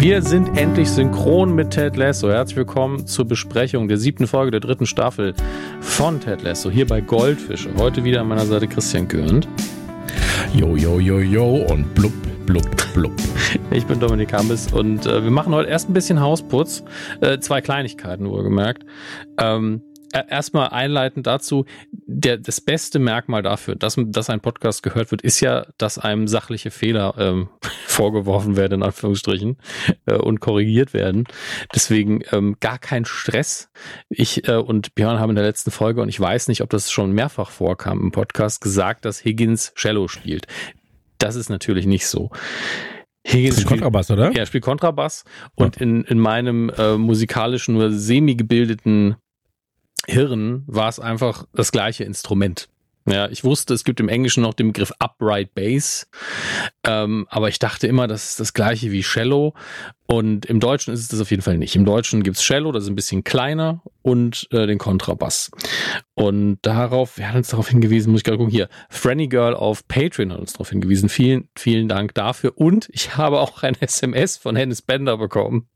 Wir sind endlich synchron mit Ted Lasso. Herzlich willkommen zur Besprechung der siebten Folge der dritten Staffel von Ted Lasso hier bei Goldfische. Heute wieder an meiner Seite Christian Gürnt. Jo, jo, jo, jo und blub, blub, blub. Ich bin Dominik Hambis und äh, wir machen heute erst ein bisschen Hausputz. Äh, zwei Kleinigkeiten, wohlgemerkt. Ähm, erstmal einleitend dazu, der, das beste Merkmal dafür, dass, dass ein Podcast gehört wird, ist ja, dass einem sachliche Fehler ähm, vorgeworfen werden, in Anführungsstrichen, äh, und korrigiert werden. Deswegen ähm, gar kein Stress. Ich äh, und Björn haben in der letzten Folge, und ich weiß nicht, ob das schon mehrfach vorkam im Podcast, gesagt, dass Higgins Cello spielt. Das ist natürlich nicht so. Higgins spielt Kontrabass, oder? Er spielt Kontrabass und ja. in, in meinem äh, musikalischen, nur semi-gebildeten Hirn war es einfach das gleiche Instrument. Ja, ich wusste, es gibt im Englischen noch den Begriff Upright Bass, ähm, aber ich dachte immer, das ist das gleiche wie Cello. Und im Deutschen ist es das auf jeden Fall nicht. Im Deutschen gibt's Cello, das ist ein bisschen kleiner, und äh, den Kontrabass. Und darauf, wer hat uns darauf hingewiesen, muss ich gerade gucken, hier, Franny Girl auf Patreon hat uns darauf hingewiesen. Vielen, vielen Dank dafür. Und ich habe auch ein SMS von Hennis Bender bekommen.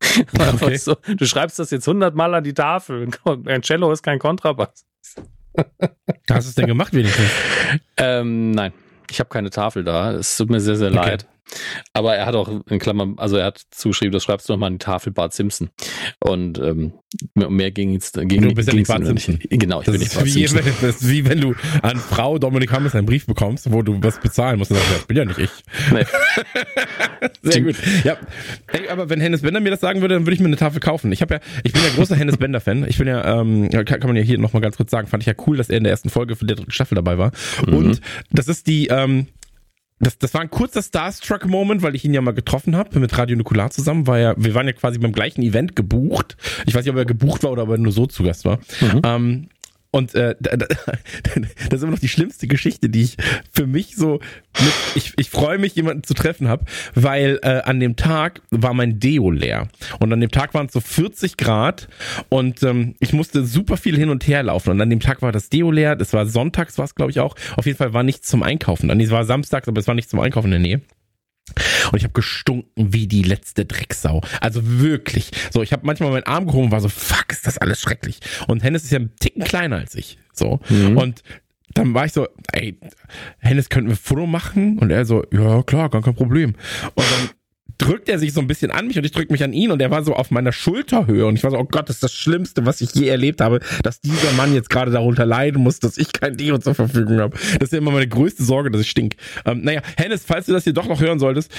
Okay. So, du schreibst das jetzt hundertmal an die Tafel. Ein Cello ist kein Kontrabass. Hast du es denn gemacht wenigstens? ähm, nein, ich habe keine Tafel da. Es tut mir sehr, sehr okay. leid. Aber er hat auch in Klammern, also er hat zugeschrieben, das schreibst du nochmal an die Tafel Bart Simpson. Und ähm, mehr ging es ging, Du bist ja nicht Bart Simpson. Nicht. Genau, ich das bin nicht Bart wie, Simpson. Das ist wie wenn du an Frau Dominik Hammes einen Brief bekommst, wo du was bezahlen musst. Und sagst, das bin ja nicht ich. Nee. Sehr gut. Ja, Ey, aber wenn Hennes Bender mir das sagen würde, dann würde ich mir eine Tafel kaufen. Ich habe ja, ich bin ja großer Hennes Bender Fan. Ich bin ja, ähm, kann, kann man ja hier nochmal ganz kurz sagen, fand ich ja cool, dass er in der ersten Folge von der dritten Staffel dabei war. Mhm. Und das ist die, ähm, das, das war ein kurzer Starstruck-Moment, weil ich ihn ja mal getroffen habe mit Radio Nukular zusammen. War ja, wir waren ja quasi beim gleichen Event gebucht. Ich weiß nicht, ob er gebucht war oder ob er nur so zu Gast war. Mhm. Ähm, und äh, das ist immer noch die schlimmste Geschichte, die ich für mich so mit, ich, ich freue mich, jemanden zu treffen habe, weil äh, an dem Tag war mein Deo leer. Und an dem Tag waren es so 40 Grad und ähm, ich musste super viel hin und her laufen. Und an dem Tag war das Deo leer, das war sonntags, war es, glaube ich, auch. Auf jeden Fall war nichts zum Einkaufen. Es war samstags, aber es war nichts zum Einkaufen in der Nähe. Und ich habe gestunken wie die letzte Drecksau. Also wirklich. So, ich habe manchmal meinen Arm gehoben und war so, fuck, ist das alles schrecklich. Und Hennes ist ja ein Ticken kleiner als ich. So. Mhm. Und dann war ich so, ey, Hennes, könnten wir ein Foto machen? Und er so, ja, klar, gar kein Problem. Und dann drückt er sich so ein bisschen an mich und ich drücke mich an ihn und er war so auf meiner Schulterhöhe und ich war so, oh Gott, das ist das Schlimmste, was ich je erlebt habe, dass dieser Mann jetzt gerade darunter leiden muss, dass ich kein Deo zur Verfügung habe. Das ist ja immer meine größte Sorge, dass ich stink. Ähm, naja, Hennes, falls du das hier doch noch hören solltest,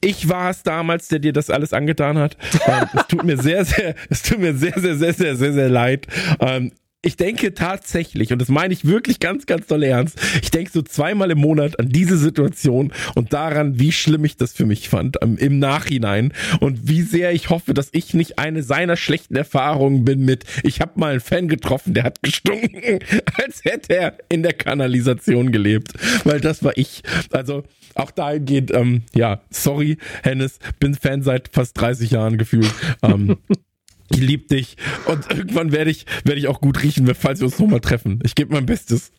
ich war es damals, der dir das alles angetan hat. Ähm, es tut mir sehr, sehr, es tut mir sehr, sehr, sehr, sehr, sehr, sehr leid. Ähm, ich denke tatsächlich, und das meine ich wirklich ganz, ganz doll ernst, ich denke so zweimal im Monat an diese Situation und daran, wie schlimm ich das für mich fand im Nachhinein und wie sehr ich hoffe, dass ich nicht eine seiner schlechten Erfahrungen bin mit, ich habe mal einen Fan getroffen, der hat gestunken, als hätte er in der Kanalisation gelebt, weil das war ich. Also auch dahingehend, ähm, ja, sorry, Hennes, bin Fan seit fast 30 Jahren gefühlt. Ähm, ich liebe dich und irgendwann werde ich, werde ich auch gut riechen, falls wir uns nochmal treffen. Ich gebe mein Bestes.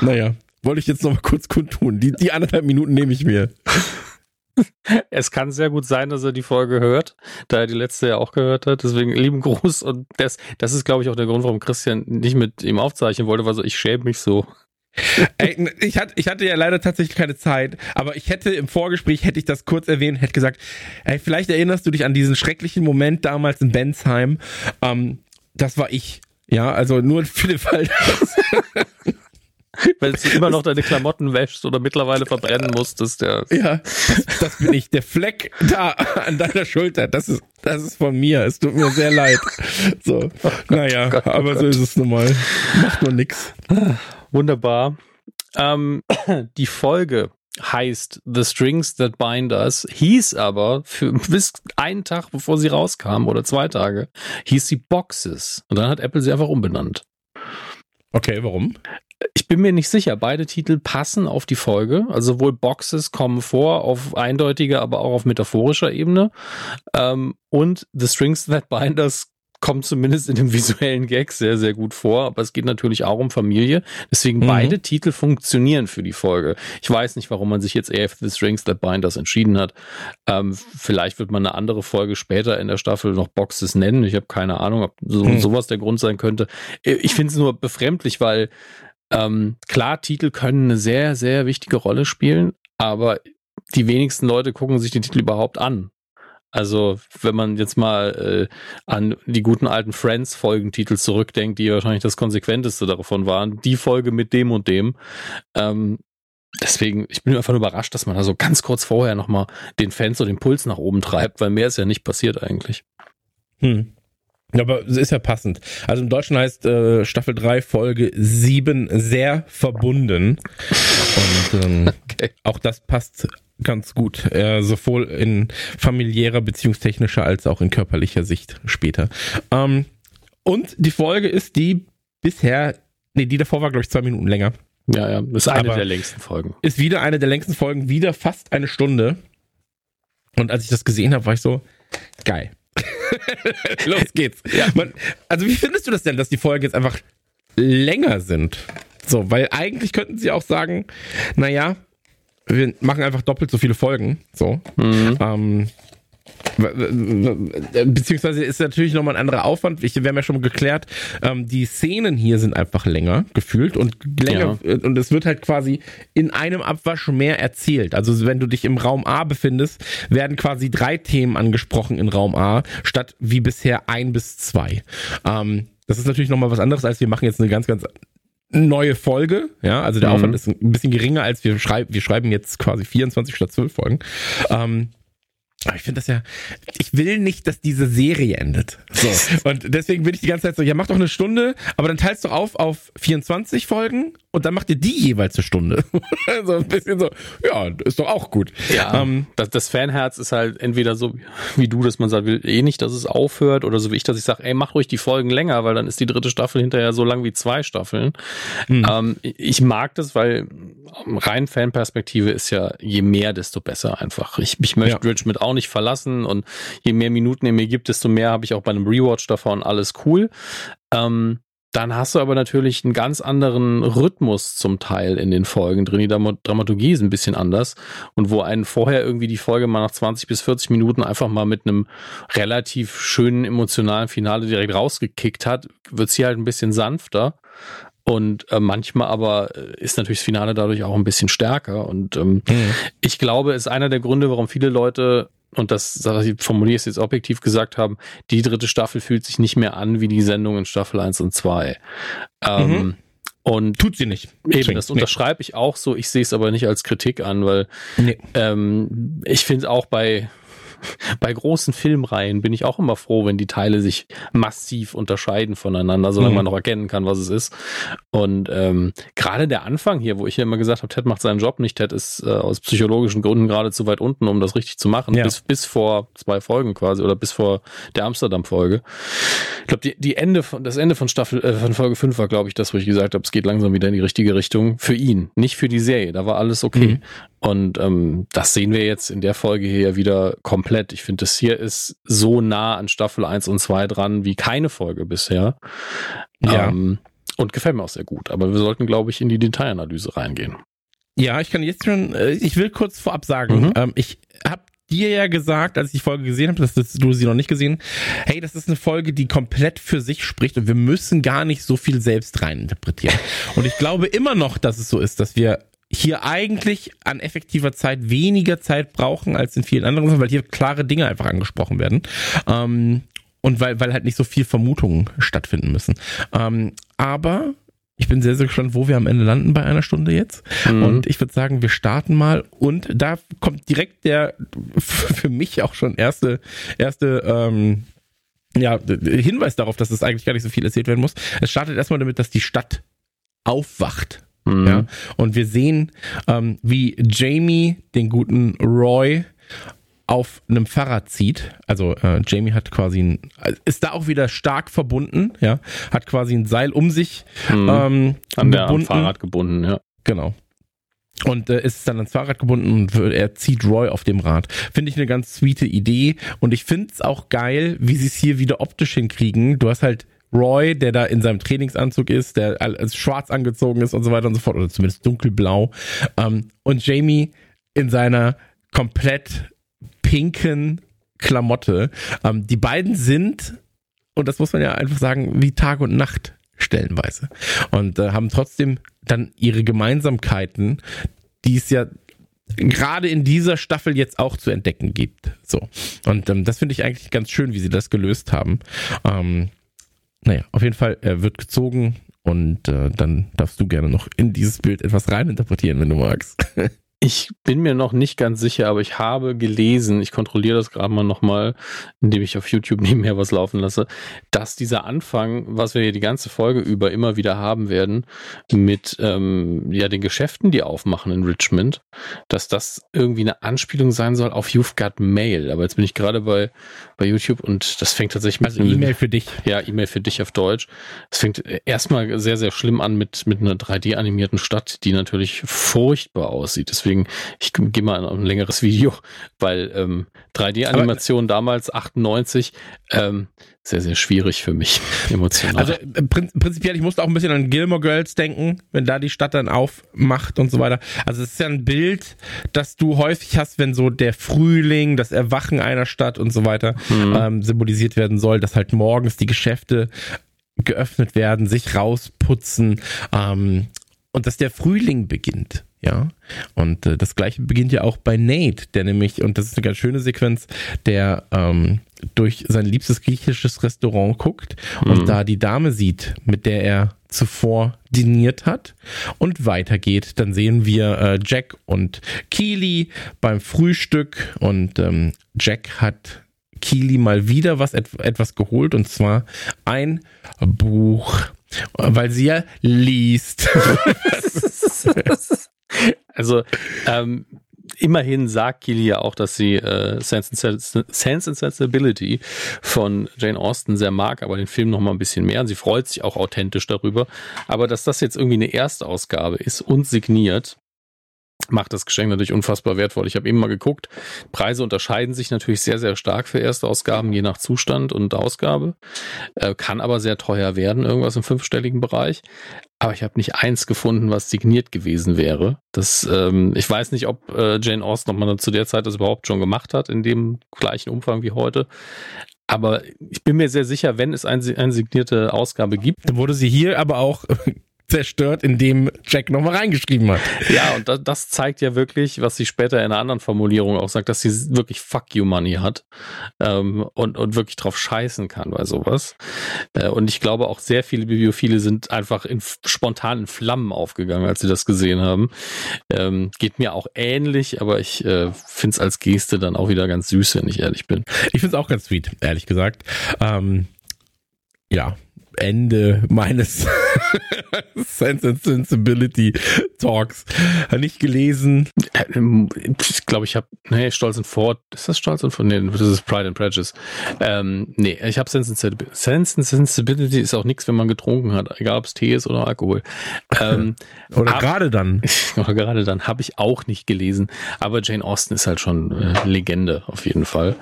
Naja, wollte ich jetzt nochmal kurz kundtun. Die, die anderthalb Minuten nehme ich mir. Es kann sehr gut sein, dass er die Folge hört, da er die letzte ja auch gehört hat. Deswegen lieben Gruß. Und das, das ist, glaube ich, auch der Grund, warum Christian nicht mit ihm aufzeichnen wollte, weil so, ich schäme mich so. Ey, ich, hatte, ich hatte ja leider tatsächlich keine Zeit, aber ich hätte im Vorgespräch, hätte ich das kurz erwähnt, hätte gesagt, ey, vielleicht erinnerst du dich an diesen schrecklichen Moment damals in Bensheim. Ähm, das war ich. Ja, also nur für den Fall, Weil du immer noch deine Klamotten wäschst oder mittlerweile verbrennen musstest, ja. Ja, das, das, bin ich. Der Fleck da an deiner Schulter, das ist, das ist von mir. Es tut mir sehr leid. So, oh naja, Gott, oh aber Gott. so ist es nun mal. Macht nur nix. Wunderbar. Ähm, die Folge heißt The Strings That Bind Us, hieß aber für bis einen Tag, bevor sie rauskam oder zwei Tage, hieß sie Boxes. Und dann hat Apple sie einfach umbenannt. Okay, warum? Ich bin mir nicht sicher. Beide Titel passen auf die Folge. Also sowohl Boxes kommen vor auf eindeutiger, aber auch auf metaphorischer Ebene. Ähm, und The Strings That Bind Us kommt zumindest in dem visuellen Gag sehr, sehr gut vor. Aber es geht natürlich auch um Familie. Deswegen mhm. beide Titel funktionieren für die Folge. Ich weiß nicht, warum man sich jetzt AF The Strings That Bind das entschieden hat. Ähm, vielleicht wird man eine andere Folge später in der Staffel noch Boxes nennen. Ich habe keine Ahnung, ob so, mhm. sowas der Grund sein könnte. Ich finde es nur befremdlich, weil ähm, klar, Titel können eine sehr, sehr wichtige Rolle spielen, aber die wenigsten Leute gucken sich den Titel überhaupt an. Also, wenn man jetzt mal äh, an die guten alten Friends-Folgentitel zurückdenkt, die wahrscheinlich das konsequenteste davon waren, die Folge mit dem und dem. Ähm, deswegen, ich bin einfach nur überrascht, dass man da so ganz kurz vorher nochmal den Fans so den Puls nach oben treibt, weil mehr ist ja nicht passiert eigentlich. Hm. Aber es ist ja passend. Also im Deutschen heißt äh, Staffel 3 Folge 7 sehr verbunden. Und ähm, okay. auch das passt ganz gut, äh, sowohl in familiärer, beziehungstechnischer als auch in körperlicher Sicht später. Ähm, und die Folge ist die bisher, nee, die davor war, glaube ich, zwei Minuten länger. Ja, ja, ist eine Aber der längsten Folgen. Ist wieder eine der längsten Folgen, wieder fast eine Stunde. Und als ich das gesehen habe, war ich so, geil. Los geht's. Ja. Man, also wie findest du das denn, dass die Folgen jetzt einfach länger sind? So, weil eigentlich könnten sie auch sagen, naja, wir machen einfach doppelt so viele Folgen. So. Mhm. Ähm, beziehungsweise ist natürlich nochmal ein anderer Aufwand. Ich, wir haben ja schon geklärt, ähm, die Szenen hier sind einfach länger gefühlt und länger ja. und es wird halt quasi in einem Abwasch mehr erzählt. Also wenn du dich im Raum A befindest, werden quasi drei Themen angesprochen in Raum A, statt wie bisher ein bis zwei. Ähm, das ist natürlich nochmal was anderes, als wir machen jetzt eine ganz, ganz neue Folge. Ja, also der mhm. Aufwand ist ein bisschen geringer, als wir schreiben. Wir schreiben jetzt quasi 24 statt 12 Folgen. Ähm, aber ich finde das ja, ich will nicht, dass diese Serie endet. So. Und deswegen bin ich die ganze Zeit so, ja, mach doch eine Stunde, aber dann teilst du auf auf 24 Folgen und dann macht ihr die jeweils eine Stunde. so ein bisschen so, ja, ist doch auch gut. Ja, ähm, das, das Fanherz ist halt entweder so wie du, dass man sagt, will eh nicht, dass es aufhört, oder so wie ich, dass ich sage, ey, mach ruhig die Folgen länger, weil dann ist die dritte Staffel hinterher so lang wie zwei Staffeln. Mhm. Ähm, ich mag das, weil rein Fanperspektive ist ja je mehr, desto besser einfach. Ich, ich möchte ja. Rich mit auch nicht verlassen und je mehr Minuten er mir gibt, desto mehr habe ich auch bei einem Rewatch davon. Alles cool. Ähm, dann hast du aber natürlich einen ganz anderen Rhythmus zum Teil in den Folgen drin. Die Dramaturgie ist ein bisschen anders. Und wo einen vorher irgendwie die Folge mal nach 20 bis 40 Minuten einfach mal mit einem relativ schönen emotionalen Finale direkt rausgekickt hat, wird sie halt ein bisschen sanfter. Und äh, manchmal aber äh, ist natürlich das Finale dadurch auch ein bisschen stärker. Und ähm, mhm. ich glaube, ist einer der Gründe, warum viele Leute und das ich formuliere es jetzt objektiv gesagt haben, die dritte Staffel fühlt sich nicht mehr an wie die Sendung in Staffel 1 und 2. Ähm, mhm. Und tut sie nicht. Eben, das unterschreibe ich auch so. Ich sehe es aber nicht als Kritik an, weil nee. ähm, ich finde auch bei bei großen Filmreihen bin ich auch immer froh, wenn die Teile sich massiv unterscheiden voneinander, solange mhm. man noch erkennen kann, was es ist. Und ähm, gerade der Anfang hier, wo ich ja immer gesagt habe, Ted macht seinen Job nicht, Ted ist äh, aus psychologischen Gründen gerade zu weit unten, um das richtig zu machen, ja. bis, bis vor zwei Folgen quasi oder bis vor der Amsterdam-Folge. Ich glaube, die, die Ende von, das Ende von Staffel, äh, von Folge 5 war, glaube ich, das, wo ich gesagt habe, es geht langsam wieder in die richtige Richtung. Für ihn, nicht für die Serie. Da war alles okay. Mhm. Und ähm, das sehen wir jetzt in der Folge hier wieder komplett. Ich finde, das hier ist so nah an Staffel 1 und 2 dran wie keine Folge bisher. Ja. Ähm, und gefällt mir auch sehr gut. Aber wir sollten, glaube ich, in die Detailanalyse reingehen. Ja, ich kann jetzt schon, äh, ich will kurz vorab sagen, mhm. ähm, ich habe dir ja gesagt, als ich die Folge gesehen habe, dass du sie noch nicht gesehen, hey, das ist eine Folge, die komplett für sich spricht und wir müssen gar nicht so viel selbst reininterpretieren. Und ich glaube immer noch, dass es so ist, dass wir hier eigentlich an effektiver Zeit weniger Zeit brauchen als in vielen anderen Sachen, weil hier klare Dinge einfach angesprochen werden. Ähm, und weil, weil halt nicht so viel Vermutungen stattfinden müssen. Ähm, aber ich bin sehr, sehr gespannt, wo wir am Ende landen bei einer Stunde jetzt. Mhm. Und ich würde sagen, wir starten mal. Und da kommt direkt der für mich auch schon erste, erste ähm, ja, Hinweis darauf, dass es das eigentlich gar nicht so viel erzählt werden muss. Es startet erstmal damit, dass die Stadt aufwacht Mhm. Ja? Und wir sehen, ähm, wie Jamie den guten Roy auf einem Fahrrad zieht. Also äh, Jamie hat quasi ein, ist da auch wieder stark verbunden, ja, hat quasi ein Seil um sich mhm. ähm, an der, gebunden. Am Fahrrad gebunden, ja. Genau. und äh, ist dann ans Fahrrad gebunden und er zieht Roy auf dem Rad. Finde ich eine ganz sweete Idee und ich finde es auch geil, wie sie es hier wieder optisch hinkriegen. Du hast halt Roy, der da in seinem Trainingsanzug ist, der als schwarz angezogen ist und so weiter und so fort, oder zumindest dunkelblau. Ähm, und Jamie in seiner komplett pinken Klamotte. Ähm, die beiden sind, und das muss man ja einfach sagen, wie Tag und Nacht stellenweise. Und äh, haben trotzdem dann ihre Gemeinsamkeiten, die es ja gerade in dieser Staffel jetzt auch zu entdecken gibt. So. Und ähm, das finde ich eigentlich ganz schön, wie sie das gelöst haben. Ähm, naja, auf jeden Fall, er wird gezogen und äh, dann darfst du gerne noch in dieses Bild etwas reininterpretieren, wenn du magst. Ich bin mir noch nicht ganz sicher, aber ich habe gelesen, ich kontrolliere das gerade mal nochmal, indem ich auf YouTube nebenher was laufen lasse, dass dieser Anfang, was wir hier die ganze Folge über immer wieder haben werden, mit ähm, ja den Geschäften, die aufmachen in Richmond, dass das irgendwie eine Anspielung sein soll auf You've Got Mail. Aber jetzt bin ich gerade bei, bei YouTube und das fängt tatsächlich mit. Also E-Mail für dich. Ja, E-Mail für dich auf Deutsch. Es fängt erstmal sehr, sehr schlimm an mit, mit einer 3D-animierten Stadt, die natürlich furchtbar aussieht. Deswegen Deswegen, ich gehe mal ein längeres Video, weil ähm, 3D-Animation damals 98 ähm, sehr, sehr schwierig für mich emotional. Also äh, prinzipiell, ich musste auch ein bisschen an Gilmore Girls denken, wenn da die Stadt dann aufmacht und so weiter. Also es ist ja ein Bild, das du häufig hast, wenn so der Frühling, das Erwachen einer Stadt und so weiter mhm. ähm, symbolisiert werden soll, dass halt morgens die Geschäfte geöffnet werden, sich rausputzen ähm, und dass der Frühling beginnt. Ja, und äh, das gleiche beginnt ja auch bei Nate, der nämlich, und das ist eine ganz schöne Sequenz, der ähm, durch sein liebstes griechisches Restaurant guckt mhm. und da die Dame sieht, mit der er zuvor diniert hat und weitergeht. Dann sehen wir äh, Jack und Keely beim Frühstück und ähm, Jack hat Keely mal wieder was et etwas geholt und zwar ein Buch, weil sie ja liest. Also ähm, immerhin sagt Keely ja auch, dass sie äh, Sense, and Sense and Sensibility von Jane Austen sehr mag, aber den Film noch mal ein bisschen mehr. Und sie freut sich auch authentisch darüber. Aber dass das jetzt irgendwie eine Erstausgabe ist und signiert, macht das Geschenk natürlich unfassbar wertvoll. Ich habe eben mal geguckt, Preise unterscheiden sich natürlich sehr, sehr stark für Erstausgaben, je nach Zustand und Ausgabe. Äh, kann aber sehr teuer werden, irgendwas im fünfstelligen Bereich. Aber ich habe nicht eins gefunden, was signiert gewesen wäre. Das, ähm, ich weiß nicht, ob äh, Jane Austen, ob man zu der Zeit das überhaupt schon gemacht hat, in dem gleichen Umfang wie heute. Aber ich bin mir sehr sicher, wenn es eine, eine signierte Ausgabe gibt. Dann wurde sie hier aber auch zerstört, indem Jack nochmal reingeschrieben hat. Ja, und das, das, zeigt ja wirklich, was sie später in einer anderen Formulierung auch sagt, dass sie wirklich Fuck you Money hat ähm, und, und wirklich drauf scheißen kann bei sowas. Äh, und ich glaube auch sehr viele Bibliophile sind einfach in, spontan in Flammen aufgegangen, als sie das gesehen haben. Ähm, geht mir auch ähnlich, aber ich äh, finde es als Geste dann auch wieder ganz süß, wenn ich ehrlich bin. Ich finde es auch ganz sweet, ehrlich gesagt. Ähm, ja, Ende meines Sense and Sensibility Talks. Nicht gelesen. Ich glaube, ich habe, nee, Stolz und Ford. Ist das Stolz und Ford? Nee, das ist Pride and Prejudice. Ähm, nee, ich habe Sense and Sensibility. Sense and Sensibility ist auch nichts, wenn man getrunken hat, egal ob es Tee ist oder Alkohol. Ähm, oder gerade dann. Oder gerade dann habe ich auch nicht gelesen. Aber Jane Austen ist halt schon äh, Legende auf jeden Fall.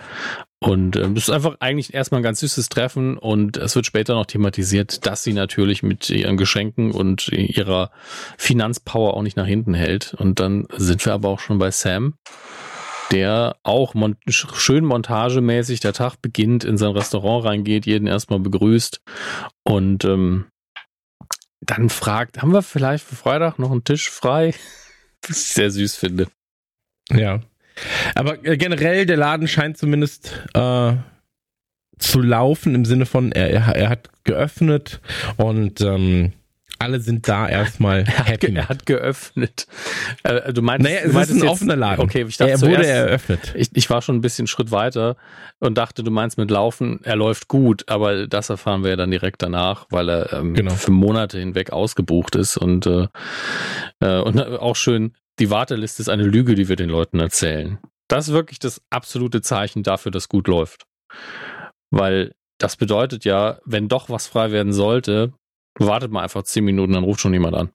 Und ähm, das ist einfach eigentlich erstmal ein ganz süßes Treffen und es wird später noch thematisiert, dass sie natürlich mit ihren Geschenken und ihrer Finanzpower auch nicht nach hinten hält. Und dann sind wir aber auch schon bei Sam, der auch mon schön montagemäßig der Tag beginnt, in sein Restaurant reingeht, jeden erstmal begrüßt und ähm, dann fragt, haben wir vielleicht für Freitag noch einen Tisch frei? Was ich sehr süß finde. Ja, aber äh, generell, der Laden scheint zumindest äh, zu laufen im Sinne von, er, er, hat geöffnet und ähm, alle sind da erstmal happy. Er hat, er hat geöffnet. Äh, du meinst, naja, es du ist ein jetzt, offener Laden. Okay, ich dachte er zuerst, wurde eröffnet. Ich, ich war schon ein bisschen Schritt weiter und dachte, du meinst mit Laufen, er läuft gut, aber das erfahren wir ja dann direkt danach, weil er ähm, genau. für Monate hinweg ausgebucht ist und, äh, äh und auch schön die Warteliste ist eine Lüge, die wir den Leuten erzählen. Das ist wirklich das absolute Zeichen dafür, dass gut läuft. Weil das bedeutet ja, wenn doch was frei werden sollte, wartet mal einfach zehn Minuten, dann ruft schon jemand an.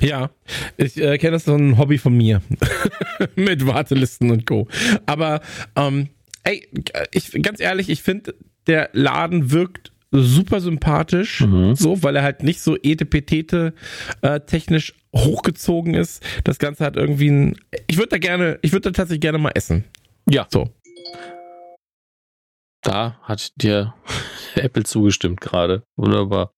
Ja, ich äh, kenne das so ein Hobby von mir. Mit Wartelisten und Co. Aber, ähm, ey, ich, ganz ehrlich, ich finde, der Laden wirkt super sympathisch, mhm. so, weil er halt nicht so etepetete äh, technisch hochgezogen ist. Das Ganze hat irgendwie ein. Ich würde da gerne, ich würde da tatsächlich gerne mal essen. Ja. So. Da hat dir Apple zugestimmt gerade. Wunderbar.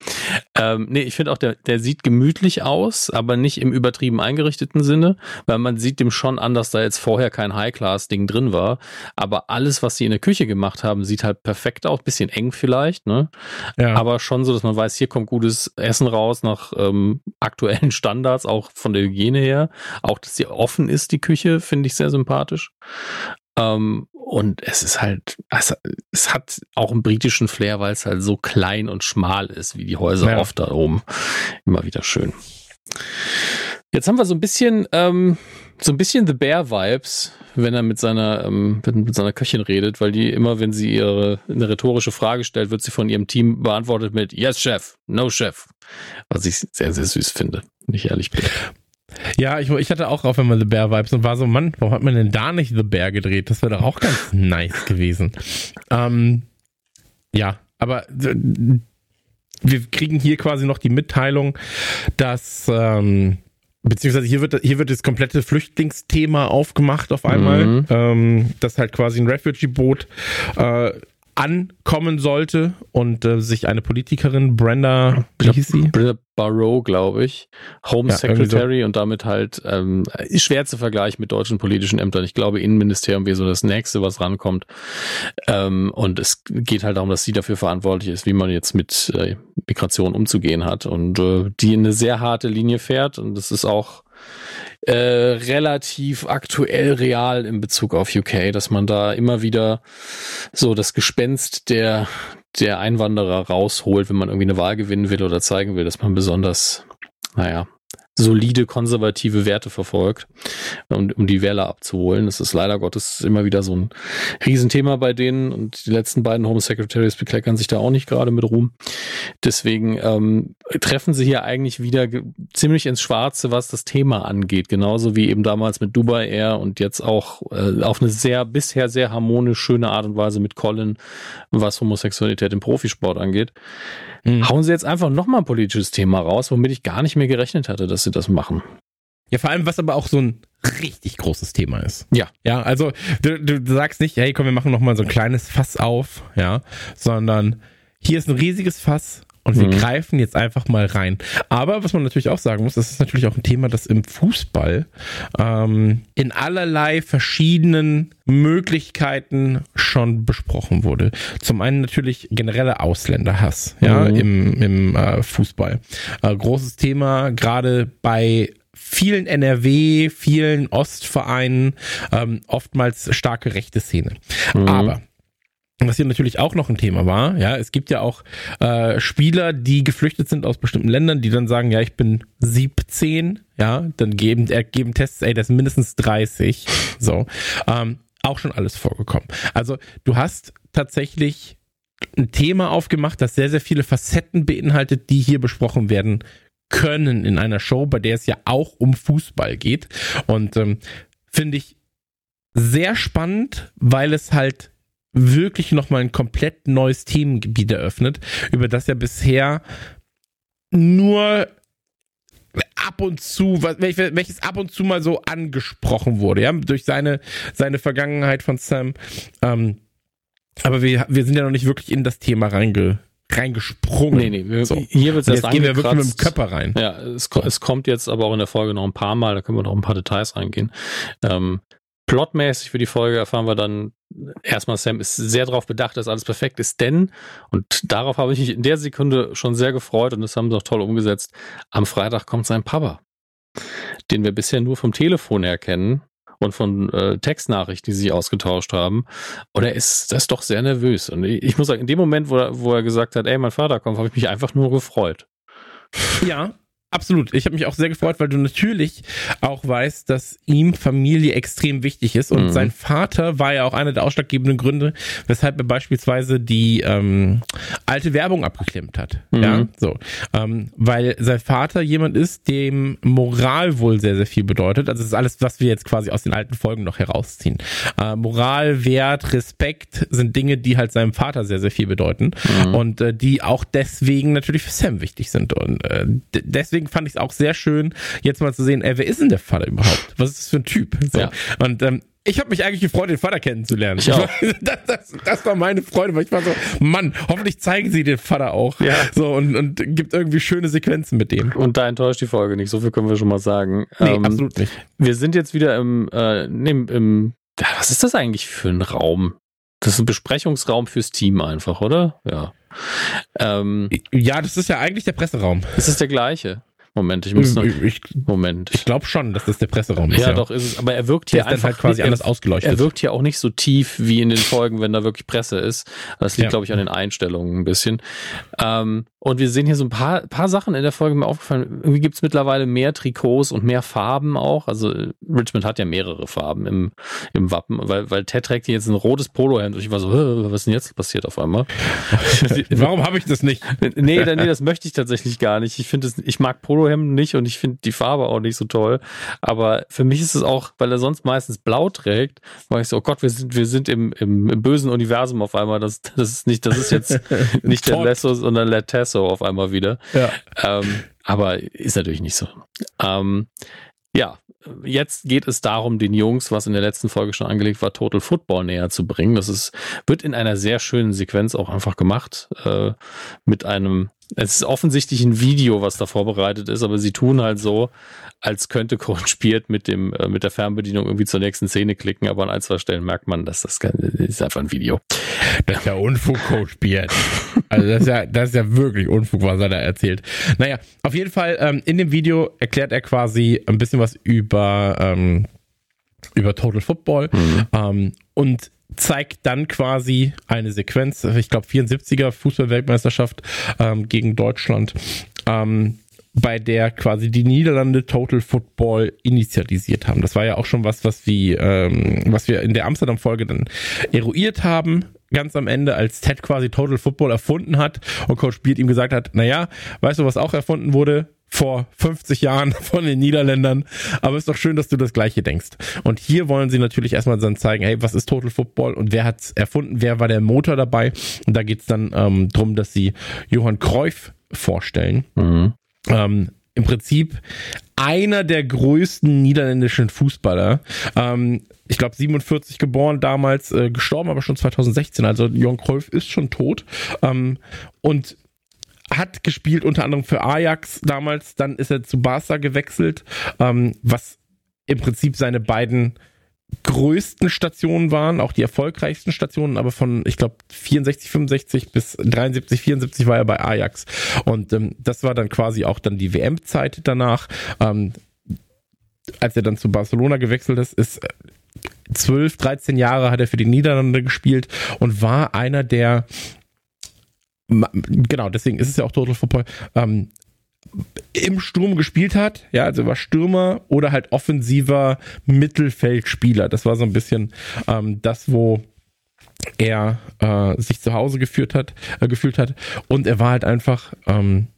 Ähm, nee, ich finde auch, der, der sieht gemütlich aus, aber nicht im übertrieben eingerichteten Sinne, weil man sieht dem schon an, dass da jetzt vorher kein High-Class-Ding drin war. Aber alles, was sie in der Küche gemacht haben, sieht halt perfekt aus. Bisschen eng vielleicht, ne? Ja. Aber schon so, dass man weiß, hier kommt gutes Essen raus nach ähm, aktuellen Standards, auch von der Hygiene her. Auch, dass sie offen ist, die Küche, finde ich sehr sympathisch. Ähm, und es ist halt, es, es, hat auch einen britischen Flair, weil es halt so klein und schmal ist, wie die Häuser ja. oft da oben. Immer wieder schön. Jetzt haben wir so ein bisschen, ähm, so ein bisschen The Bear Vibes, wenn er mit seiner, ähm, mit seiner Köchin redet, weil die immer, wenn sie ihre eine rhetorische Frage stellt, wird sie von ihrem Team beantwortet mit Yes, Chef, No, Chef. Was ich sehr, sehr süß finde, wenn ich ehrlich bin. Ja, ich, ich hatte auch auf einmal The Bear Vibes und war so, Mann, warum hat man denn da nicht The Bear gedreht? Das wäre doch auch ganz nice gewesen. Ähm, ja, aber wir kriegen hier quasi noch die Mitteilung, dass ähm, beziehungsweise hier wird hier wird das komplette Flüchtlingsthema aufgemacht auf einmal, mhm. ähm, dass halt quasi ein Refugee-Boot äh, ankommen sollte und äh, sich eine Politikerin, Brenda, wie hieß sie? Brenda Barrow, glaube ich, Home ja, Secretary so. und damit halt ähm, schwer zu vergleichen mit deutschen politischen Ämtern. Ich glaube, Innenministerium wäre so das nächste, was rankommt. Ähm, und es geht halt darum, dass sie dafür verantwortlich ist, wie man jetzt mit äh, Migration umzugehen hat und äh, die eine sehr harte Linie fährt und das ist auch äh, relativ aktuell real in Bezug auf UK, dass man da immer wieder so das Gespenst der, der Einwanderer rausholt, wenn man irgendwie eine Wahl gewinnen will oder zeigen will, dass man besonders, naja, solide konservative Werte verfolgt, um, um die Wähler abzuholen. Das ist leider Gottes immer wieder so ein Riesenthema bei denen und die letzten beiden Home Secretaries bekleckern sich da auch nicht gerade mit Ruhm. Deswegen ähm, treffen sie hier eigentlich wieder ziemlich ins Schwarze, was das Thema angeht. Genauso wie eben damals mit Dubai Air und jetzt auch äh, auf eine sehr, bisher sehr harmonisch schöne Art und Weise mit Colin, was Homosexualität im Profisport angeht. Mhm. Hauen sie jetzt einfach nochmal ein politisches Thema raus, womit ich gar nicht mehr gerechnet hatte, dass sie das machen. Ja, vor allem, was aber auch so ein richtig großes Thema ist. Ja. Ja, also du, du, du sagst nicht, hey, komm, wir machen nochmal so ein kleines Fass auf, ja, sondern hier ist ein riesiges Fass und wir mhm. greifen jetzt einfach mal rein. Aber was man natürlich auch sagen muss, das ist natürlich auch ein Thema, das im Fußball ähm, in allerlei verschiedenen Möglichkeiten schon besprochen wurde. Zum einen natürlich generelle Ausländerhass, ja, mhm. im, im äh, Fußball. Äh, großes Thema, gerade bei vielen NRW, vielen Ostvereinen, ähm, oftmals starke rechte Szene. Mhm. Aber was hier natürlich auch noch ein Thema war, ja, es gibt ja auch äh, Spieler, die geflüchtet sind aus bestimmten Ländern, die dann sagen, ja, ich bin 17, ja, dann geben, äh, geben Tests, ey, das sind mindestens 30, so, ähm, auch schon alles vorgekommen. Also du hast tatsächlich ein Thema aufgemacht, das sehr, sehr viele Facetten beinhaltet, die hier besprochen werden können in einer Show, bei der es ja auch um Fußball geht und ähm, finde ich sehr spannend, weil es halt wirklich nochmal ein komplett neues Themengebiet eröffnet, über das ja bisher nur ab und zu, welches ab und zu mal so angesprochen wurde, ja, durch seine, seine Vergangenheit von Sam. Ähm, aber wir, wir sind ja noch nicht wirklich in das Thema reinge, reingesprungen. Nee, nee, wir, so. hier wird es gehen wir wirklich mit dem Körper rein. Ja, es, es kommt jetzt aber auch in der Folge noch ein paar Mal, da können wir noch ein paar Details reingehen. Ähm, plotmäßig für die Folge erfahren wir dann erstmal, Sam ist sehr darauf bedacht, dass alles perfekt ist, denn, und darauf habe ich mich in der Sekunde schon sehr gefreut und das haben sie auch toll umgesetzt, am Freitag kommt sein Papa, den wir bisher nur vom Telefon her kennen und von äh, Textnachrichten, die sie ausgetauscht haben. Und er ist, das ist doch sehr nervös. Und ich, ich muss sagen, in dem Moment, wo er, wo er gesagt hat, ey, mein Vater kommt, habe ich mich einfach nur gefreut. Ja, Absolut. Ich habe mich auch sehr gefreut, weil du natürlich auch weißt, dass ihm Familie extrem wichtig ist. Und mhm. sein Vater war ja auch einer der ausschlaggebenden Gründe, weshalb er beispielsweise die ähm, alte Werbung abgeklemmt hat. Mhm. Ja, so. Ähm, weil sein Vater jemand ist, dem Moral wohl sehr, sehr viel bedeutet. Also das ist alles, was wir jetzt quasi aus den alten Folgen noch herausziehen. Äh, Moral, Wert, Respekt sind Dinge, die halt seinem Vater sehr, sehr viel bedeuten. Mhm. Und äh, die auch deswegen natürlich für Sam wichtig sind. Und äh, deswegen deswegen fand ich es auch sehr schön, jetzt mal zu sehen, ey, wer ist denn der Vater überhaupt? Was ist das für ein Typ? So. Ja. Und ähm, ich habe mich eigentlich gefreut, den Vater kennenzulernen. Ich auch. Das, das, das, war meine Freude, weil ich war so, Mann, hoffentlich zeigen sie den Vater auch. Ja. So und, und gibt irgendwie schöne Sequenzen mit dem. Und da enttäuscht die Folge nicht, so viel können wir schon mal sagen. Nee, ähm, absolut nicht. Wir sind jetzt wieder im, äh, nee, im, was ist das eigentlich für ein Raum? Das ist ein Besprechungsraum fürs Team einfach, oder? Ja. Ähm, ja, das ist ja eigentlich der Presseraum. Das ist der gleiche. Moment, ich muss noch. Ich, Moment. Ich glaube schon, dass das der Presseraum ist. Ja, ja, doch, ist es. Aber er wirkt hier einfach halt quasi anders ausgeleuchtet. Er wirkt hier auch nicht so tief wie in den Folgen, wenn da wirklich Presse ist. Das liegt, ja. glaube ich, an den Einstellungen ein bisschen. Ähm, und wir sehen hier so ein paar, paar Sachen in der Folge mir aufgefallen. Irgendwie gibt es mittlerweile mehr Trikots und mehr Farben auch. Also Richmond hat ja mehrere Farben im, im Wappen, weil, weil Ted trägt hier jetzt ein rotes Polohemd und ich war so, was ist denn jetzt passiert auf einmal? Warum habe ich das nicht? nee, nee, das möchte ich tatsächlich gar nicht. Ich finde ich mag Polohemden nicht und ich finde die Farbe auch nicht so toll. Aber für mich ist es auch, weil er sonst meistens blau trägt, war ich so, oh Gott, wir sind, wir sind im, im, im bösen Universum auf einmal. Das, das ist nicht, das ist jetzt nicht der Lesso, sondern der Tesso so auf einmal wieder. Ja. Ähm, aber ist natürlich nicht so. Ähm, ja, jetzt geht es darum, den Jungs, was in der letzten Folge schon angelegt war, Total Football näher zu bringen. Das ist, wird in einer sehr schönen Sequenz auch einfach gemacht, äh, mit einem es ist offensichtlich ein Video, was da vorbereitet ist, aber sie tun halt so, als könnte Coach Spiert mit dem äh, mit der Fernbedienung irgendwie zur nächsten Szene klicken, aber an ein, zwei Stellen merkt man, dass das, das ist einfach ein Video. Das ist ja Unfug, Coach Spiert. Also das ist ja, das ist ja wirklich Unfug, was er da erzählt. Naja, auf jeden Fall, ähm, in dem Video erklärt er quasi ein bisschen was über, ähm, über Total Football. Mhm. Ähm, und zeigt dann quasi eine Sequenz, ich glaube 74er Fußballweltmeisterschaft ähm, gegen Deutschland, ähm, bei der quasi die Niederlande Total Football initialisiert haben. Das war ja auch schon was, was wir, ähm, was wir in der Amsterdam-Folge dann eruiert haben ganz am Ende, als Ted quasi Total Football erfunden hat und Coach Beard ihm gesagt hat, naja, weißt du, was auch erfunden wurde? Vor 50 Jahren von den Niederländern. Aber ist doch schön, dass du das Gleiche denkst. Und hier wollen sie natürlich erstmal dann zeigen, hey, was ist Total Football und wer hat's erfunden, wer war der Motor dabei? Und da geht's dann ähm, drum, dass sie Johann Cruyff vorstellen. Mhm. Ähm, Im Prinzip einer der größten niederländischen Fußballer. Ähm, ich glaube 47 geboren damals, äh, gestorben aber schon 2016. Also Johann Cruyff ist schon tot. Ähm, und hat gespielt unter anderem für Ajax damals, dann ist er zu Barca gewechselt, ähm, was im Prinzip seine beiden größten Stationen waren, auch die erfolgreichsten Stationen, aber von, ich glaube, 64, 65 bis 73, 74 war er bei Ajax. Und ähm, das war dann quasi auch dann die WM-Zeit danach. Ähm, als er dann zu Barcelona gewechselt ist, ist 12, äh, 13 Jahre hat er für die Niederlande gespielt und war einer der genau, deswegen ist es ja auch Total Football, ähm, im Sturm gespielt hat, ja, also war Stürmer oder halt offensiver Mittelfeldspieler. Das war so ein bisschen ähm, das, wo er äh, sich zu Hause geführt hat, äh, gefühlt hat. Und er war halt einfach, ähm,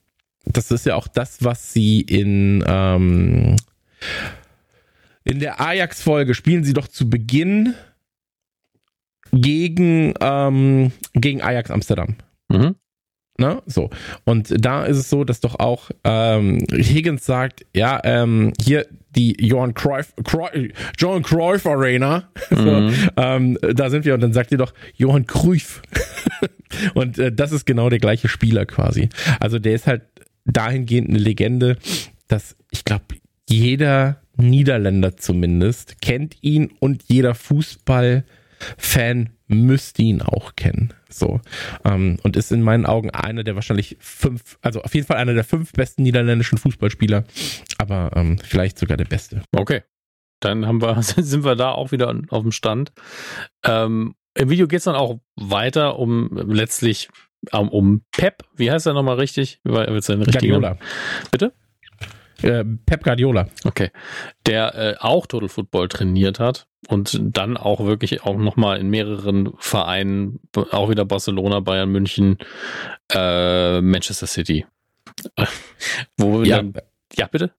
das ist ja auch das, was sie in ähm, in der Ajax-Folge spielen sie doch zu Beginn gegen ähm, gegen Ajax Amsterdam. Mhm. Ne? So. Und da ist es so, dass doch auch ähm, Higgins sagt, ja, ähm, hier die Johan Cruyff, Cruyff Johan Cruyff Arena. Mhm. so, ähm, da sind wir und dann sagt ihr doch Johann Cruyff. und äh, das ist genau der gleiche Spieler quasi. Also der ist halt dahingehend eine Legende, dass ich glaube, jeder Niederländer zumindest kennt ihn und jeder Fußballfan müsste ihn auch kennen. So. Ähm, und ist in meinen Augen einer der wahrscheinlich fünf, also auf jeden Fall einer der fünf besten niederländischen Fußballspieler, aber ähm, vielleicht sogar der beste. Okay. Dann haben wir, sind wir da auch wieder auf dem Stand. Ähm, Im Video geht es dann auch weiter um letztlich um, um Pep. Wie heißt er nochmal richtig? Wie war, Guardiola. Bitte? Äh, Pep Guardiola. Okay. Der äh, auch Total Football trainiert hat und dann auch wirklich auch nochmal in mehreren Vereinen, auch wieder Barcelona, Bayern, München, äh, Manchester City. Wo ja. Dann, ja, bitte?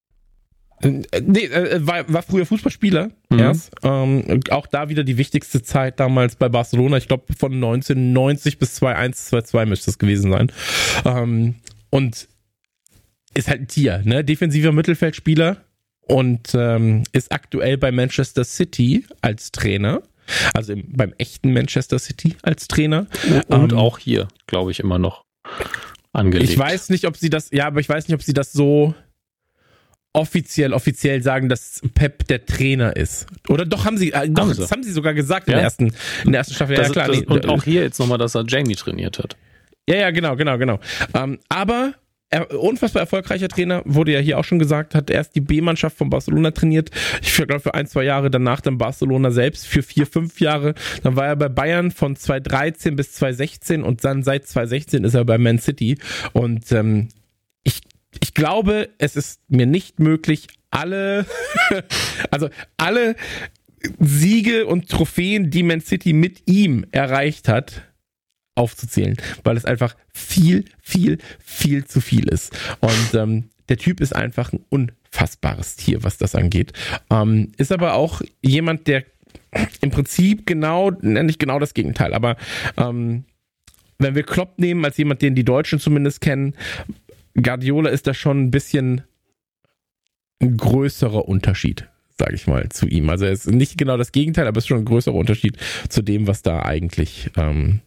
Äh, nee, äh, war, war früher Fußballspieler mhm. erst. Ähm, auch da wieder die wichtigste Zeit damals bei Barcelona. Ich glaube von 1990 bis 2-1, 2-2 müsste es gewesen sein. Ähm, und ist halt ein Tier, ne? Defensiver Mittelfeldspieler und ähm, ist aktuell bei Manchester City als Trainer. Also im, beim echten Manchester City als Trainer. Und ähm, auch hier, glaube ich, immer noch angelegt. Ich weiß nicht, ob sie das, ja, aber ich weiß nicht, ob sie das so offiziell, offiziell sagen, dass Pep der Trainer ist. Oder doch haben sie, äh, doch, haben sie. das haben sie sogar gesagt ja? in, der ersten, in der ersten Staffel. Das, ja, klar. Das, nee, und auch hier jetzt nochmal, dass er Jamie trainiert hat. Ja, ja, genau, genau, genau. Ähm, aber er, unfassbar erfolgreicher Trainer, wurde ja hier auch schon gesagt, hat erst die B-Mannschaft von Barcelona trainiert. Ich glaube für ein, zwei Jahre, danach dann Barcelona selbst für vier, fünf Jahre. Dann war er bei Bayern von 2013 bis 2016 und dann seit 2016 ist er bei Man City. Und ähm, ich, ich glaube, es ist mir nicht möglich, alle, also alle Siege und Trophäen, die Man City mit ihm erreicht hat, aufzuzählen, weil es einfach viel, viel, viel zu viel ist. Und ähm, der Typ ist einfach ein unfassbares Tier, was das angeht. Ähm, ist aber auch jemand, der im Prinzip genau, nicht genau das Gegenteil, aber ähm, wenn wir Klopp nehmen als jemand, den die Deutschen zumindest kennen, Guardiola ist da schon ein bisschen ein größerer Unterschied, sage ich mal, zu ihm. Also er ist nicht genau das Gegenteil, aber es ist schon ein größerer Unterschied zu dem, was da eigentlich ähm,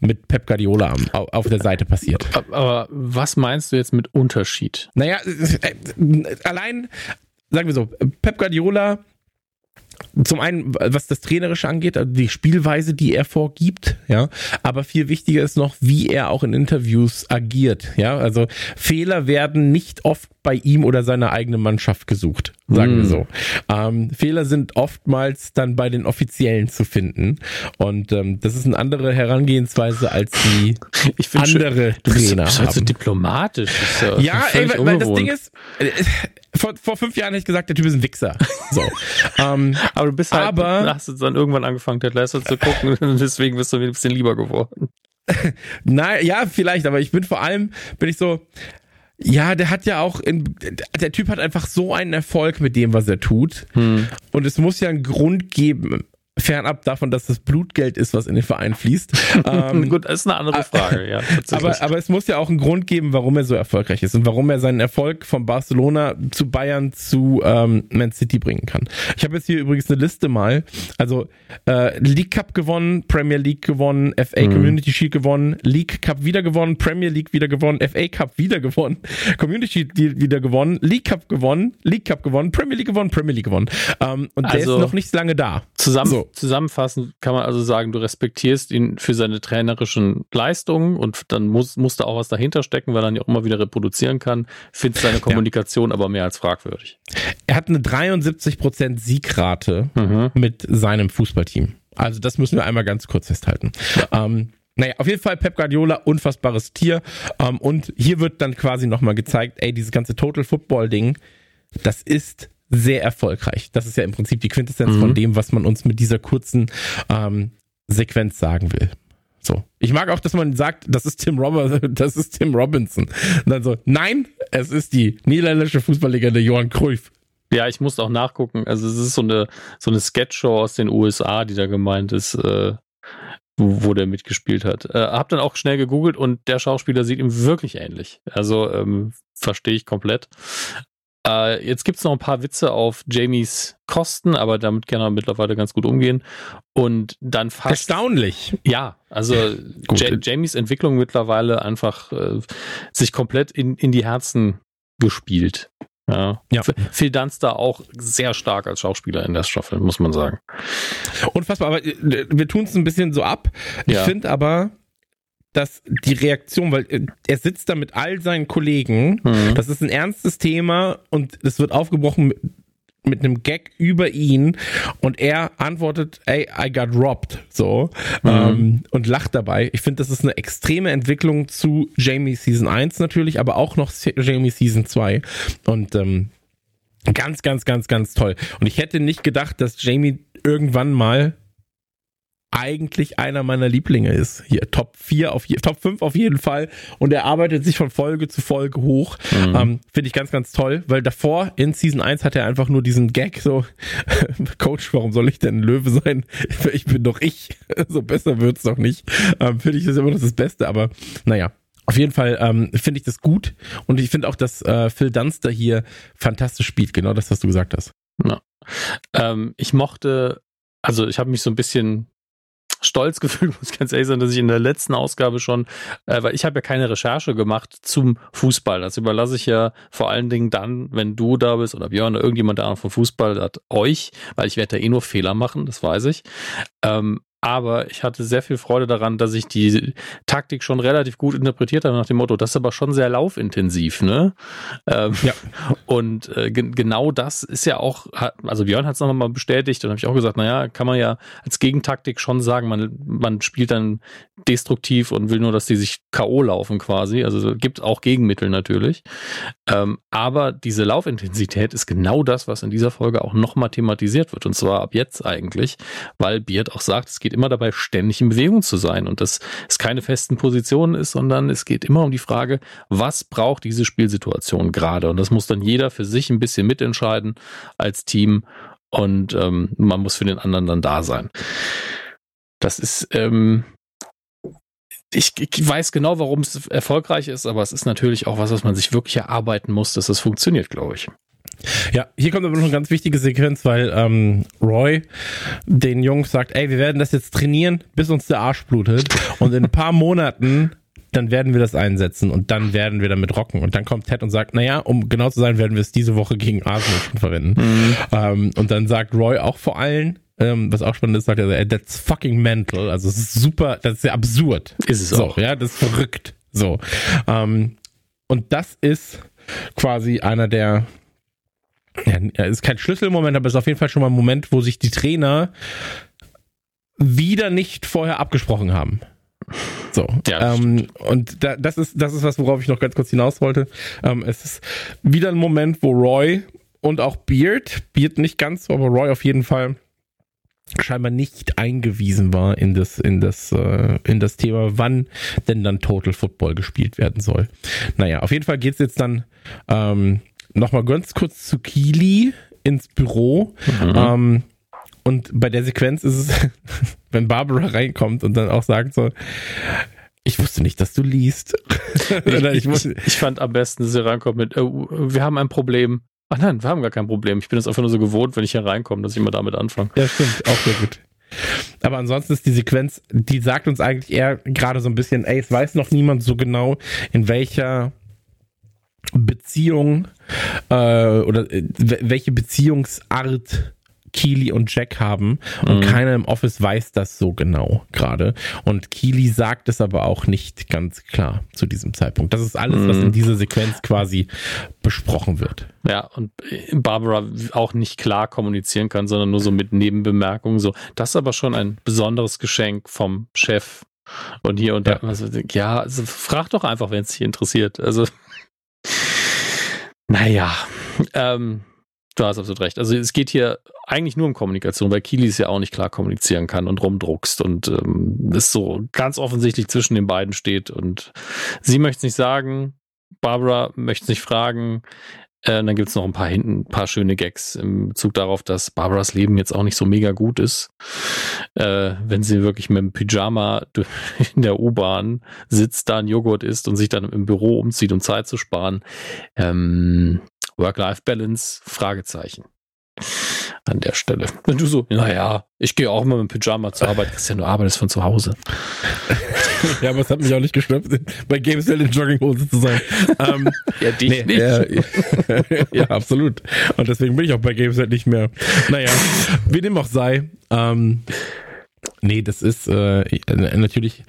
mit Pep Guardiola auf der Seite passiert. Aber was meinst du jetzt mit Unterschied? Naja, äh, allein, sagen wir so, Pep Guardiola zum einen, was das Trainerische angeht, also die Spielweise, die er vorgibt, ja, aber viel wichtiger ist noch, wie er auch in Interviews agiert, ja, also Fehler werden nicht oft bei ihm oder seiner eigenen Mannschaft gesucht, sagen mm. wir so. Ähm, Fehler sind oftmals dann bei den Offiziellen zu finden und ähm, das ist eine andere Herangehensweise als die andere schön, Trainer. Du bist halt so diplomatisch. ja, ja ey, weil, weil das Ding ist, äh, vor, vor fünf Jahren hätte ich gesagt, der Typ ist ein Wichser. So. ähm, aber du bist halt, aber, hast du dann irgendwann angefangen, Ted Lasso zu gucken und deswegen bist du mir ein bisschen lieber geworden. Nein, ja, vielleicht, aber ich bin vor allem, bin ich so, ja, der hat ja auch, in, der Typ hat einfach so einen Erfolg mit dem, was er tut. Hm. Und es muss ja einen Grund geben, fernab davon, dass das Blutgeld ist, was in den Verein fließt. ähm, Gut, das ist eine andere Frage, ja. Aber, aber es muss ja auch einen Grund geben, warum er so erfolgreich ist und warum er seinen Erfolg von Barcelona zu Bayern zu ähm, Man City bringen kann. Ich habe jetzt hier übrigens eine Liste mal. Also äh, League Cup gewonnen, Premier League gewonnen, FA mhm. Community Shield gewonnen, League Cup wieder gewonnen, Premier League wieder gewonnen, FA Cup wieder gewonnen, Community Shield wieder gewonnen, League Cup gewonnen, League Cup gewonnen, Premier League gewonnen, Premier League gewonnen. Ähm, und also, der ist also noch nicht lange da. Zusammen so zusammenfassend kann man also sagen, du respektierst ihn für seine trainerischen Leistungen und dann muss, muss da auch was dahinter stecken, weil er ihn ja auch immer wieder reproduzieren kann. Findest seine Kommunikation ja. aber mehr als fragwürdig. Er hat eine 73% Siegrate mhm. mit seinem Fußballteam. Also das müssen wir einmal ganz kurz festhalten. Ähm, naja, auf jeden Fall Pep Guardiola, unfassbares Tier. Ähm, und hier wird dann quasi nochmal gezeigt, ey, dieses ganze Total Football Ding, das ist sehr erfolgreich. Das ist ja im Prinzip die Quintessenz mhm. von dem, was man uns mit dieser kurzen ähm, Sequenz sagen will. So. Ich mag auch, dass man sagt, das ist Tim Robinson, das ist Tim Robinson. Und dann so, nein, es ist die niederländische Fußballlegende Johann Cruyff. Ja, ich musste auch nachgucken. Also es ist so eine so eine Sketchshow aus den USA, die da gemeint ist, äh, wo, wo der mitgespielt hat. Äh, hab dann auch schnell gegoogelt und der Schauspieler sieht ihm wirklich ähnlich. Also ähm, verstehe ich komplett. Äh, jetzt gibt's noch ein paar Witze auf Jamies Kosten, aber damit kann er mittlerweile ganz gut umgehen. Und dann fast. Erstaunlich. Ja, also ja, Jamies Entwicklung mittlerweile einfach äh, sich komplett in, in die Herzen gespielt. Ja. ja. Phil Dunster auch sehr stark als Schauspieler in der Staffel, muss man sagen. Unfassbar, aber äh, wir tun es ein bisschen so ab. Ich ja. finde aber, dass die Reaktion, weil äh, er sitzt da mit all seinen Kollegen, mhm. das ist ein ernstes Thema und es wird aufgebrochen mit einem Gag über ihn und er antwortet, ey, I got robbed, so, mhm. ähm, und lacht dabei. Ich finde, das ist eine extreme Entwicklung zu Jamie Season 1 natürlich, aber auch noch Jamie Season 2 und ähm, ganz, ganz, ganz, ganz toll. Und ich hätte nicht gedacht, dass Jamie irgendwann mal eigentlich einer meiner Lieblinge ist. Hier Top 4 auf Top 5 auf jeden Fall und er arbeitet sich von Folge zu Folge hoch. Mhm. Ähm, Finde ich ganz ganz toll, weil davor in Season 1 hat er einfach nur diesen Gag so Coach, warum soll ich denn ein Löwe sein? Ich bin doch ich. so besser wird's doch nicht. Ähm, Finde ich das immer noch das Beste, aber naja, auf jeden Fall ähm, finde ich das gut und ich finde auch, dass äh, Phil Dunster hier fantastisch spielt, genau das, was du gesagt hast. Ja. Ähm, ich mochte, also ich habe mich so ein bisschen stolz gefühlt, muss ich ganz ehrlich sagen, dass ich in der letzten Ausgabe schon, äh, weil ich habe ja keine Recherche gemacht zum Fußball. Das überlasse ich ja vor allen Dingen dann, wenn du da bist oder Björn oder irgendjemand da vom Fußball hat, euch, weil ich werde da eh nur Fehler machen, das weiß ich. Ähm, aber ich hatte sehr viel Freude daran, dass ich die Taktik schon relativ gut interpretiert habe nach dem Motto, das ist aber schon sehr laufintensiv, ne? Ähm, ja. Und äh, genau das ist ja auch, also Björn hat es nochmal bestätigt und habe ich auch gesagt, naja, kann man ja als Gegentaktik schon sagen, man, man spielt dann destruktiv und will nur, dass die sich K.O. laufen quasi. Also gibt auch Gegenmittel natürlich. Ähm, aber diese Laufintensität ist genau das, was in dieser Folge auch nochmal thematisiert wird. Und zwar ab jetzt eigentlich, weil Beard auch sagt, es geht immer dabei, ständig in Bewegung zu sein und dass es keine festen Positionen ist, sondern es geht immer um die Frage, was braucht diese Spielsituation gerade? Und das muss dann jeder für sich ein bisschen mitentscheiden als Team und ähm, man muss für den anderen dann da sein. Das ist, ähm, ich, ich weiß genau, warum es erfolgreich ist, aber es ist natürlich auch was, was man sich wirklich erarbeiten muss, dass es funktioniert, glaube ich. Ja, hier kommt aber noch eine ganz wichtige Sequenz, weil ähm, Roy den Jungs sagt, ey, wir werden das jetzt trainieren, bis uns der Arsch blutet und in ein paar Monaten dann werden wir das einsetzen und dann werden wir damit rocken. Und dann kommt Ted und sagt, naja, um genau zu sein, werden wir es diese Woche gegen Arsenal schon verwenden. Mhm. Ähm, und dann sagt Roy auch vor allen, ähm, was auch spannend ist, sagt er, that's fucking mental. Also es ist super, das ist ja absurd. Ist es so, auch. Ja, das ist verrückt. So. Ähm, und das ist quasi einer der ja, ist kein Schlüsselmoment, aber ist auf jeden Fall schon mal ein Moment, wo sich die Trainer wieder nicht vorher abgesprochen haben. So. Ja, ähm, und da, das ist, das ist was, worauf ich noch ganz kurz hinaus wollte. Ähm, es ist wieder ein Moment, wo Roy und auch Beard, Beard nicht ganz aber Roy auf jeden Fall scheinbar nicht eingewiesen war in das, in das, äh, in das Thema, wann denn dann Total Football gespielt werden soll. Naja, auf jeden Fall geht's jetzt dann ähm, nochmal ganz kurz zu Kili ins Büro. Mhm. Ähm, und bei der Sequenz ist es, wenn Barbara reinkommt und dann auch sagt so, ich wusste nicht, dass du liest. ich, ich, ich, fand am besten, dass sie reinkommt mit, äh, wir haben ein Problem. Ach nein, wir haben gar kein Problem. Ich bin es einfach nur so gewohnt, wenn ich hier reinkomme, dass ich immer damit anfange. Ja, stimmt. Auch sehr gut. Aber ansonsten ist die Sequenz, die sagt uns eigentlich eher gerade so ein bisschen, ey, es weiß noch niemand so genau, in welcher Beziehung äh, oder äh, welche Beziehungsart Keely und Jack haben und mhm. keiner im Office weiß das so genau gerade. Und Keely sagt es aber auch nicht ganz klar zu diesem Zeitpunkt. Das ist alles, mhm. was in dieser Sequenz quasi besprochen wird. Ja, und Barbara auch nicht klar kommunizieren kann, sondern nur so mit Nebenbemerkungen. So, das ist aber schon ein besonderes Geschenk vom Chef. Und hier und da, ja, also, ja also frag doch einfach, wenn es dich interessiert. Also naja, ähm, du hast absolut recht. Also es geht hier eigentlich nur um Kommunikation, weil Kilis ja auch nicht klar kommunizieren kann und rumdruckst und ähm, es so ganz offensichtlich zwischen den beiden steht und sie möchte es nicht sagen, Barbara möchte es nicht fragen. Äh, dann gibt es noch ein paar hinten, ein paar schöne Gags im Bezug darauf, dass Barbaras Leben jetzt auch nicht so mega gut ist. Äh, wenn sie wirklich mit dem Pyjama in der U-Bahn sitzt, da ein Joghurt isst und sich dann im Büro umzieht, um Zeit zu sparen. Ähm, Work-Life-Balance? Fragezeichen an der Stelle. Wenn du so, naja, ich gehe auch immer mit dem Pyjama zur Arbeit. Christian, du arbeitest von zu Hause. ja, aber es hat mich auch nicht gestört, bei Gameswell in Jogginghose zu sein. Ähm, ja, dich nee, nicht. Äh, ja, absolut. Und deswegen bin ich auch bei Gameswell nicht mehr. Naja, wie dem auch sei. Ähm, Nee, das ist äh, natürlich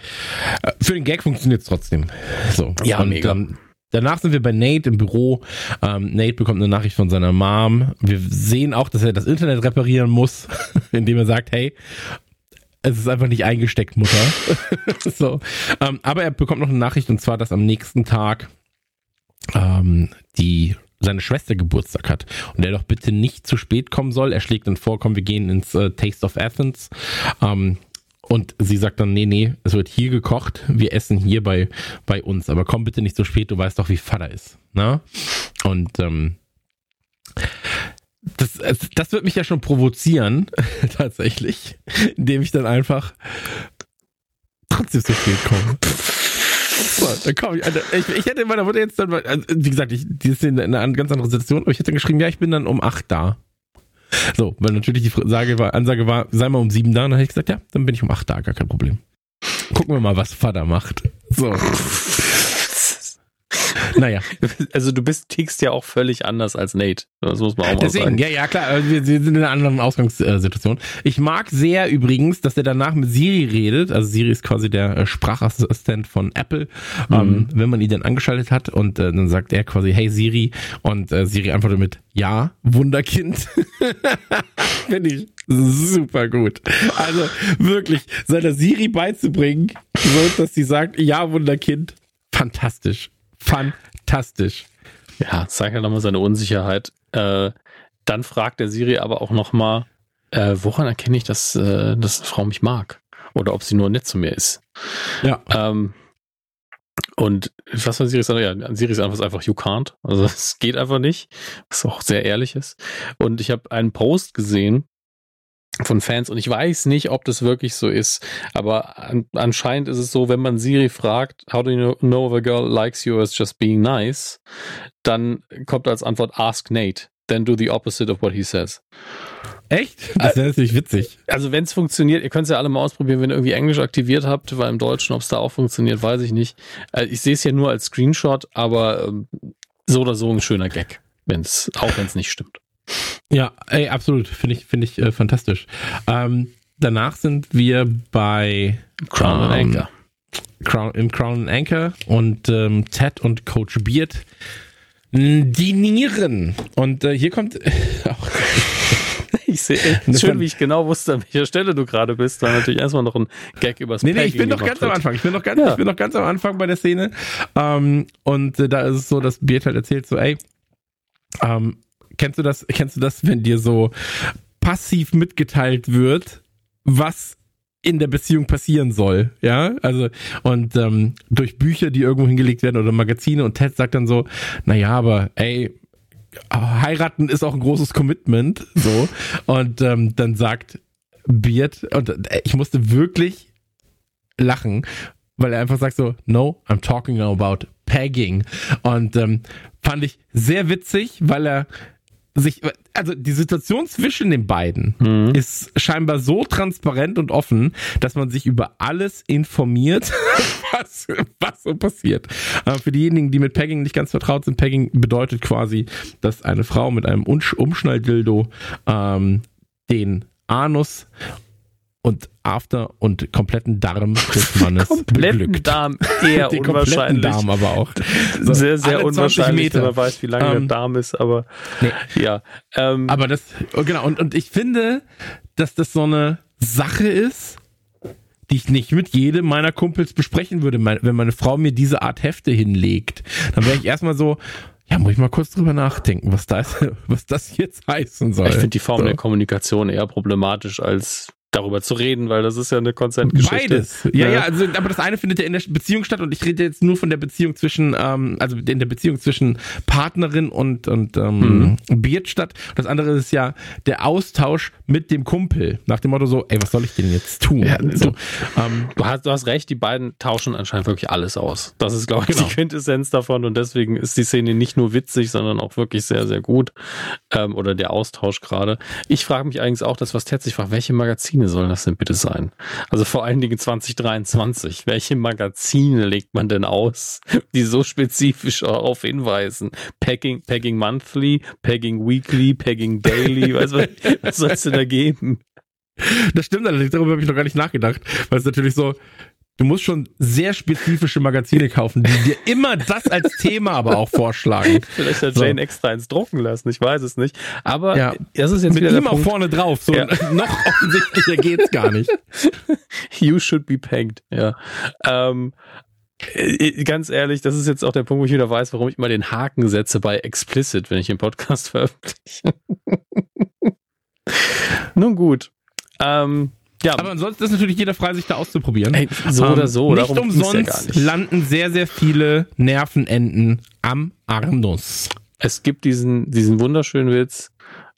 äh, für den Gag funktioniert es trotzdem. So. Ja, und, mega. Ähm, danach sind wir bei Nate im Büro. Ähm, Nate bekommt eine Nachricht von seiner Mom. Wir sehen auch, dass er das Internet reparieren muss, indem er sagt, hey, es ist einfach nicht eingesteckt, Mutter. so. Ähm, aber er bekommt noch eine Nachricht und zwar, dass am nächsten Tag ähm, die seine Schwester Geburtstag hat und er doch bitte nicht zu spät kommen soll. Er schlägt dann vor, komm, wir gehen ins äh, Taste of Athens. Ähm, und sie sagt dann, nee, nee, es wird hier gekocht, wir essen hier bei, bei uns, aber komm bitte nicht so spät, du weißt doch, wie Vater ist. Ne? Und ähm, das, das wird mich ja schon provozieren, tatsächlich, indem ich dann einfach trotzdem zu spät komme. So, dann komm ich, also ich, ich hätte meiner Mutter jetzt dann, also wie gesagt, ich, die ist in einer ganz anderen Situation, aber ich hätte dann geschrieben, ja, ich bin dann um acht da. So, weil natürlich die Frage war, Ansage war, sei mal um sieben da, und dann hätte ich gesagt, ja, dann bin ich um acht da, gar kein Problem. Gucken wir mal, was Vater macht. So. Naja. Also du bist, tickst ja auch völlig anders als Nate. Das muss man auch mal Deswegen, sagen. ja, ja, klar. Wir, wir sind in einer anderen Ausgangssituation. Ich mag sehr übrigens, dass der danach mit Siri redet. Also Siri ist quasi der äh, Sprachassistent von Apple, mhm. ähm, wenn man ihn dann angeschaltet hat. Und äh, dann sagt er quasi, hey Siri. Und äh, Siri antwortet mit, ja, Wunderkind. Finde ich super gut. Also wirklich, seiner Siri beizubringen, so dass sie sagt, ja, Wunderkind. Fantastisch fantastisch. Ja, zeigt ja nochmal seine Unsicherheit. Äh, dann fragt der Siri aber auch nochmal, äh, woran erkenne ich, dass, äh, dass eine Frau mich mag? Oder ob sie nur nett zu mir ist. Ja. Ähm, und was war Siri sagen? Ja, Siri ist einfach you can't. Also es geht einfach nicht, was auch sehr ehrlich ist. Und ich habe einen Post gesehen, von Fans und ich weiß nicht, ob das wirklich so ist, aber an, anscheinend ist es so, wenn man Siri fragt, how do you know if a girl likes you as just being nice, dann kommt als Antwort ask Nate, then do the opposite of what he says. Echt? Das wäre natürlich witzig. Also wenn es funktioniert, ihr könnt es ja alle mal ausprobieren, wenn ihr irgendwie Englisch aktiviert habt, weil im Deutschen, ob es da auch funktioniert, weiß ich nicht. Äh, ich sehe es ja nur als Screenshot, aber ähm, so oder so ein schöner Gag, wenn's, auch wenn es nicht stimmt. Ja, ey, absolut. Finde ich, finde ich äh, fantastisch. Ähm, danach sind wir bei Crown ähm, and Anchor. Crown, Im Crown and Anchor und ähm, Ted und Coach Beard dinieren. Und äh, hier kommt auch. ich sehe, schön, wie ich genau wusste, an welcher Stelle du gerade bist. Da natürlich erstmal noch ein Gag übers Nee, nee, ich bin noch ganz wird. am Anfang. Ich bin noch ganz, ja. ich bin noch ganz am Anfang bei der Szene. Ähm, und äh, da ist es so, dass Beard halt erzählt so, ey, ähm, Kennst du das, kennst du das, wenn dir so passiv mitgeteilt wird, was in der Beziehung passieren soll, ja, also und ähm, durch Bücher, die irgendwo hingelegt werden oder Magazine und Ted sagt dann so, naja, aber ey, heiraten ist auch ein großes Commitment, so. Und ähm, dann sagt Beard und äh, ich musste wirklich lachen, weil er einfach sagt so, no, I'm talking about pegging. Und ähm, fand ich sehr witzig, weil er sich, also die Situation zwischen den beiden mhm. ist scheinbar so transparent und offen, dass man sich über alles informiert, was, was so passiert. Äh, für diejenigen, die mit Pegging nicht ganz vertraut sind, Pegging bedeutet quasi, dass eine Frau mit einem Umschnalldildo ähm, den Anus und After und kompletten Darm des Mannes kompletten beglückt. Darm eher Den unwahrscheinlich. Darm aber auch. So, sehr, sehr unwahrscheinlich, wenn man weiß, wie lange ähm, der Darm ist, aber nee. ja. Ähm, aber das, oh, genau, und, und ich finde, dass das so eine Sache ist, die ich nicht mit jedem meiner Kumpels besprechen würde. Wenn meine Frau mir diese Art Hefte hinlegt, dann wäre ich erstmal so, ja, muss ich mal kurz drüber nachdenken, was das, was das jetzt heißen soll. Ich finde die Form so. der Kommunikation eher problematisch als darüber zu reden, weil das ist ja eine Consent-Geschichte. Beides. Ja, ja, ja, also, aber das eine findet ja in der Beziehung statt und ich rede jetzt nur von der Beziehung zwischen, ähm, also in der Beziehung zwischen Partnerin und, und ähm, mhm. Beard statt. Das andere ist ja der Austausch mit dem Kumpel. Nach dem Motto so, ey, was soll ich denn jetzt tun? Ja, so, ähm, du, hast, du hast recht, die beiden tauschen anscheinend wirklich alles aus. Das ist, glaube ich, genau. die Quintessenz davon und deswegen ist die Szene nicht nur witzig, sondern auch wirklich sehr, sehr gut. Ähm, oder der Austausch gerade. Ich frage mich eigentlich auch, das was Ted sich fragt, welche Magazine Magazine sollen das denn bitte sein? Also vor allen Dingen 2023. Welche Magazine legt man denn aus, die so spezifisch darauf hinweisen? Packing, Packing Monthly, Packing Weekly, Packing Daily, was, was soll es denn da geben? Das stimmt allerdings, darüber habe ich noch gar nicht nachgedacht, weil es natürlich so, du musst schon sehr spezifische Magazine kaufen, die dir immer das als Thema aber auch vorschlagen. Vielleicht hat Jane so. extra eins drucken lassen, ich weiß es nicht. Aber ja. das ist jetzt Mit wieder immer vorne drauf. So ja. noch offensichtlicher geht's gar nicht. You should be pegged, ja. Ähm, äh, ganz ehrlich, das ist jetzt auch der Punkt, wo ich wieder weiß, warum ich immer den Haken setze bei explicit, wenn ich den Podcast veröffentliche. Nun gut. Ähm, ja. Aber ansonsten ist natürlich jeder frei, sich da auszuprobieren. Ey, so ähm, oder so. Nicht umsonst ja nicht. landen sehr, sehr viele Nervenenden am Arnus. Es gibt diesen, diesen wunderschönen Witz,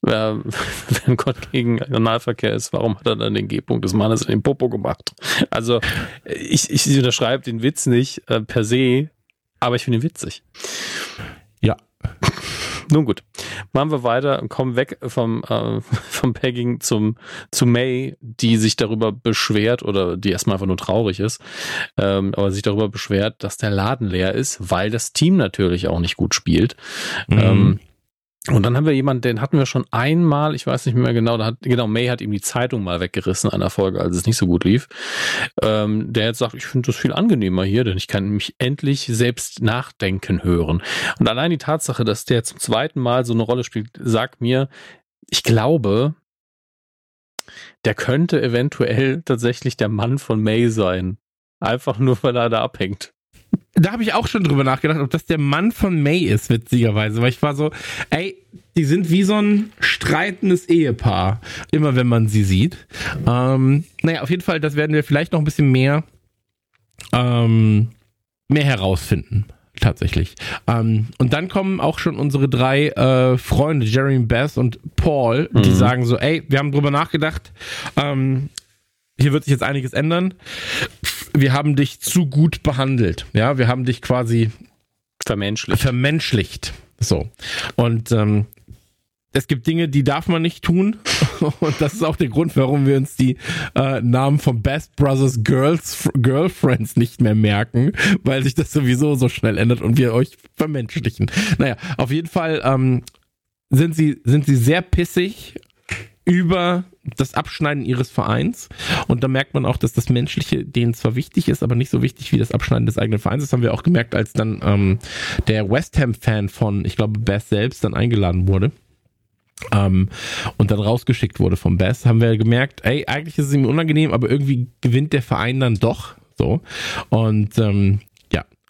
äh, wenn Gott gegen Analverkehr ist, warum hat er dann den G-Punkt des Mannes in den Popo gemacht? Also ich, ich unterschreibe den Witz nicht äh, per se, aber ich finde ihn witzig. Ja. Nun gut, machen wir weiter und kommen weg vom, äh, vom Pegging zum, zu May, die sich darüber beschwert oder die erstmal einfach nur traurig ist, ähm, aber sich darüber beschwert, dass der Laden leer ist, weil das Team natürlich auch nicht gut spielt. Mhm. Ähm, und dann haben wir jemanden, den hatten wir schon einmal, ich weiß nicht mehr genau, da hat, genau, May hat ihm die Zeitung mal weggerissen einer Folge, als es nicht so gut lief. Ähm, der jetzt sagt, ich finde das viel angenehmer hier, denn ich kann mich endlich selbst nachdenken hören. Und allein die Tatsache, dass der zum zweiten Mal so eine Rolle spielt, sagt mir, ich glaube, der könnte eventuell tatsächlich der Mann von May sein. Einfach nur, weil er da abhängt da habe ich auch schon drüber nachgedacht, ob das der Mann von May ist, witzigerweise. Weil ich war so, ey, die sind wie so ein streitendes Ehepaar, immer wenn man sie sieht. Ähm, naja, auf jeden Fall, das werden wir vielleicht noch ein bisschen mehr, ähm, mehr herausfinden. Tatsächlich. Ähm, und dann kommen auch schon unsere drei äh, Freunde, Jeremy Beth und Paul, die mhm. sagen so, ey, wir haben drüber nachgedacht, ähm, hier wird sich jetzt einiges ändern wir haben dich zu gut behandelt. Ja, wir haben dich quasi vermenschlicht. Vermenschlicht. So. Und ähm, es gibt Dinge, die darf man nicht tun. Und das ist auch der Grund, warum wir uns die äh, Namen von Best Brothers Girls, Girlfriends nicht mehr merken, weil sich das sowieso so schnell ändert und wir euch vermenschlichen. Naja, auf jeden Fall ähm, sind sie, sind sie sehr pissig über das Abschneiden ihres Vereins. Und da merkt man auch, dass das Menschliche denen zwar wichtig ist, aber nicht so wichtig wie das Abschneiden des eigenen Vereins. Das haben wir auch gemerkt, als dann ähm, der West Ham-Fan von, ich glaube, Beth selbst dann eingeladen wurde. Ähm, und dann rausgeschickt wurde vom Best, haben wir gemerkt, ey, eigentlich ist es ihm unangenehm, aber irgendwie gewinnt der Verein dann doch so. Und ähm,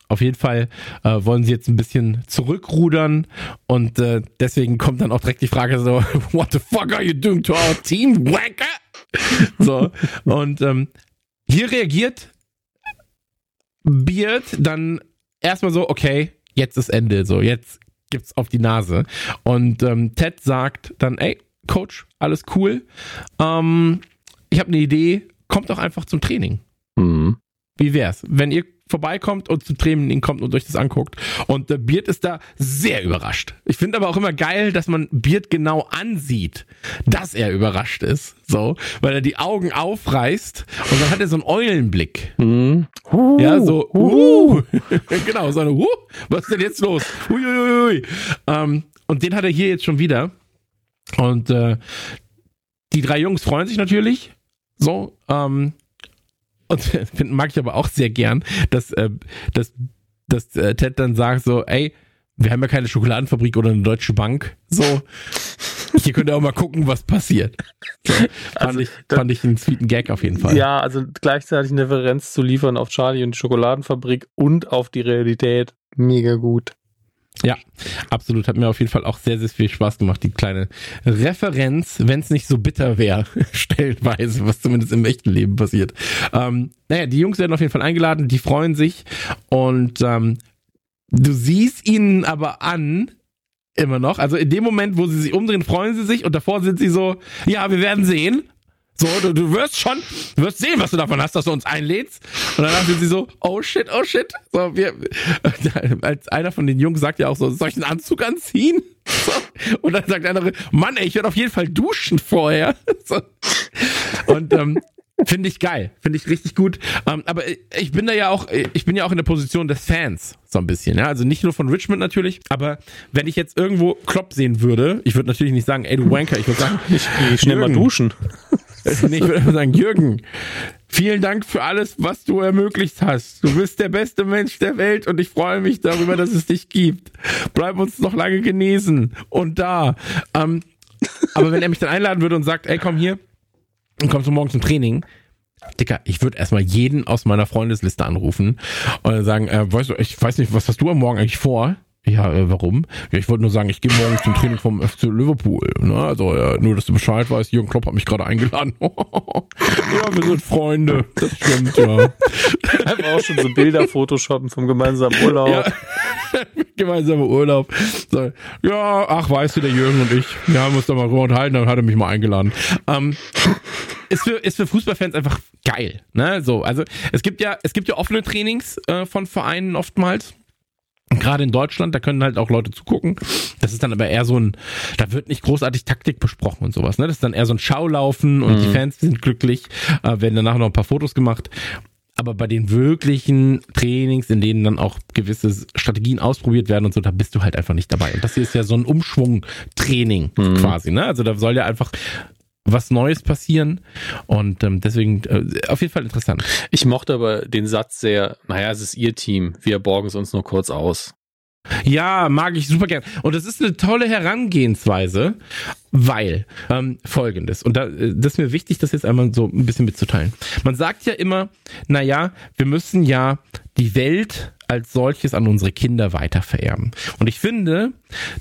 auf jeden Fall äh, wollen sie jetzt ein bisschen zurückrudern und äh, deswegen kommt dann auch direkt die Frage so, what the fuck are you doing to our team, wanker? so, und ähm, hier reagiert Beard dann erstmal so, okay, jetzt ist Ende, so, jetzt gibt's auf die Nase. Und ähm, Ted sagt dann, ey, Coach, alles cool. Ähm, ich habe eine Idee, kommt doch einfach zum Training. Mhm. Wie wär's? Wenn ihr vorbeikommt und zu Training kommt und euch das anguckt. Und der Beard ist da sehr überrascht. Ich finde aber auch immer geil, dass man Beard genau ansieht, dass er überrascht ist. So, weil er die Augen aufreißt und dann hat er so einen Eulenblick. Mhm. Uh, ja, so, uh. genau, so eine, uh, was ist denn jetzt los? Uiuiui. Ähm, und den hat er hier jetzt schon wieder. Und äh, die drei Jungs freuen sich natürlich. So, ähm, und finden mag ich aber auch sehr gern, dass, äh, dass, dass äh, Ted dann sagt so, ey, wir haben ja keine Schokoladenfabrik oder eine deutsche Bank. So, hier könnt ihr auch mal gucken, was passiert. So, fand, also, ich, fand ich einen sweeten Gag auf jeden Fall. Ja, also gleichzeitig eine Referenz zu liefern auf Charlie und die Schokoladenfabrik und auf die Realität. Mega gut. Ja, absolut. Hat mir auf jeden Fall auch sehr, sehr viel Spaß gemacht, die kleine Referenz, wenn es nicht so bitter wäre, stellenweise, was zumindest im echten Leben passiert. Ähm, naja, die Jungs werden auf jeden Fall eingeladen, die freuen sich und ähm, du siehst ihnen aber an, immer noch, also in dem Moment, wo sie sich umdrehen, freuen sie sich und davor sind sie so, ja, wir werden sehen. So, du, du wirst schon, du wirst sehen, was du davon hast, dass du uns einlädst. Und danach sind sie so, oh shit, oh shit. So, wir, als einer von den Jungs sagt ja auch so, soll ich einen Anzug anziehen? So. Und dann sagt der andere, Mann, ey, ich werde auf jeden Fall duschen vorher. So. Und ähm, Finde ich geil, finde ich richtig gut. Ähm, aber ich bin da ja auch, ich bin ja auch in der Position des Fans, so ein bisschen. Ja? Also nicht nur von Richmond natürlich, aber wenn ich jetzt irgendwo Klopp sehen würde, ich würde natürlich nicht sagen, ey du Wanker, ich würde sagen, ich gehe schnell mal duschen. nee, ich würde sagen, Jürgen, vielen Dank für alles, was du ermöglicht hast. Du bist der beste Mensch der Welt und ich freue mich darüber, dass es dich gibt. Bleib uns noch lange genesen und da. Ähm, aber wenn er mich dann einladen würde und sagt, ey, komm hier und kommst du morgen zum Training, Dicker, ich würde erstmal jeden aus meiner Freundesliste anrufen und sagen, äh, weißt du, ich weiß nicht, was hast du am Morgen eigentlich vor? Ja, äh, warum? Ja, ich wollte nur sagen, ich gehe morgen zum Training vom FC Liverpool. Ne? Also äh, nur, dass du Bescheid weißt, Jürgen Klopp hat mich gerade eingeladen. ja, wir sind Freunde. Das stimmt, ja. Haben auch schon so Bilder photoshoppen vom gemeinsamen Urlaub. Ja. Gemeinsamer Urlaub. So, ja, ach, weißt du, der Jürgen und ich, wir haben uns da mal drüber unterhalten, dann hat er mich mal eingeladen. Ähm, ist für, ist für Fußballfans einfach geil. Ne? So, also es gibt ja, es gibt ja offene Trainings äh, von Vereinen oftmals. Gerade in Deutschland, da können halt auch Leute zugucken. Das ist dann aber eher so ein, da wird nicht großartig Taktik besprochen und sowas. Ne? Das ist dann eher so ein Schaulaufen und mhm. die Fans sind glücklich, äh, werden danach noch ein paar Fotos gemacht. Aber bei den wirklichen Trainings, in denen dann auch gewisse Strategien ausprobiert werden und so, da bist du halt einfach nicht dabei. Und das hier ist ja so ein Umschwung-Training mhm. quasi. Ne? Also da soll ja einfach was Neues passieren. Und ähm, deswegen äh, auf jeden Fall interessant. Ich mochte aber den Satz sehr, naja, es ist ihr Team, wir borgen es uns nur kurz aus. Ja, mag ich super gern. Und das ist eine tolle Herangehensweise, weil ähm, folgendes, und da, äh, das ist mir wichtig, das jetzt einmal so ein bisschen mitzuteilen. Man sagt ja immer, naja, wir müssen ja die Welt als solches an unsere Kinder weitervererben. Und ich finde,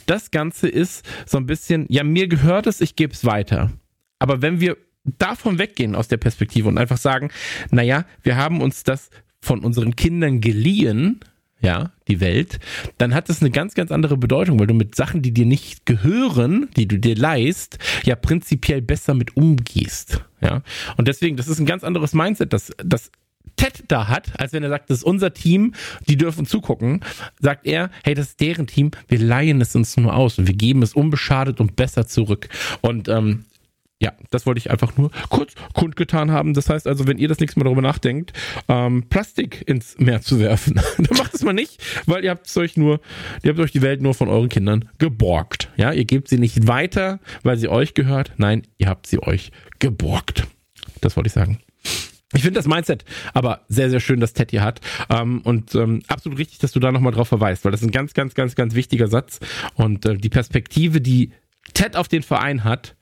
das Ganze ist so ein bisschen, ja, mir gehört es, ich gebe es weiter. Aber wenn wir davon weggehen aus der Perspektive und einfach sagen, naja, wir haben uns das von unseren Kindern geliehen, ja, die Welt, dann hat das eine ganz, ganz andere Bedeutung, weil du mit Sachen, die dir nicht gehören, die du dir leist, ja prinzipiell besser mit umgehst, ja. Und deswegen, das ist ein ganz anderes Mindset, das, das Ted da hat, als wenn er sagt, das ist unser Team, die dürfen zugucken, sagt er, hey, das ist deren Team, wir leihen es uns nur aus und wir geben es unbeschadet und besser zurück. Und ähm, ja, das wollte ich einfach nur kurz kundgetan haben. Das heißt also, wenn ihr das nächste Mal darüber nachdenkt, ähm, Plastik ins Meer zu werfen, dann macht es mal nicht, weil ihr habt euch nur, ihr habt euch die Welt nur von euren Kindern geborgt. Ja, ihr gebt sie nicht weiter, weil sie euch gehört. Nein, ihr habt sie euch geborgt. Das wollte ich sagen. Ich finde das Mindset aber sehr, sehr schön, dass Ted hier hat. Ähm, und ähm, absolut richtig, dass du da nochmal drauf verweist, weil das ist ein ganz, ganz, ganz, ganz wichtiger Satz. Und äh, die Perspektive, die Ted auf den Verein hat,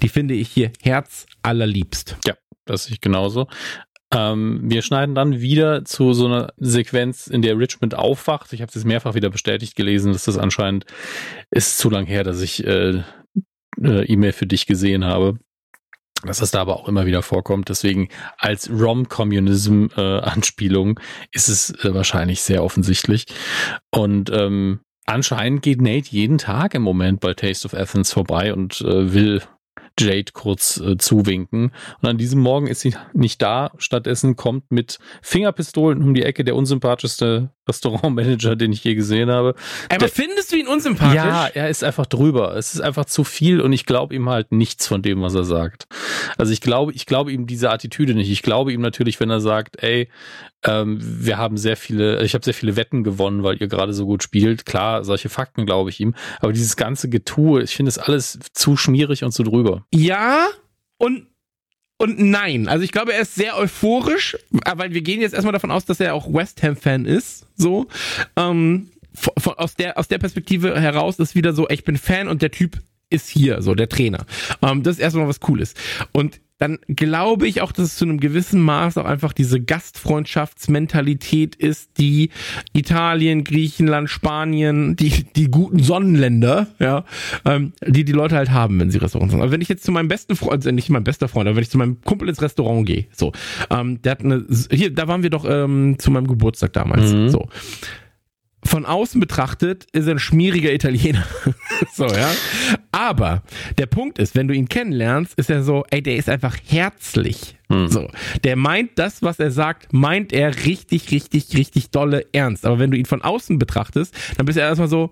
die finde ich hier herz allerliebst. Ja, das sehe ich genauso. Ähm, wir schneiden dann wieder zu so einer Sequenz, in der Richmond aufwacht. Ich habe es mehrfach wieder bestätigt gelesen, dass das anscheinend ist zu lang her, dass ich äh, E-Mail für dich gesehen habe. Dass das da aber auch immer wieder vorkommt. Deswegen als Rom-Communism-Anspielung äh, ist es äh, wahrscheinlich sehr offensichtlich. Und ähm, anscheinend geht Nate jeden Tag im Moment bei Taste of Athens vorbei und äh, will Jade kurz äh, zuwinken. Und an diesem Morgen ist sie nicht da. Stattdessen kommt mit Fingerpistolen um die Ecke der unsympathischste Restaurantmanager, den ich je gesehen habe. Aber der, findest du ihn unsympathisch? Ja, er ist einfach drüber. Es ist einfach zu viel und ich glaube ihm halt nichts von dem, was er sagt. Also ich glaube, ich glaube ihm diese Attitüde nicht. Ich glaube ihm natürlich, wenn er sagt, ey, ähm, wir haben sehr viele, ich habe sehr viele Wetten gewonnen, weil ihr gerade so gut spielt. Klar, solche Fakten glaube ich ihm. Aber dieses ganze Getue, ich finde es alles zu schmierig und zu drüber. Ja, und und nein. Also ich glaube, er ist sehr euphorisch, weil wir gehen jetzt erstmal davon aus, dass er auch West Ham-Fan ist. So. Ähm, von, aus, der, aus der Perspektive heraus ist wieder so, ich bin Fan und der Typ ist hier, so der Trainer. Ähm, das ist erstmal was Cooles. Und dann glaube ich auch, dass es zu einem gewissen Maß auch einfach diese Gastfreundschaftsmentalität ist, die Italien, Griechenland, Spanien, die, die guten Sonnenländer, ja, ähm, die die Leute halt haben, wenn sie Restaurants sind. Aber wenn ich jetzt zu meinem besten Freund, äh, nicht mein bester Freund, aber wenn ich zu meinem Kumpel ins Restaurant gehe, so, ähm, der hat eine, hier, da waren wir doch ähm, zu meinem Geburtstag damals, mhm. so von außen betrachtet ist er ein schmieriger Italiener. so, ja. Aber der Punkt ist, wenn du ihn kennenlernst, ist er so, ey, der ist einfach herzlich. Hm. So, der meint das, was er sagt, meint er richtig, richtig, richtig dolle ernst. Aber wenn du ihn von außen betrachtest, dann bist du erstmal so,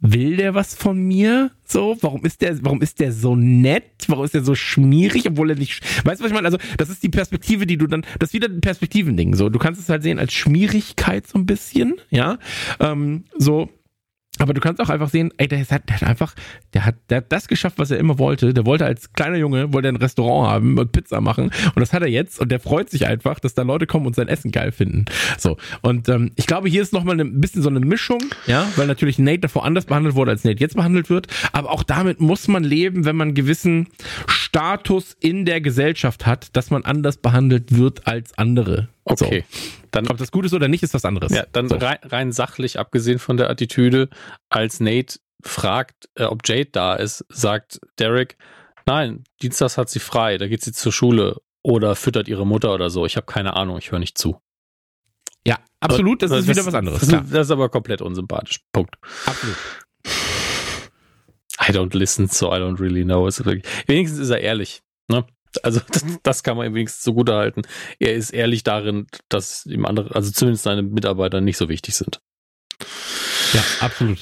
will der was von mir? So, warum ist der, warum ist der so nett? Warum ist der so schmierig, obwohl er nicht, weißt du, was ich meine? Also, das ist die Perspektive, die du dann, das ist wieder ein Perspektivending. So, du kannst es halt sehen als Schmierigkeit so ein bisschen, ja, ähm, so, aber du kannst auch einfach sehen, ey, der hat, der hat einfach, der hat, der hat das geschafft, was er immer wollte. Der wollte als kleiner Junge, wollte ein Restaurant haben und Pizza machen. Und das hat er jetzt. Und der freut sich einfach, dass da Leute kommen und sein Essen geil finden. So. Und ähm, ich glaube, hier ist nochmal ein bisschen so eine Mischung, ja, weil natürlich Nate davor anders behandelt wurde, als Nate jetzt behandelt wird. Aber auch damit muss man leben, wenn man einen gewissen Status in der Gesellschaft hat, dass man anders behandelt wird als andere. Okay. So. Dann, Ob das gut ist oder nicht, ist was anderes. Ja, dann so. rein, rein sachlich, abgesehen von der Attitüde, als Nate fragt, äh, ob Jade da ist, sagt Derek, nein, Dienstags hat sie frei, da geht sie zur Schule oder füttert ihre Mutter oder so. Ich habe keine Ahnung, ich höre nicht zu. Ja, absolut, das, das ist wieder was anderes. Das, das, ist aber komplett unsympathisch. Punkt. Absolut. I don't listen, so I don't really know. Wenigstens ist er ehrlich. Ne? Also das, das kann man ihm wenigstens so gut erhalten. Er ist ehrlich darin, dass ihm andere, also zumindest seine Mitarbeiter nicht so wichtig sind. Ja, absolut.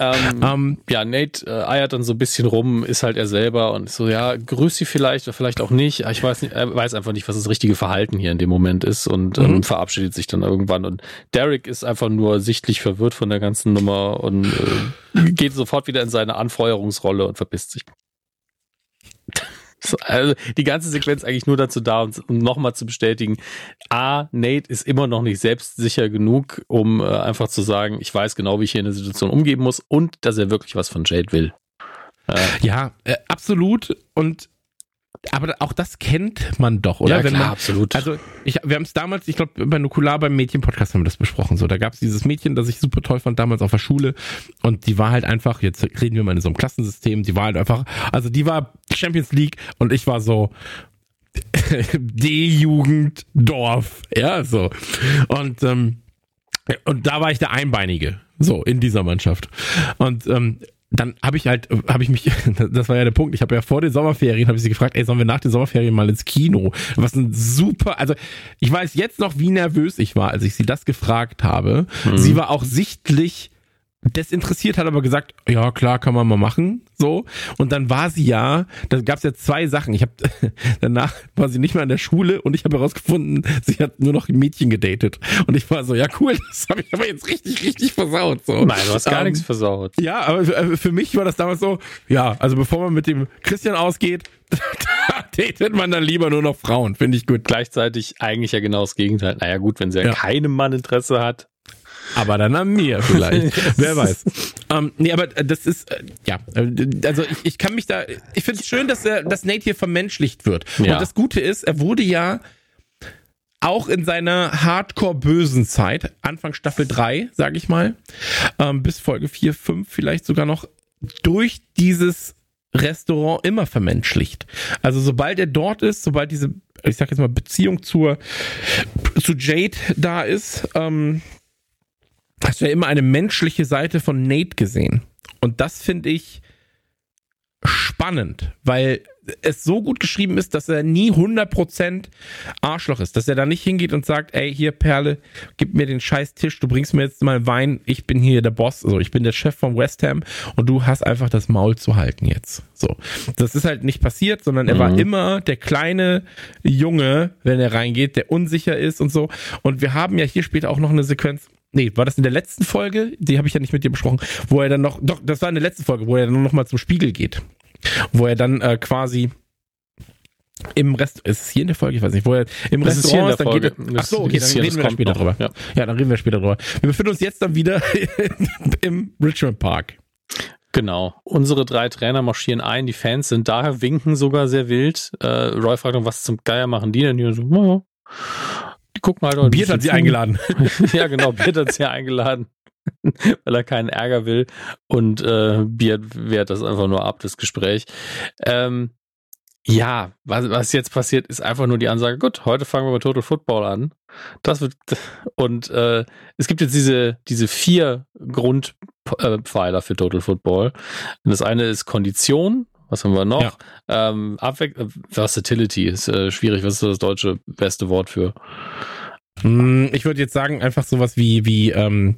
Ähm, um, ähm, ja, Nate äh, eiert dann so ein bisschen rum, ist halt er selber und so, ja, grüß sie vielleicht oder vielleicht auch nicht. Ich weiß nicht, er weiß einfach nicht, was das richtige Verhalten hier in dem Moment ist und ähm, mhm. verabschiedet sich dann irgendwann. Und Derek ist einfach nur sichtlich verwirrt von der ganzen Nummer und äh, geht sofort wieder in seine Anfeuerungsrolle und verpisst sich. Also die ganze Sequenz eigentlich nur dazu da, um nochmal zu bestätigen, A, Nate ist immer noch nicht selbstsicher genug, um äh, einfach zu sagen, ich weiß genau, wie ich hier in der Situation umgehen muss und dass er wirklich was von Jade will. Äh, ja, äh, absolut. Und aber auch das kennt man doch, oder? Ja, klar, man, absolut. Also ich, wir haben es damals, ich glaube, bei Nukular beim Mädchen-Podcast haben wir das besprochen. So, da gab es dieses Mädchen, das ich super toll fand damals auf der Schule. Und die war halt einfach, jetzt reden wir mal in so einem Klassensystem, die war halt einfach, also die war Champions League und ich war so, D-Jugend Dorf, ja, so. Und, ähm, und da war ich der Einbeinige, so, in dieser Mannschaft. Und ähm, dann habe ich halt, habe ich mich, das war ja der Punkt, ich habe ja vor den Sommerferien, habe ich sie gefragt, ey, sollen wir nach den Sommerferien mal ins Kino? Was ein super, also ich weiß jetzt noch, wie nervös ich war, als ich sie das gefragt habe. Mhm. Sie war auch sichtlich desinteressiert, hat aber gesagt, ja klar, kann man mal machen, so. Und dann war sie ja, da gab es ja zwei Sachen. Ich habe danach war sie nicht mehr an der Schule und ich habe herausgefunden, sie hat nur noch Mädchen gedatet. Und ich war so, ja cool, das habe ich aber jetzt richtig, richtig versaut. So. Nein, du hast gar ähm, nichts versaut. Ja, aber für, für mich war das damals so, ja, also bevor man mit dem Christian ausgeht, da datet man dann lieber nur noch Frauen, finde ich gut. Gleichzeitig eigentlich ja genau das Gegenteil. Naja gut, wenn sie ja, ja. keinem Mann Interesse hat, aber dann an mir vielleicht. Wer weiß. Ähm, nee, aber das ist, äh, ja, also ich, ich kann mich da, ich finde es schön, dass, er, dass Nate hier vermenschlicht wird. Ja. Und das Gute ist, er wurde ja auch in seiner Hardcore-bösen Zeit, Anfang Staffel 3, sage ich mal, ähm, bis Folge 4, 5 vielleicht sogar noch, durch dieses Restaurant immer vermenschlicht. Also sobald er dort ist, sobald diese, ich sag jetzt mal, Beziehung zur, zu Jade da ist, ähm, hast du ja immer eine menschliche Seite von Nate gesehen. Und das finde ich spannend, weil es so gut geschrieben ist, dass er nie 100% Arschloch ist, dass er da nicht hingeht und sagt, ey, hier Perle, gib mir den scheiß Tisch, du bringst mir jetzt mal Wein, ich bin hier der Boss, also ich bin der Chef von West Ham und du hast einfach das Maul zu halten jetzt. So. Das ist halt nicht passiert, sondern er mhm. war immer der kleine Junge, wenn er reingeht, der unsicher ist und so. Und wir haben ja hier später auch noch eine Sequenz, nee, war das in der letzten Folge? Die habe ich ja nicht mit dir besprochen, wo er dann noch, doch, das war in der letzten Folge, wo er dann noch mal zum Spiegel geht. Wo er dann äh, quasi im Rest, ist es hier in der Folge? Ich weiß nicht, wo er im das Restaurant ist, dann Folge. geht er, ach so, okay, dann reden wir da später drüber. Ja. ja, dann reden wir später drüber. Wir befinden uns jetzt dann wieder im Richmond Park. Genau. Unsere drei Trainer marschieren ein, die Fans sind daher, winken sogar sehr wild. Äh, Roy fragt dann, was zum Geier machen die denn hier? So, gucken halt. Biert hat sie eingeladen. ja, genau, Biert hat sie eingeladen. weil er keinen Ärger will. Und äh, Biert wehrt das einfach nur ab, das Gespräch. Ähm, ja, was, was jetzt passiert, ist einfach nur die Ansage, gut, heute fangen wir mit Total Football an. Das wird und äh, es gibt jetzt diese, diese vier Grundpfeiler für Total Football. Und das eine ist Kondition, was haben wir noch? Ja. Ähm, Abwe Versatility ist äh, schwierig. Was ist das deutsche beste Wort für? Hm, ich würde jetzt sagen, einfach sowas wie, wie ähm,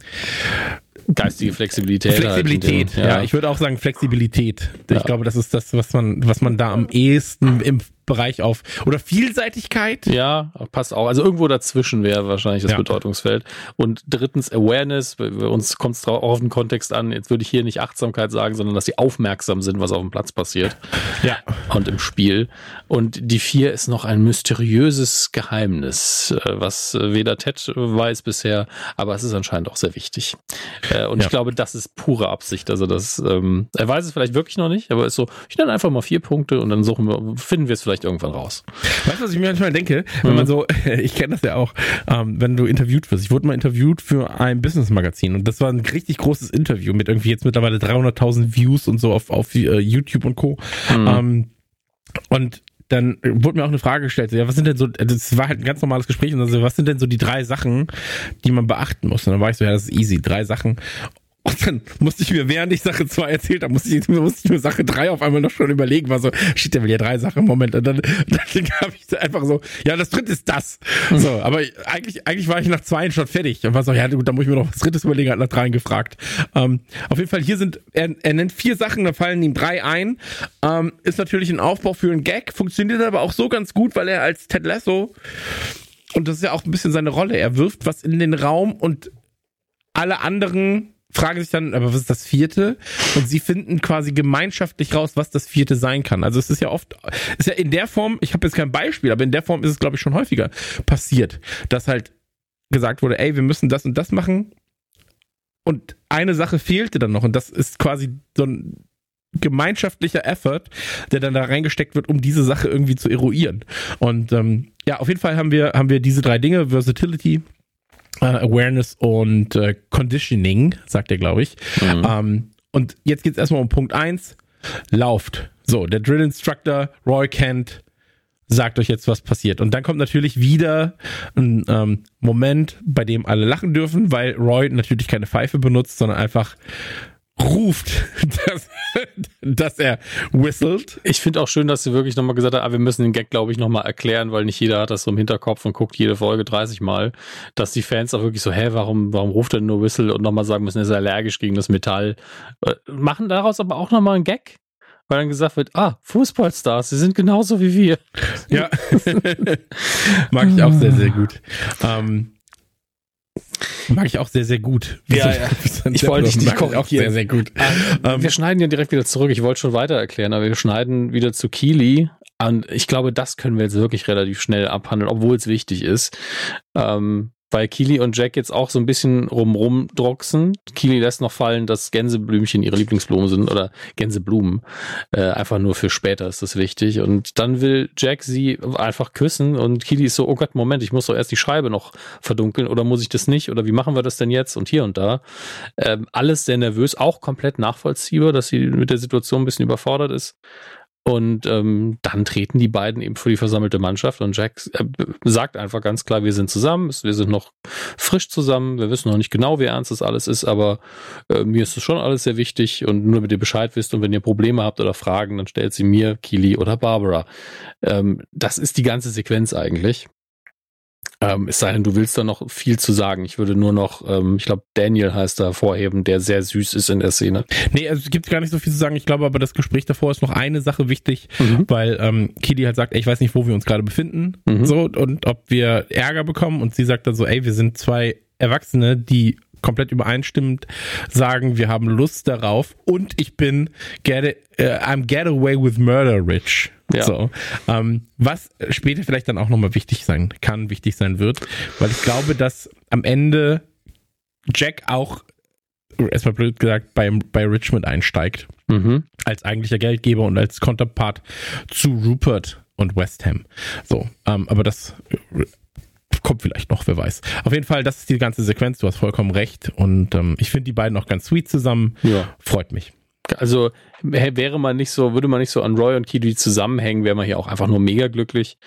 geistige Flexibilität. Flexibilität, halt ja. ja. Ich würde auch sagen Flexibilität. Ich ja. glaube, das ist das, was man, was man da am ehesten im Bereich auf oder Vielseitigkeit. Ja, passt auch. Also irgendwo dazwischen wäre wahrscheinlich das ja. Bedeutungsfeld. Und drittens Awareness. Bei uns kommt es auch auf den Kontext an. Jetzt würde ich hier nicht Achtsamkeit sagen, sondern dass sie aufmerksam sind, was auf dem Platz passiert. Ja. Und im Spiel. Und die vier ist noch ein mysteriöses Geheimnis, äh, was weder Ted weiß bisher, aber es ist anscheinend auch sehr wichtig. Äh, und ja. ich glaube, das ist pure Absicht. Also das, ähm, er weiß es vielleicht wirklich noch nicht, aber ist so, ich nenne einfach mal vier Punkte und dann suchen wir, finden wir es vielleicht irgendwann raus. Weißt du, was ich mir manchmal denke? Wenn mhm. man so, ich kenne das ja auch, ähm, wenn du interviewt wirst. Ich wurde mal interviewt für ein Business-Magazin und das war ein richtig großes Interview mit irgendwie jetzt mittlerweile 300.000 Views und so auf, auf uh, YouTube und Co. Mhm. Ähm, und dann wurde mir auch eine Frage gestellt, ja, was sind denn so, das war halt ein ganz normales Gespräch und so, was sind denn so die drei Sachen, die man beachten muss? Und dann war ich so, ja, das ist easy, drei Sachen. Und dann musste ich mir, während ich Sache 2 erzählt habe, musste ich, musste ich mir Sache 3 auf einmal noch schon überlegen, war so, shit, der will ja drei Sachen, Moment. Und dann, dann habe ich einfach so, ja, das dritte ist das. So, aber eigentlich, eigentlich war ich nach zwei schon fertig und war so, ja, gut, da muss ich mir noch was drittes überlegen, hat nach dreien gefragt. Ähm, auf jeden Fall, hier sind, er, er nennt vier Sachen, da fallen ihm drei ein. Ähm, ist natürlich ein Aufbau für einen Gag, funktioniert aber auch so ganz gut, weil er als Ted Lasso und das ist ja auch ein bisschen seine Rolle. Er wirft was in den Raum und alle anderen fragen sich dann, aber was ist das vierte? Und sie finden quasi gemeinschaftlich raus, was das vierte sein kann. Also es ist ja oft, ist ja in der Form, ich habe jetzt kein Beispiel, aber in der Form ist es, glaube ich, schon häufiger passiert, dass halt gesagt wurde, ey, wir müssen das und das machen. Und eine Sache fehlte dann noch. Und das ist quasi so ein gemeinschaftlicher Effort, der dann da reingesteckt wird, um diese Sache irgendwie zu eruieren. Und ähm, ja, auf jeden Fall haben wir, haben wir diese drei Dinge, Versatility, Uh, Awareness und uh, Conditioning, sagt er, glaube ich. Mhm. Ähm, und jetzt geht es erstmal um Punkt 1. Lauft. So, der Drill Instructor, Roy Kent, sagt euch jetzt, was passiert. Und dann kommt natürlich wieder ein ähm, Moment, bei dem alle lachen dürfen, weil Roy natürlich keine Pfeife benutzt, sondern einfach ruft, dass, dass er whistelt. Ich finde auch schön, dass sie wirklich nochmal gesagt hat, ah, wir müssen den Gag, glaube ich, nochmal erklären, weil nicht jeder hat das so im Hinterkopf und guckt jede Folge 30 Mal, dass die Fans auch wirklich so, hä, warum, warum ruft er nur Whistle und nochmal sagen müssen, er ist allergisch gegen das Metall. Äh, machen daraus aber auch nochmal einen Gag weil dann gesagt wird, ah, Fußballstars, sie sind genauso wie wir. Ja, mag ich auch sehr, sehr gut. Ähm, Mag ich auch sehr, sehr gut. Ja, ja. Ich wollte dich nicht auch sehr, sehr gut. Ähm, wir schneiden ja direkt wieder zurück. Ich wollte schon weiter erklären, aber wir schneiden wieder zu Kili. Und ich glaube, das können wir jetzt wirklich relativ schnell abhandeln, obwohl es wichtig ist. Ähm, weil Kili und Jack jetzt auch so ein bisschen rumrum droxen. Kili lässt noch fallen, dass Gänseblümchen ihre Lieblingsblumen sind oder Gänseblumen. Äh, einfach nur für später ist das wichtig. Und dann will Jack sie einfach küssen und Kili ist so, oh Gott, Moment, ich muss doch erst die Scheibe noch verdunkeln oder muss ich das nicht? Oder wie machen wir das denn jetzt? Und hier und da. Ähm, alles sehr nervös, auch komplett nachvollziehbar, dass sie mit der Situation ein bisschen überfordert ist. Und ähm, dann treten die beiden eben für die versammelte Mannschaft und Jack äh, sagt einfach ganz klar, wir sind zusammen, wir sind noch frisch zusammen, wir wissen noch nicht genau, wie ernst das alles ist, aber äh, mir ist es schon alles sehr wichtig und nur damit ihr Bescheid wisst und wenn ihr Probleme habt oder Fragen, dann stellt sie mir, Kili oder Barbara. Ähm, das ist die ganze Sequenz eigentlich. Ähm, es sei denn, du willst da noch viel zu sagen. Ich würde nur noch, ähm, ich glaube, Daniel heißt da vorheben, der sehr süß ist in der Szene. Nee, also es gibt gar nicht so viel zu sagen. Ich glaube aber, das Gespräch davor ist noch eine Sache wichtig, mhm. weil ähm, Kili halt sagt, ey, ich weiß nicht, wo wir uns gerade befinden, mhm. so und ob wir Ärger bekommen. Und sie sagt dann so, ey, wir sind zwei Erwachsene, die komplett übereinstimmend sagen, wir haben Lust darauf und ich bin get, uh, I'm get away with murder rich. Ja. So, ähm, was später vielleicht dann auch nochmal wichtig sein kann, wichtig sein wird, weil ich glaube, dass am Ende Jack auch erstmal blöd gesagt bei, bei Richmond einsteigt mhm. als eigentlicher Geldgeber und als Konterpart zu Rupert und West Ham. So, ähm, aber das kommt vielleicht noch, wer weiß. Auf jeden Fall, das ist die ganze Sequenz. Du hast vollkommen recht und ähm, ich finde die beiden auch ganz sweet zusammen. Ja. Freut mich. Also wäre man nicht so, würde man nicht so an Roy und Kidi zusammenhängen, wäre man hier auch einfach nur mega glücklich.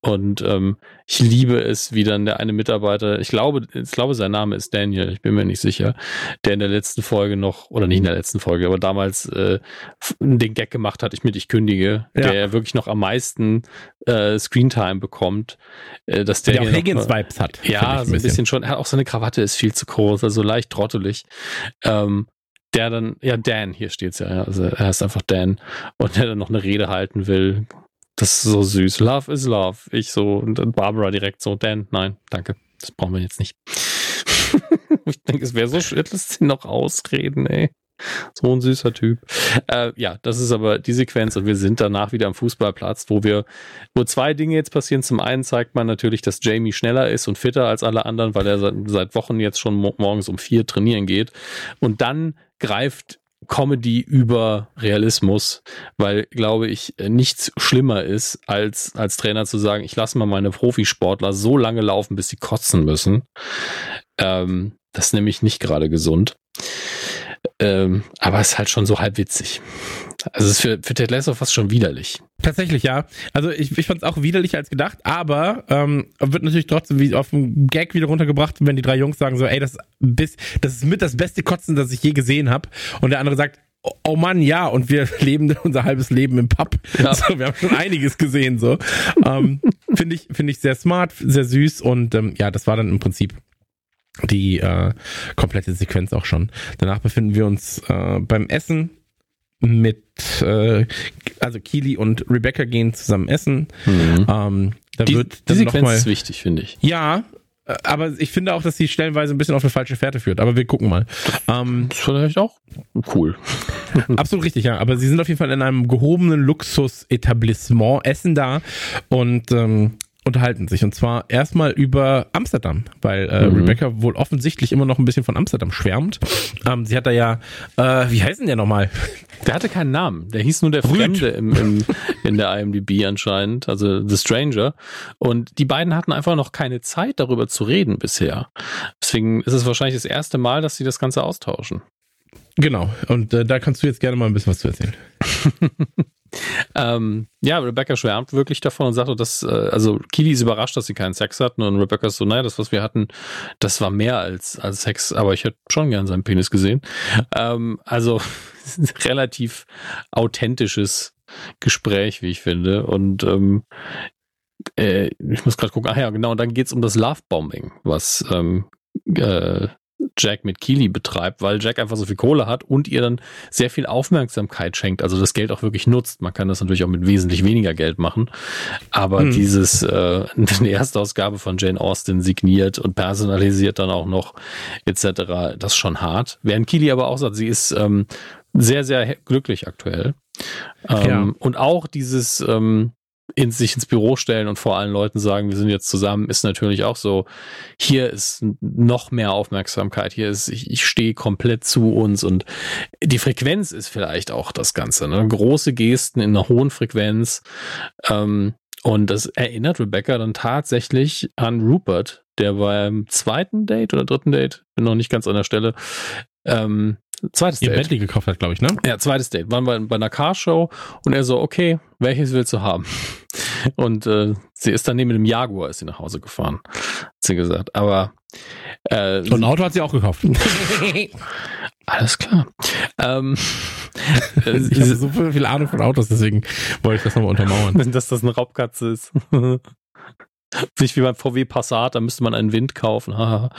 Und ähm, ich liebe es, wie dann der eine Mitarbeiter, ich glaube, ich glaube, sein Name ist Daniel, ich bin mir nicht sicher, der in der letzten Folge noch, oder nicht in der letzten Folge, aber damals äh, den Gag gemacht hat, ich mit ich kündige, ja. der wirklich noch am meisten äh, Screentime bekommt. Äh, dass der, der auch Higgins-Vibes hat. Ja, so ein bisschen. bisschen schon. Er hat auch seine Krawatte ist viel zu groß, also leicht trottelig. Ähm, der dann, ja, Dan, hier steht's ja, also er heißt einfach Dan, und der dann noch eine Rede halten will. Das ist so süß. Love is love. Ich so, und dann Barbara direkt so, Dan, nein, danke. Das brauchen wir jetzt nicht. ich denke, es wäre so schön, dass sie noch ausreden, ey. So ein süßer Typ. Äh, ja, das ist aber die Sequenz und wir sind danach wieder am Fußballplatz, wo wir, wo zwei Dinge jetzt passieren. Zum einen zeigt man natürlich, dass Jamie schneller ist und fitter als alle anderen, weil er seit, seit Wochen jetzt schon morgens um vier trainieren geht. Und dann greift Comedy über Realismus, weil, glaube ich, nichts schlimmer ist, als als Trainer zu sagen, ich lasse mal meine Profisportler so lange laufen, bis sie kotzen müssen. Ähm, das ist nämlich nicht gerade gesund. Ähm, aber es ist halt schon so halb witzig. Also es ist für, für Ted Lasso fast schon widerlich. Tatsächlich, ja. Also ich, ich fand es auch widerlicher als gedacht, aber ähm, wird natürlich trotzdem wie auf den Gag wieder runtergebracht, wenn die drei Jungs sagen so, ey, das, bis, das ist mit das beste Kotzen, das ich je gesehen habe. Und der andere sagt, oh, oh Mann, ja, und wir leben unser halbes Leben im Pub. Ja. So, wir haben schon einiges gesehen. So ähm, finde ich finde ich sehr smart, sehr süß und ähm, ja, das war dann im Prinzip die äh, komplette Sequenz auch schon. Danach befinden wir uns äh, beim Essen mit, äh, also Keely und Rebecca gehen zusammen essen. Mhm. Ähm, da die, wird die Sequenz mal, ist wichtig, finde ich. Ja, aber ich finde auch, dass sie stellenweise ein bisschen auf eine falsche Fährte führt. Aber wir gucken mal. Ähm, das ist vielleicht auch cool. absolut richtig, ja. Aber sie sind auf jeden Fall in einem gehobenen Luxus-Etablissement, essen da und ähm, unterhalten sich. Und zwar erstmal über Amsterdam, weil äh, mhm. Rebecca wohl offensichtlich immer noch ein bisschen von Amsterdam schwärmt. Ähm, sie hat da ja, äh, wie heißt denn der nochmal? Der hatte keinen Namen. Der hieß nur der Fremde im, im, in der IMDb anscheinend, also The Stranger. Und die beiden hatten einfach noch keine Zeit, darüber zu reden bisher. Deswegen ist es wahrscheinlich das erste Mal, dass sie das Ganze austauschen. Genau. Und äh, da kannst du jetzt gerne mal ein bisschen was zu erzählen. ähm, ja, Rebecca schwärmt wirklich davon und sagt, dass, äh, also Kili ist überrascht, dass sie keinen Sex hatten und Rebecca ist so, naja, das, was wir hatten, das war mehr als, als Sex, aber ich hätte schon gern seinen Penis gesehen. Ähm, also relativ authentisches Gespräch, wie ich finde. Und ähm, äh, ich muss gerade gucken, ach ja, genau, und dann geht's um das Lovebombing, was ähm, äh, Jack mit Keely betreibt, weil Jack einfach so viel Kohle hat und ihr dann sehr viel Aufmerksamkeit schenkt, also das Geld auch wirklich nutzt. Man kann das natürlich auch mit wesentlich weniger Geld machen, aber hm. dieses äh, eine Erstausgabe von Jane Austen signiert und personalisiert dann auch noch etc. Das ist schon hart. Während Keely aber auch sagt, sie ist ähm, sehr sehr glücklich aktuell ähm, ja. und auch dieses ähm, in sich ins Büro stellen und vor allen Leuten sagen, wir sind jetzt zusammen, ist natürlich auch so, hier ist noch mehr Aufmerksamkeit, hier ist, ich, ich stehe komplett zu uns und die Frequenz ist vielleicht auch das Ganze, ne? große Gesten in einer hohen Frequenz ähm, und das erinnert Rebecca dann tatsächlich an Rupert, der beim zweiten Date oder dritten Date, bin noch nicht ganz an der Stelle, ähm, Zweites Date. Bentley gekauft hat, glaube ich, ne? Ja, zweites Date. Waren wir bei einer Carshow und er so, okay, welches willst du haben? Und äh, sie ist dann neben dem Jaguar ist sie nach Hause gefahren, hat sie gesagt. Aber äh, und ein Auto hat sie auch gekauft. Alles klar. Ähm, ich habe so viel Ahnung von Autos, deswegen wollte ich das nochmal untermauern. Dass das eine Raubkatze ist. Nicht wie beim VW Passat, da müsste man einen Wind kaufen.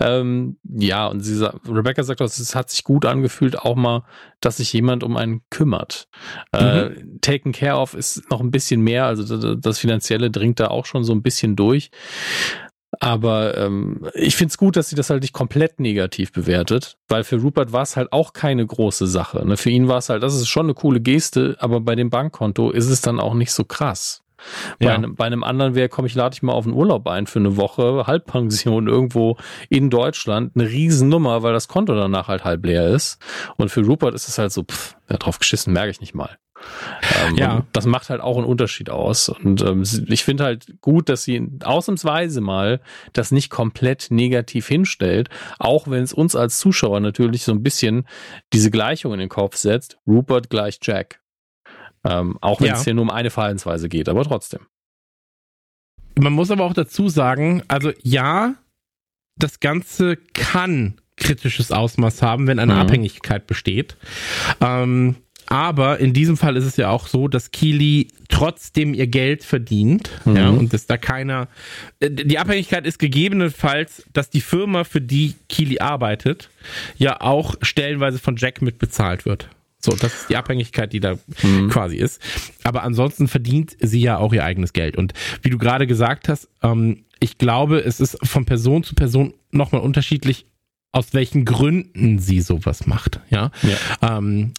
ähm, ja, und sie sagt, Rebecca sagt, es hat sich gut angefühlt, auch mal, dass sich jemand um einen kümmert. Äh, mhm. Äh, taken care of ist noch ein bisschen mehr, also das Finanzielle dringt da auch schon so ein bisschen durch. Aber ähm, ich finde es gut, dass sie das halt nicht komplett negativ bewertet, weil für Rupert war es halt auch keine große Sache. Ne? Für ihn war es halt, das ist schon eine coole Geste, aber bei dem Bankkonto ist es dann auch nicht so krass. Bei, ja. einem, bei einem anderen wäre, komm, ich lade dich mal auf einen Urlaub ein für eine Woche, Halbpension irgendwo in Deutschland, eine Riesennummer, weil das Konto danach halt halb leer ist. Und für Rupert ist es halt so, pff, wer drauf geschissen, merke ich nicht mal. Ähm, ja. Das macht halt auch einen Unterschied aus. Und ähm, ich finde halt gut, dass sie ausnahmsweise mal das nicht komplett negativ hinstellt, auch wenn es uns als Zuschauer natürlich so ein bisschen diese Gleichung in den Kopf setzt. Rupert gleich Jack. Ähm, auch wenn es hier nur um eine Verhaltensweise geht, aber trotzdem. Man muss aber auch dazu sagen, also ja, das Ganze kann kritisches Ausmaß haben, wenn eine mhm. Abhängigkeit besteht. Ähm, aber in diesem Fall ist es ja auch so, dass Kili trotzdem ihr Geld verdient. Mhm. Ja, und dass da keiner. Äh, die Abhängigkeit ist gegebenenfalls, dass die Firma, für die Kili arbeitet, ja auch stellenweise von Jack mitbezahlt wird. So, das ist die Abhängigkeit, die da mhm. quasi ist. Aber ansonsten verdient sie ja auch ihr eigenes Geld. Und wie du gerade gesagt hast, ähm, ich glaube, es ist von Person zu Person nochmal unterschiedlich, aus welchen Gründen sie sowas macht. Ja. ja. Ähm,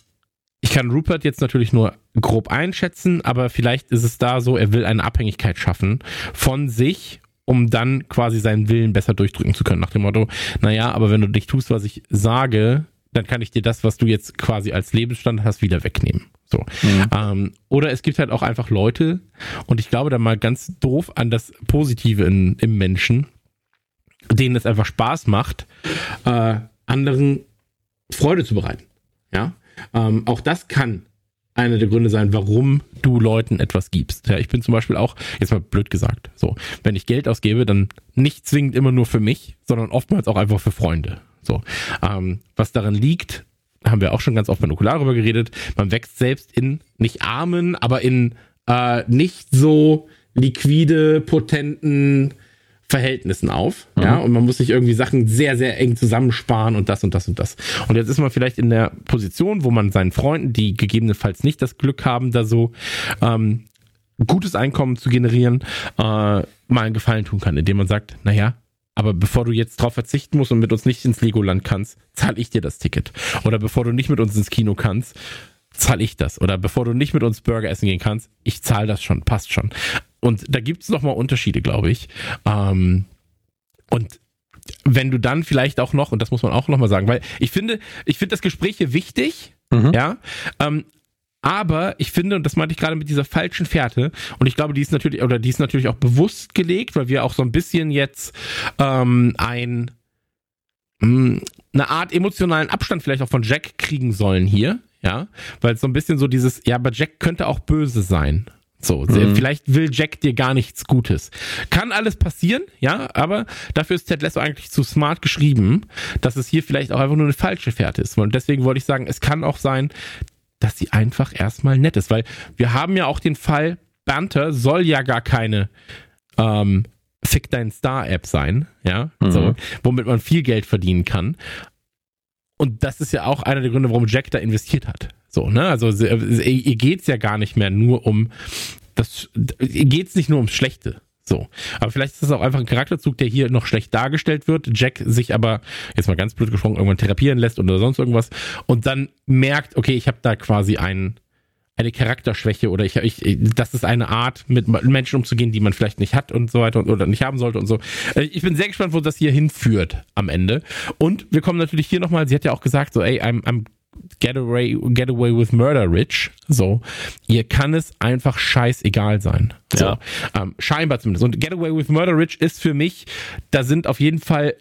ich kann Rupert jetzt natürlich nur grob einschätzen, aber vielleicht ist es da so, er will eine Abhängigkeit schaffen von sich, um dann quasi seinen Willen besser durchdrücken zu können. Nach dem Motto, naja, aber wenn du dich tust, was ich sage, dann kann ich dir das, was du jetzt quasi als Lebensstand hast, wieder wegnehmen. So. Mhm. Ähm, oder es gibt halt auch einfach Leute, und ich glaube da mal ganz doof an das Positive in, im Menschen, denen es einfach Spaß macht, äh, anderen Freude zu bereiten. Ja. Ähm, auch das kann einer der Gründe sein, warum du Leuten etwas gibst. Ja, ich bin zum Beispiel auch, jetzt mal blöd gesagt, so, wenn ich Geld ausgebe, dann nicht zwingend immer nur für mich, sondern oftmals auch einfach für Freunde. So, ähm, was daran liegt, haben wir auch schon ganz oft bei Nukular darüber geredet. Man wächst selbst in nicht armen, aber in äh, nicht so liquide, potenten Verhältnissen auf. Mhm. Ja, und man muss sich irgendwie Sachen sehr, sehr eng zusammensparen und das und das und das. Und jetzt ist man vielleicht in der Position, wo man seinen Freunden, die gegebenenfalls nicht das Glück haben, da so ähm, gutes Einkommen zu generieren, äh, mal einen Gefallen tun kann, indem man sagt, naja, aber bevor du jetzt drauf verzichten musst und mit uns nicht ins Legoland kannst, zahle ich dir das Ticket. Oder bevor du nicht mit uns ins Kino kannst, zahle ich das. Oder bevor du nicht mit uns Burger essen gehen kannst, ich zahle das schon, passt schon. Und da gibt es nochmal Unterschiede, glaube ich. Ähm, und wenn du dann vielleicht auch noch, und das muss man auch nochmal sagen, weil ich finde, ich finde das Gespräch hier wichtig, mhm. ja, ähm, aber ich finde, und das meinte ich gerade mit dieser falschen Fährte, und ich glaube, die ist natürlich, oder die ist natürlich auch bewusst gelegt, weil wir auch so ein bisschen jetzt ähm, ein mh, hm, eine Art emotionalen Abstand vielleicht auch von Jack kriegen sollen hier, ja, weil so ein bisschen so dieses, ja, aber Jack könnte auch böse sein. So, mhm. vielleicht will Jack dir gar nichts Gutes. Kann alles passieren, ja, aber dafür ist Ted Lasso eigentlich zu smart geschrieben, dass es hier vielleicht auch einfach nur eine falsche Fährte ist. Und deswegen wollte ich sagen, es kann auch sein, dass sie einfach erstmal nett ist. Weil wir haben ja auch den Fall, Banter soll ja gar keine ähm, Fick dein Star-App sein, ja, mhm. so, womit man viel Geld verdienen kann. Und das ist ja auch einer der Gründe, warum Jack da investiert hat. So, ne? Also ihr geht's ja gar nicht mehr nur um das, ihr geht's nicht nur ums Schlechte. So. Aber vielleicht ist das auch einfach ein Charakterzug, der hier noch schlecht dargestellt wird. Jack sich aber, jetzt mal ganz blöd gesprochen, irgendwann therapieren lässt oder sonst irgendwas und dann merkt, okay, ich habe da quasi einen, eine Charakterschwäche oder ich, ich, das ist eine Art, mit Menschen umzugehen, die man vielleicht nicht hat und so weiter und, oder nicht haben sollte und so. Äh, ich bin sehr gespannt, wo das hier hinführt am Ende. Und wir kommen natürlich hier nochmal, sie hat ja auch gesagt, so, ey, I'm, I'm Get away, get away with murder rich. So, ihr kann es einfach scheißegal sein. So, ja. ähm, scheinbar zumindest. Und Get away with murder rich ist für mich, da sind auf jeden Fall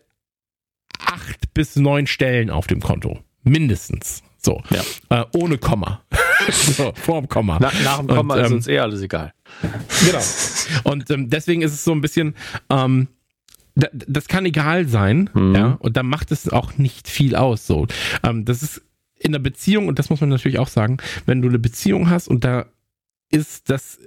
acht bis neun Stellen auf dem Konto. Mindestens. So, ja. äh, ohne Komma. so, vorm Komma. Na, nach dem Komma und, ähm, ist uns eh alles egal. Genau. Und ähm, deswegen ist es so ein bisschen, ähm, das kann egal sein, mhm. ja, und da macht es auch nicht viel aus, so. Ähm, das ist in der Beziehung, und das muss man natürlich auch sagen, wenn du eine Beziehung hast und da ist das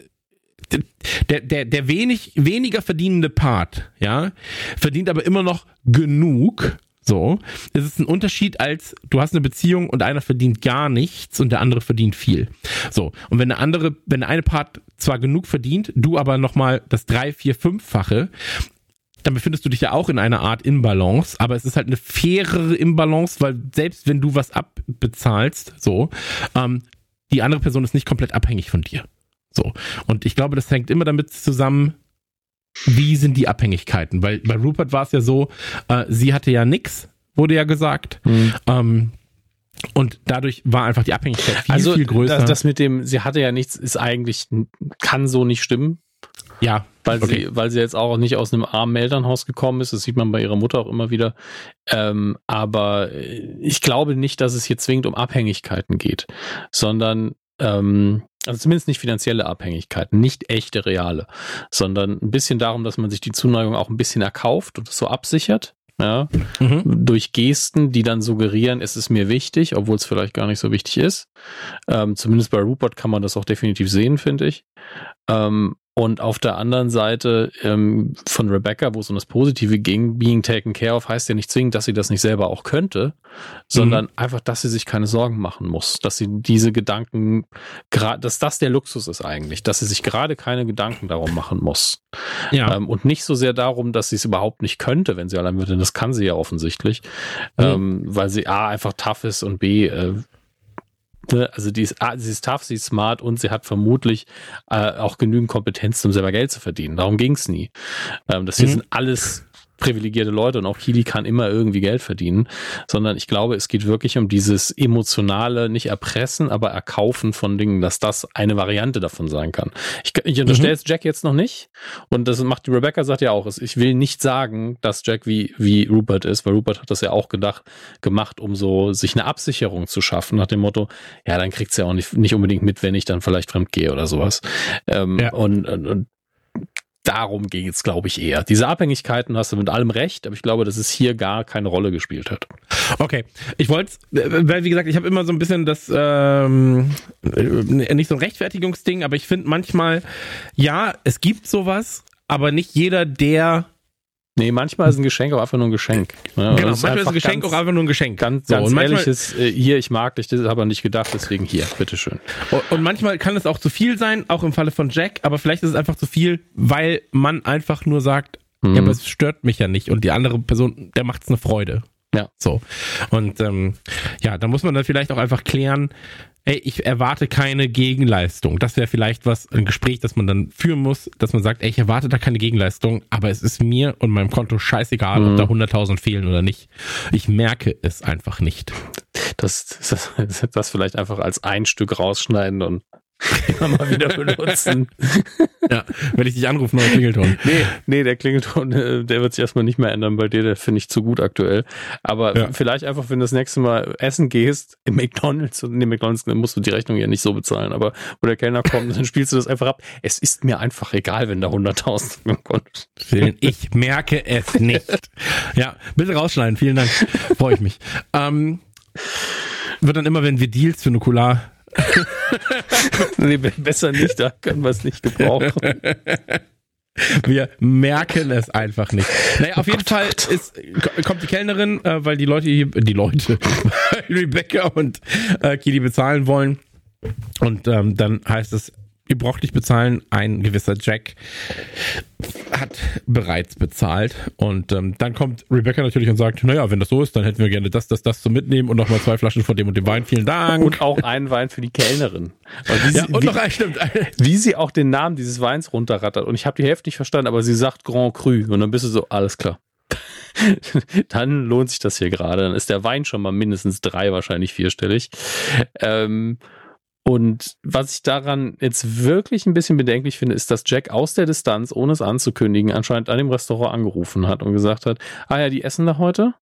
der, der, der wenig, weniger verdienende Part, ja, verdient aber immer noch genug. So, es ist ein Unterschied als du hast eine Beziehung und einer verdient gar nichts und der andere verdient viel. So, und wenn der andere, wenn der eine Part zwar genug verdient, du aber nochmal das drei, vier, fünffache, dann befindest du dich ja auch in einer Art Imbalance, aber es ist halt eine fairere Imbalance, weil selbst wenn du was abbezahlst, so, ähm, die andere Person ist nicht komplett abhängig von dir. So. Und ich glaube, das hängt immer damit zusammen, wie sind die Abhängigkeiten? Weil bei Rupert war es ja so, äh, sie hatte ja nix, wurde ja gesagt. Mhm. Ähm, und dadurch war einfach die Abhängigkeit viel, also, viel größer. Also das mit dem, sie hatte ja nichts, ist eigentlich, kann so nicht stimmen. Ja. Weil okay. sie, weil sie jetzt auch nicht aus einem armen Elternhaus gekommen ist. Das sieht man bei ihrer Mutter auch immer wieder. Ähm, aber ich glaube nicht, dass es hier zwingend um Abhängigkeiten geht, sondern ähm, also zumindest nicht finanzielle Abhängigkeiten, nicht echte reale, sondern ein bisschen darum, dass man sich die Zuneigung auch ein bisschen erkauft und so absichert. Ja, mhm. durch Gesten, die dann suggerieren, es ist mir wichtig, obwohl es vielleicht gar nicht so wichtig ist. Ähm, zumindest bei Rupert kann man das auch definitiv sehen, finde ich. Ähm, Und auf der anderen Seite ähm, von Rebecca, wo es um das Positive ging, being taken care of heißt ja nicht zwingend, dass sie das nicht selber auch könnte, sondern mhm. einfach, dass sie sich keine Sorgen machen muss, dass sie diese Gedanken, dass das der Luxus ist eigentlich, dass sie sich gerade keine Gedanken darum machen muss. Ja. Ähm, und nicht so sehr darum, dass sie es überhaupt nicht könnte, wenn sie allein würde, das kann sie ja offensichtlich, mhm. ähm, weil sie A einfach tough ist und B äh, also die ist, sie ist tough, sie ist smart und sie hat vermutlich äh, auch genügend Kompetenz, um selber Geld zu verdienen. Darum ging es nie. Ähm, das hier mhm. sind alles privilegierte Leute und auch Kili kann immer irgendwie Geld verdienen, sondern ich glaube, es geht wirklich um dieses emotionale, nicht erpressen, aber erkaufen von Dingen, dass das eine Variante davon sein kann. Ich, ich unterstelle es Jack jetzt noch nicht und das macht die Rebecca sagt ja auch, ich will nicht sagen, dass Jack wie, wie Rupert ist, weil Rupert hat das ja auch gedacht, gemacht, um so sich eine Absicherung zu schaffen, nach dem Motto, ja, dann kriegt sie ja auch nicht, nicht unbedingt mit, wenn ich dann vielleicht fremd gehe oder sowas. Ähm, ja. und, und darum ging es, glaube ich, eher. Diese Abhängigkeiten hast du mit allem recht, aber ich glaube, dass es hier gar keine Rolle gespielt hat. Okay, ich wollte, weil wie gesagt, ich habe immer so ein bisschen das, ähm, nicht so ein Rechtfertigungsding, aber ich finde manchmal, ja, es gibt sowas, aber nicht jeder, der Nee, manchmal ist ein Geschenk auch einfach nur ein Geschenk. Ja, genau, manchmal ist ein Geschenk ganz, auch einfach nur ein Geschenk. Ganz, so, ganz ehrlich ist, äh, hier, ich mag dich, das ist aber nicht gedacht, deswegen hier, bitteschön. Und, und manchmal kann es auch zu viel sein, auch im Falle von Jack, aber vielleicht ist es einfach zu viel, weil man einfach nur sagt, mhm. ja, aber es stört mich ja nicht und die andere Person, der macht es eine Freude. Ja. So. Und ähm, ja, da muss man dann vielleicht auch einfach klären, ey, ich erwarte keine Gegenleistung. Das wäre vielleicht was, ein Gespräch, das man dann führen muss, dass man sagt, ey, ich erwarte da keine Gegenleistung, aber es ist mir und meinem Konto scheißegal, mhm. ob da 100.000 fehlen oder nicht. Ich merke es einfach nicht. Das, das, das vielleicht einfach als ein Stück rausschneiden und immer mal wieder benutzen. ja, wenn ich dich anrufe, neuer Klingelton. Nee, nee, der Klingelton, äh, der wird sich erstmal nicht mehr ändern bei dir, der finde ich zu gut aktuell. Aber ja. vielleicht einfach, wenn du das nächste Mal essen gehst, im McDonalds, in dem McDonalds musst du die Rechnung ja nicht so bezahlen, aber wo der Kellner kommt, dann spielst du das einfach ab. Es ist mir einfach egal, wenn da 100.000 kommt. Ich merke es nicht. Ja, bitte rausschneiden, vielen Dank. Freue ich mich. Ähm, wird dann immer, wenn wir Deals für Nukular nee, besser nicht, da können wir es nicht gebrauchen. Wir merken es einfach nicht. Naja, auf jeden Fall ist, kommt die Kellnerin, äh, weil die Leute hier, die Leute, Rebecca und äh, Kili bezahlen wollen. Und ähm, dann heißt es, ihr braucht nicht bezahlen. Ein gewisser Jack hat bereits bezahlt. Und ähm, dann kommt Rebecca natürlich und sagt, naja, wenn das so ist, dann hätten wir gerne das, das, das zu mitnehmen und nochmal zwei Flaschen von dem und dem Wein. Vielen Dank. Und auch einen Wein für die Kellnerin. Und, ja, sie, und wie, noch ein, stimmt. Wie sie auch den Namen dieses Weins runterrattert. Und ich habe die Hälfte nicht verstanden, aber sie sagt Grand Cru. Und dann bist du so, alles klar. dann lohnt sich das hier gerade. Dann ist der Wein schon mal mindestens drei, wahrscheinlich vierstellig. Ähm, und was ich daran jetzt wirklich ein bisschen bedenklich finde, ist, dass Jack aus der Distanz, ohne es anzukündigen, anscheinend an dem Restaurant angerufen hat und gesagt hat, ah ja, die essen da heute?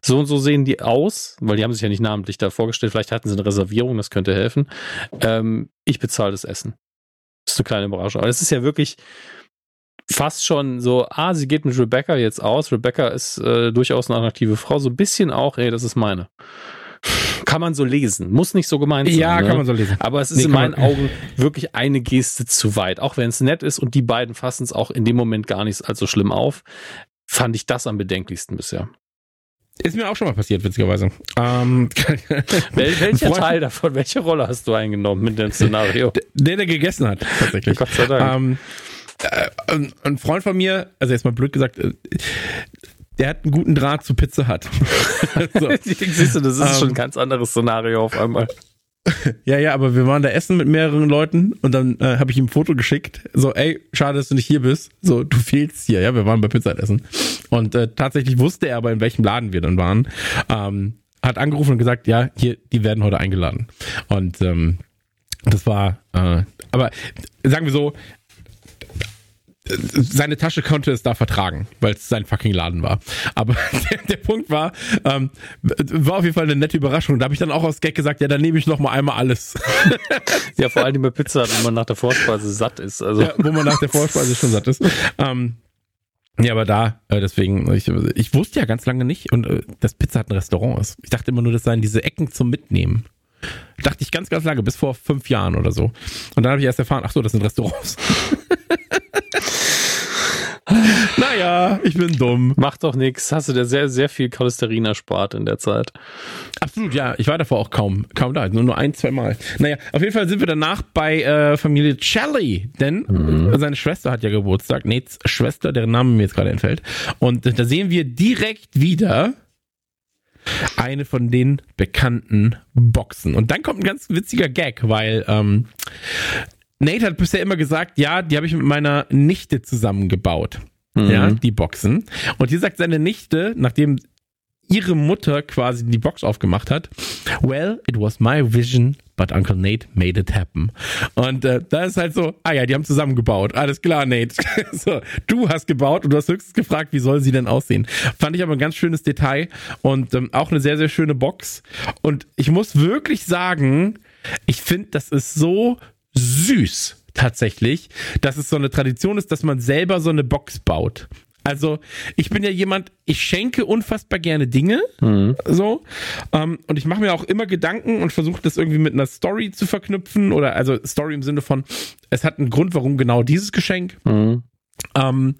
So und so sehen die aus, weil die haben sich ja nicht namentlich da vorgestellt, vielleicht hatten sie eine Reservierung, das könnte helfen. Ähm, ich bezahle das Essen. Das ist eine kleine Überraschung. Aber es ist ja wirklich fast schon so, ah, sie geht mit Rebecca jetzt aus. Rebecca ist äh, durchaus eine attraktive Frau, so ein bisschen auch, ey, das ist meine. Kann man so lesen. Muss nicht so gemeint sein. Ja, ne? kann man so lesen. Aber es ist nee, in meinen Augen wirklich eine Geste zu weit. Auch wenn es nett ist und die beiden fassen es auch in dem Moment gar nicht allzu schlimm auf, fand ich das am bedenklichsten bisher. Ist mir auch schon mal passiert, witzigerweise. Ähm, Wel welcher Teil davon, welche Rolle hast du eingenommen mit dem Szenario? Der, der gegessen hat, tatsächlich. Gott sei Dank. Ähm, äh, ein Freund von mir, also jetzt mal blöd gesagt, äh, der hat einen guten Draht zu Pizza Hut. so. Siehst du, das ist um, schon ein ähm. ganz anderes Szenario auf einmal. Ja, ja, aber wir waren da essen mit mehreren Leuten und dann äh, habe ich ihm ein Foto geschickt. So, ey, schade, dass du nicht hier bist. So, du fehlst hier. Ja, wir waren bei Pizza essen. Und äh, tatsächlich wusste er aber, in welchem Laden wir dann waren. Ähm, hat angerufen und gesagt, ja, hier, die werden heute eingeladen. Und ähm, das war, äh, aber sagen wir so, seine Tasche konnte es da vertragen, weil es sein fucking Laden war. Aber der, der Punkt war, ähm, war auf jeden Fall eine nette Überraschung. Da habe ich dann auch aus Gag gesagt, ja, dann nehme ich noch mal einmal alles. ja, vor allem bei Pizza, wenn man nach der Vorspeise satt ist. Also. Ja, wo man nach der Vorspeise schon satt ist. Ähm, ja, aber da, äh, deswegen, ich, ich wusste ja ganz lange nicht, und äh, das Pizza hat ein Restaurant ist. Ich dachte immer nur, das seien diese Ecken zum Mitnehmen. Dachte ich ganz, ganz lange, bis vor fünf Jahren oder so. Und dann habe ich erst erfahren, ach so, das sind Restaurants. naja, ich bin dumm. Macht doch nichts. Hast du dir sehr, sehr viel Cholesterin erspart in der Zeit. Absolut, ja. Ich war davor auch kaum, kaum da. Nur, nur ein, zwei Mal. Naja, auf jeden Fall sind wir danach bei äh, Familie Chelly, denn mhm. seine Schwester hat ja Geburtstag. Nates Schwester, deren Name mir jetzt gerade entfällt. Und da sehen wir direkt wieder eine von den bekannten Boxen. Und dann kommt ein ganz witziger Gag, weil ähm, Nate hat bisher immer gesagt, ja, die habe ich mit meiner Nichte zusammengebaut. Mhm. Ja, die Boxen. Und hier sagt seine Nichte, nachdem ihre Mutter quasi die Box aufgemacht hat, well, it was my vision, but Uncle Nate made it happen. Und äh, da ist halt so, ah ja, die haben zusammengebaut. Alles klar, Nate. so, du hast gebaut und du hast höchstens gefragt, wie soll sie denn aussehen. Fand ich aber ein ganz schönes Detail und ähm, auch eine sehr, sehr schöne Box. Und ich muss wirklich sagen, ich finde, das ist so süß tatsächlich, dass es so eine Tradition ist, dass man selber so eine Box baut. Also ich bin ja jemand, ich schenke unfassbar gerne Dinge, mhm. so ähm, und ich mache mir auch immer Gedanken und versuche das irgendwie mit einer Story zu verknüpfen oder also Story im Sinne von, es hat einen Grund, warum genau dieses Geschenk. Mhm. Ähm,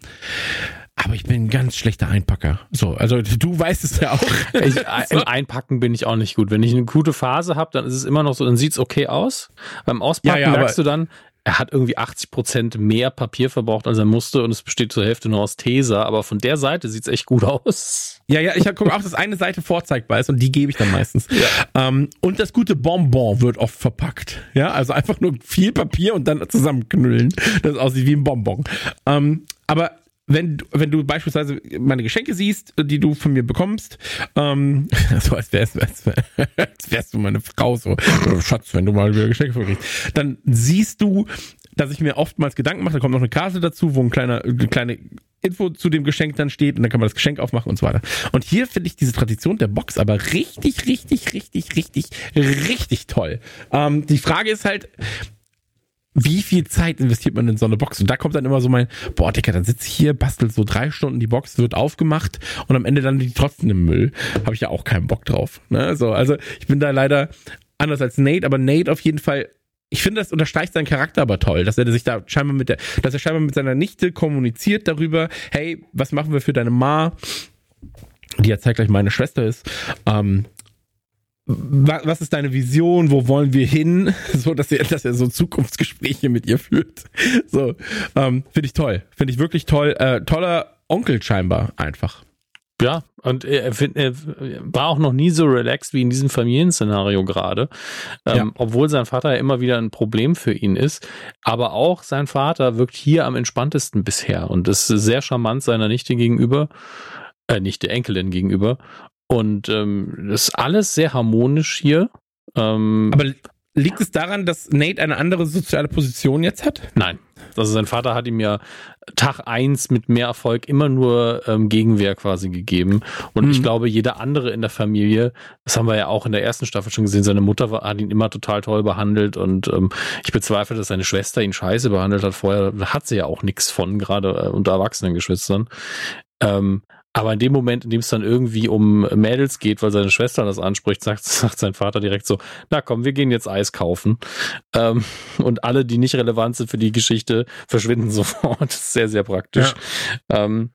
aber ich bin ein ganz schlechter Einpacker. So, also du weißt es ja auch. Ich, Im Einpacken bin ich auch nicht gut. Wenn ich eine gute Phase habe, dann ist es immer noch so, dann sieht's okay aus. Beim Auspacken ja, ja, merkst du dann, er hat irgendwie 80 Prozent mehr Papier verbraucht, als er musste und es besteht zur Hälfte nur aus Tesa, aber von der Seite sieht's echt gut aus. Ja, ja, ich gucke auch, dass eine Seite vorzeigbar ist und die gebe ich dann meistens. Ja. Ähm, und das gute Bonbon wird oft verpackt. Ja, also einfach nur viel Papier und dann zusammenknüllen. Das aussieht wie ein Bonbon. Ähm, aber wenn, wenn du beispielsweise meine Geschenke siehst, die du von mir bekommst, ähm, so als wärst, als, als wärst du meine Frau so, oh, Schatz, wenn du mal wieder Geschenke von kriegst, dann siehst du, dass ich mir oftmals Gedanken mache, da kommt noch eine Karte dazu, wo ein kleiner, eine kleine Info zu dem Geschenk dann steht und dann kann man das Geschenk aufmachen und so weiter. Und hier finde ich diese Tradition der Box aber richtig, richtig, richtig, richtig, richtig toll. Ähm, die Frage ist halt, wie viel Zeit investiert man in so eine Box? Und da kommt dann immer so mein, boah, Dicker, dann sitze ich hier, bastel so drei Stunden, die Box wird aufgemacht und am Ende dann die trotzdem im Müll. Habe ich ja auch keinen Bock drauf. Ne? So, also ich bin da leider anders als Nate, aber Nate auf jeden Fall ich finde, das unterstreicht seinen Charakter aber toll, dass er sich da scheinbar mit der, dass er scheinbar mit seiner Nichte kommuniziert darüber, hey, was machen wir für deine Ma, die ja zeitgleich meine Schwester ist, ähm, was ist deine Vision, wo wollen wir hin, so dass er, dass er so Zukunftsgespräche mit ihr führt. So, ähm, finde ich toll, finde ich wirklich toll, äh, toller Onkel scheinbar einfach. Ja, und er, er, war auch noch nie so relaxed wie in diesem Familienszenario gerade, ähm, ja. obwohl sein Vater ja immer wieder ein Problem für ihn ist. Aber auch sein Vater wirkt hier am entspanntesten bisher und ist sehr charmant seiner Nichte gegenüber, äh, nicht der Enkelin gegenüber. Und ähm, das ist alles sehr harmonisch hier. Ähm, Aber liegt es daran, dass Nate eine andere soziale Position jetzt hat? Nein. Also sein Vater hat ihm ja Tag eins mit mehr Erfolg immer nur ähm, Gegenwehr quasi gegeben. Und mhm. ich glaube, jeder andere in der Familie, das haben wir ja auch in der ersten Staffel schon gesehen, seine Mutter war, hat ihn immer total toll behandelt und ähm, ich bezweifle, dass seine Schwester ihn scheiße behandelt hat. Vorher hat sie ja auch nichts von, gerade äh, unter Erwachsenengeschwistern. Ähm, aber in dem Moment, in dem es dann irgendwie um Mädels geht, weil seine Schwester das anspricht, sagt, sagt sein Vater direkt so, na komm, wir gehen jetzt Eis kaufen. Ähm, und alle, die nicht relevant sind für die Geschichte, verschwinden sofort. Sehr, sehr praktisch. Ja. Ähm,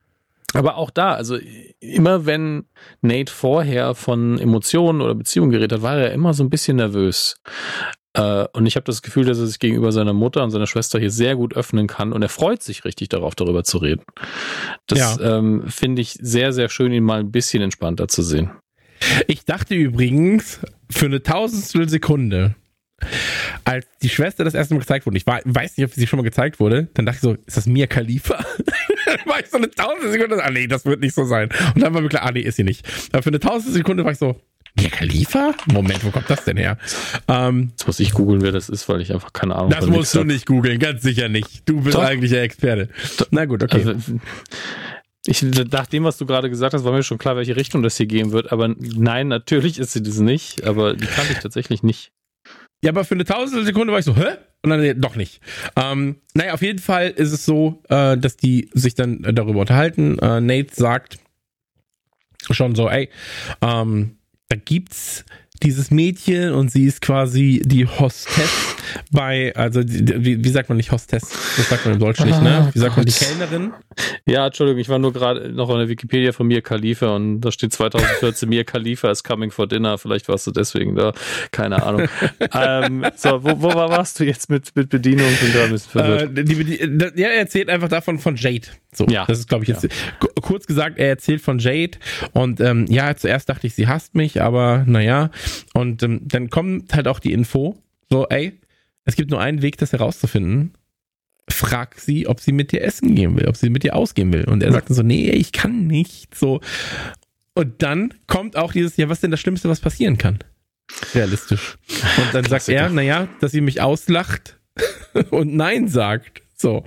aber auch da, also immer wenn Nate vorher von Emotionen oder Beziehungen geredet hat, war er immer so ein bisschen nervös. Äh, und ich habe das Gefühl, dass er sich gegenüber seiner Mutter und seiner Schwester hier sehr gut öffnen kann und er freut sich richtig darauf, darüber zu reden. Das ja. ähm, finde ich sehr, sehr schön, ihn mal ein bisschen entspannter zu sehen. Ich dachte übrigens, für eine tausendstel Sekunde, als die Schwester das erste Mal gezeigt wurde, ich weiß nicht, ob sie schon mal gezeigt wurde, dann dachte ich so, ist das Mia Khalifa? dann war ich so eine tausendstel Sekunde, ah nee, das wird nicht so sein. Und dann war mir klar, ah nee, ist sie nicht. Aber für eine tausendstel Sekunde war ich so, Mia Khalifa? Moment, wo kommt das denn her? Ähm, Jetzt muss ich googeln, wer das ist, weil ich einfach keine Ahnung habe. Das musst du nicht googeln, ganz sicher nicht. Du bist Doch. eigentlich der Experte. Na gut, okay. Also, ich, nach dem, was du gerade gesagt hast, war mir schon klar, welche Richtung das hier gehen wird. Aber nein, natürlich ist sie das nicht. Aber die kannte ich tatsächlich nicht. Ja, aber für eine tausende Sekunde war ich so, hä? Und dann doch nicht. Ähm, naja, auf jeden Fall ist es so, äh, dass die sich dann darüber unterhalten. Äh, Nate sagt schon so, ey, ähm, da gibt's dieses Mädchen und sie ist quasi die Hostess bei, also wie, wie sagt man nicht Hostess? Das sagt man im Deutschen nicht, ne? Wie sagt man die Kellnerin? Ja, Entschuldigung, ich war nur gerade noch an der Wikipedia von Mir Khalifa und da steht 2014 Mir Khalifa is coming for dinner. Vielleicht warst du deswegen da, keine Ahnung. ähm, so, wo, wo warst du jetzt mit, mit Bedienung? Bin da ein bisschen verwirrt. Äh, die, die, ja, er erzählt einfach davon von Jade. So, ja. das ist, glaube ich, jetzt ja. kurz gesagt, er erzählt von Jade und ähm, ja, zuerst dachte ich, sie hasst mich, aber naja. Und ähm, dann kommt halt auch die Info, so, ey, es gibt nur einen Weg, das herauszufinden. Frag sie, ob sie mit dir essen gehen will, ob sie mit dir ausgehen will. Und er sagt so, nee, ich kann nicht. So. Und dann kommt auch dieses, ja, was denn das Schlimmste, was passieren kann? Realistisch. Und dann sagt er, naja, dass sie mich auslacht und Nein sagt. So.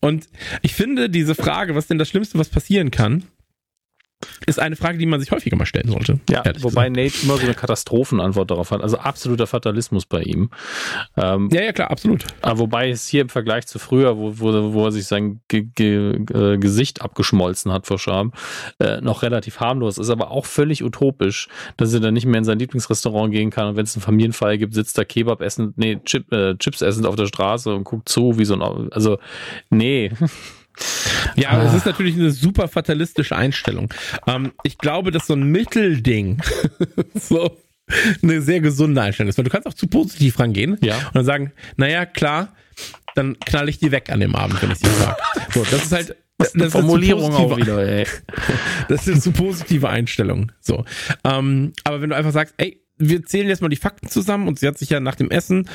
Und ich finde diese Frage, was denn das Schlimmste, was passieren kann, ist eine Frage, die man sich häufiger mal stellen sollte. Ja, wobei gesagt. Nate immer so eine Katastrophenantwort darauf hat. Also absoluter Fatalismus bei ihm. Ähm, ja, ja, klar, absolut. Aber wobei es hier im Vergleich zu früher, wo, wo, wo er sich sein Ge Ge Ge Gesicht abgeschmolzen hat vor Scham, äh, noch relativ harmlos ist, aber auch völlig utopisch, dass er dann nicht mehr in sein Lieblingsrestaurant gehen kann und wenn es einen Familienfall gibt, sitzt er Kebab essen, nee, Chip, äh, Chips essend auf der Straße und guckt zu, wie so ein, also, nee. Ja, ah. es ist natürlich eine super fatalistische Einstellung. Ähm, ich glaube, dass so ein Mittelding so eine sehr gesunde Einstellung ist, weil du kannst auch zu positiv rangehen ja. und dann sagen, naja, klar, dann knall ich die weg an dem Abend, wenn ich sie sage. So, das ist halt das, das Formulierung auch wieder, ey. Das ist eine positive Einstellung. So. Ähm, aber wenn du einfach sagst, ey, wir zählen jetzt mal die Fakten zusammen und sie hat sich ja nach dem Essen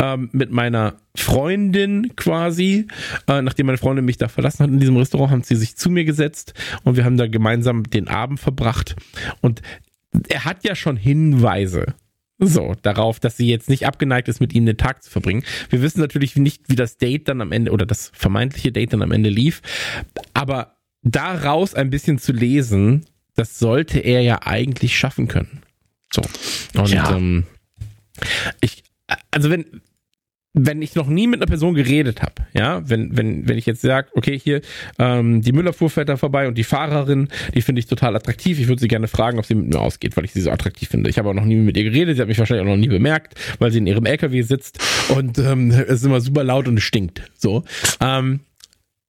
ähm, mit meiner Freundin quasi, äh, nachdem meine Freundin mich da verlassen hat in diesem Restaurant, haben sie sich zu mir gesetzt und wir haben da gemeinsam den Abend verbracht. Und er hat ja schon Hinweise so, darauf, dass sie jetzt nicht abgeneigt ist, mit ihm den Tag zu verbringen. Wir wissen natürlich nicht, wie das Date dann am Ende oder das vermeintliche Date dann am Ende lief, aber daraus ein bisschen zu lesen, das sollte er ja eigentlich schaffen können. So. Und ja. ähm, ich, also wenn, wenn ich noch nie mit einer Person geredet habe, ja, wenn, wenn, wenn ich jetzt sage, okay, hier, ähm, die Müller fährt da vorbei und die Fahrerin, die finde ich total attraktiv. Ich würde sie gerne fragen, ob sie mit mir ausgeht, weil ich sie so attraktiv finde. Ich habe auch noch nie mit ihr geredet, sie hat mich wahrscheinlich auch noch nie bemerkt, weil sie in ihrem LKW sitzt und ähm, es ist immer super laut und es stinkt. So. Ähm,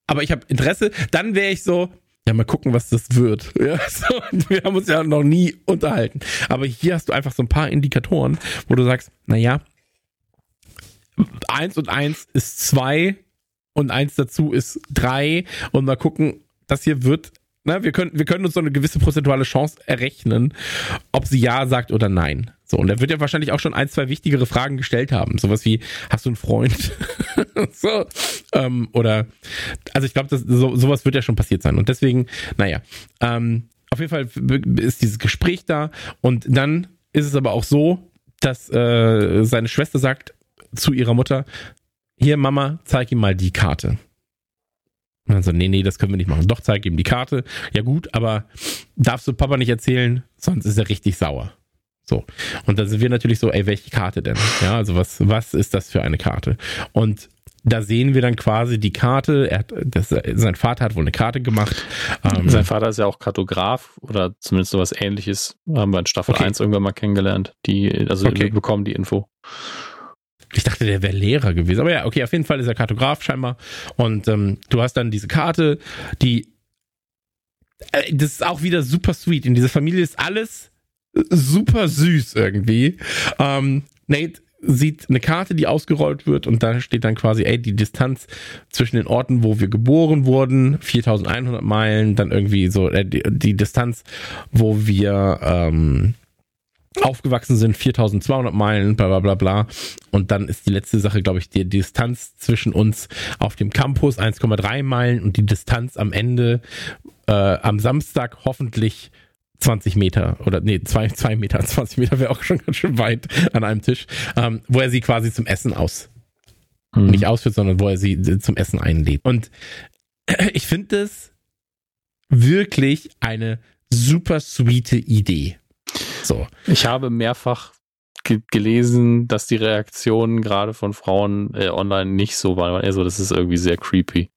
aber ich habe Interesse, dann wäre ich so, ja, mal gucken, was das wird. Ja, so, wir haben uns ja noch nie unterhalten. Aber hier hast du einfach so ein paar Indikatoren, wo du sagst, naja, eins und eins ist zwei und eins dazu ist drei und mal gucken, das hier wird, na, wir können, wir können uns so eine gewisse prozentuale Chance errechnen, ob sie ja sagt oder nein. So, und er wird ja wahrscheinlich auch schon ein, zwei wichtigere Fragen gestellt haben. Sowas wie, hast du einen Freund? so, ähm, oder, also ich glaube, so, sowas wird ja schon passiert sein. Und deswegen, naja, ähm, auf jeden Fall ist dieses Gespräch da und dann ist es aber auch so, dass äh, seine Schwester sagt, zu ihrer Mutter, hier Mama, zeig ihm mal die Karte. Und dann so, nee, nee, das können wir nicht machen. Doch, zeig ihm die Karte. Ja gut, aber darfst du Papa nicht erzählen, sonst ist er richtig sauer. So. Und dann sind wir natürlich so, ey, welche Karte denn? Ja, also was, was ist das für eine Karte? Und da sehen wir dann quasi die Karte. Hat, das, sein Vater hat wohl eine Karte gemacht. Ähm, sein Vater ist ja auch Kartograf oder zumindest sowas ähnliches. Haben wir in Staffel okay. 1 irgendwann mal kennengelernt. Die, also okay. wir bekommen die Info. Ich dachte, der wäre Lehrer gewesen. Aber ja, okay, auf jeden Fall ist er Kartograf scheinbar. Und ähm, du hast dann diese Karte, die. Äh, das ist auch wieder super sweet. In dieser Familie ist alles super süß irgendwie. Ähm, Nate sieht eine Karte, die ausgerollt wird und da steht dann quasi, ey, die Distanz zwischen den Orten, wo wir geboren wurden, 4100 Meilen, dann irgendwie so äh, die, die Distanz, wo wir ähm, aufgewachsen sind, 4200 Meilen, bla bla bla bla. Und dann ist die letzte Sache, glaube ich, die Distanz zwischen uns auf dem Campus 1,3 Meilen und die Distanz am Ende äh, am Samstag hoffentlich 20 Meter oder nee, zwei, zwei Meter, 20 Meter wäre auch schon ganz schön weit an einem Tisch, ähm, wo er sie quasi zum Essen aus, mhm. nicht ausführt, sondern wo er sie zum Essen einlädt. Und ich finde es wirklich eine super sweete Idee. So. Ich habe mehrfach ge gelesen, dass die Reaktionen gerade von Frauen äh, online nicht so waren. Eher so, das ist irgendwie sehr creepy.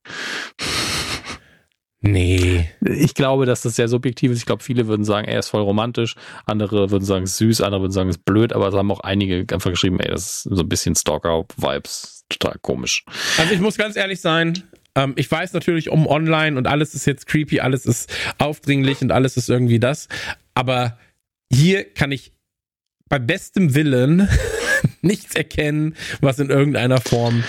Nee. Ich glaube, dass das sehr subjektiv ist. Ich glaube, viele würden sagen, er ist voll romantisch. Andere würden sagen, es ist süß. Andere würden sagen, es ist blöd. Aber es haben auch einige einfach geschrieben, ey, das ist so ein bisschen Stalker-Vibes. Total komisch. Also ich muss ganz ehrlich sein, ähm, ich weiß natürlich um online und alles ist jetzt creepy, alles ist aufdringlich und alles ist irgendwie das. Aber hier kann ich bei bestem Willen nichts erkennen, was in irgendeiner Form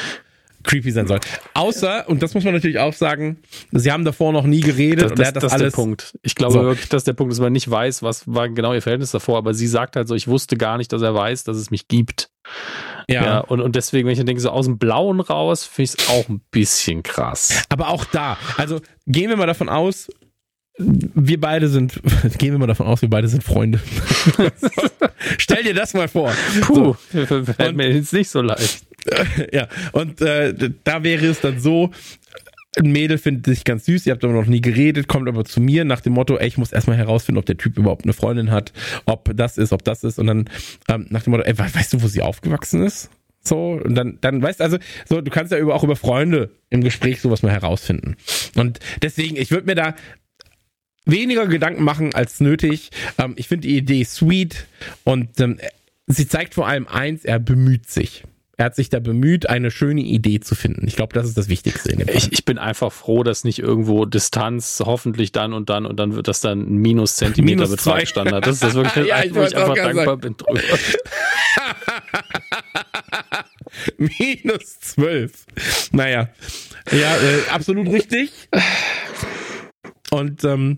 creepy sein soll. Außer, und das muss man natürlich auch sagen, sie haben davor noch nie geredet das, und er hat das, das, das alles. ist der Punkt. Ich glaube so. wirklich, dass der Punkt ist, dass man nicht weiß, was war genau ihr Verhältnis davor, aber sie sagt halt so, ich wusste gar nicht, dass er weiß, dass es mich gibt. Ja. ja und, und deswegen, wenn ich dann denke, so aus dem Blauen raus, finde ich es auch ein bisschen krass. Aber auch da, also gehen wir mal davon aus, wir beide sind, gehen wir mal davon aus, wir beide sind Freunde. Stell dir das mal vor. Puh, so. fällt mir jetzt nicht so leicht. ja, und äh, da wäre es dann so, ein Mädel findet sich ganz süß, ihr habt aber noch nie geredet, kommt aber zu mir nach dem Motto, ey, ich muss erstmal herausfinden, ob der Typ überhaupt eine Freundin hat, ob das ist, ob das ist. Und dann ähm, nach dem Motto, ey, weißt du, wo sie aufgewachsen ist? So, und dann, dann weißt du, also, so, du kannst ja über, auch über Freunde im Gespräch sowas mal herausfinden. Und deswegen, ich würde mir da weniger Gedanken machen als nötig. Ähm, ich finde die Idee sweet und ähm, sie zeigt vor allem eins, er bemüht sich. Er hat sich da bemüht, eine schöne Idee zu finden. Ich glaube, das ist das Wichtigste. Ich, ich bin einfach froh, dass nicht irgendwo Distanz hoffentlich dann und dann und dann wird das dann ein minus Zentimeter Betrag Standard. Das ist das wirklich, ja, ich wo ich einfach dankbar sagen. bin drüber. minus zwölf. Naja, ja, äh, absolut richtig. Und ähm,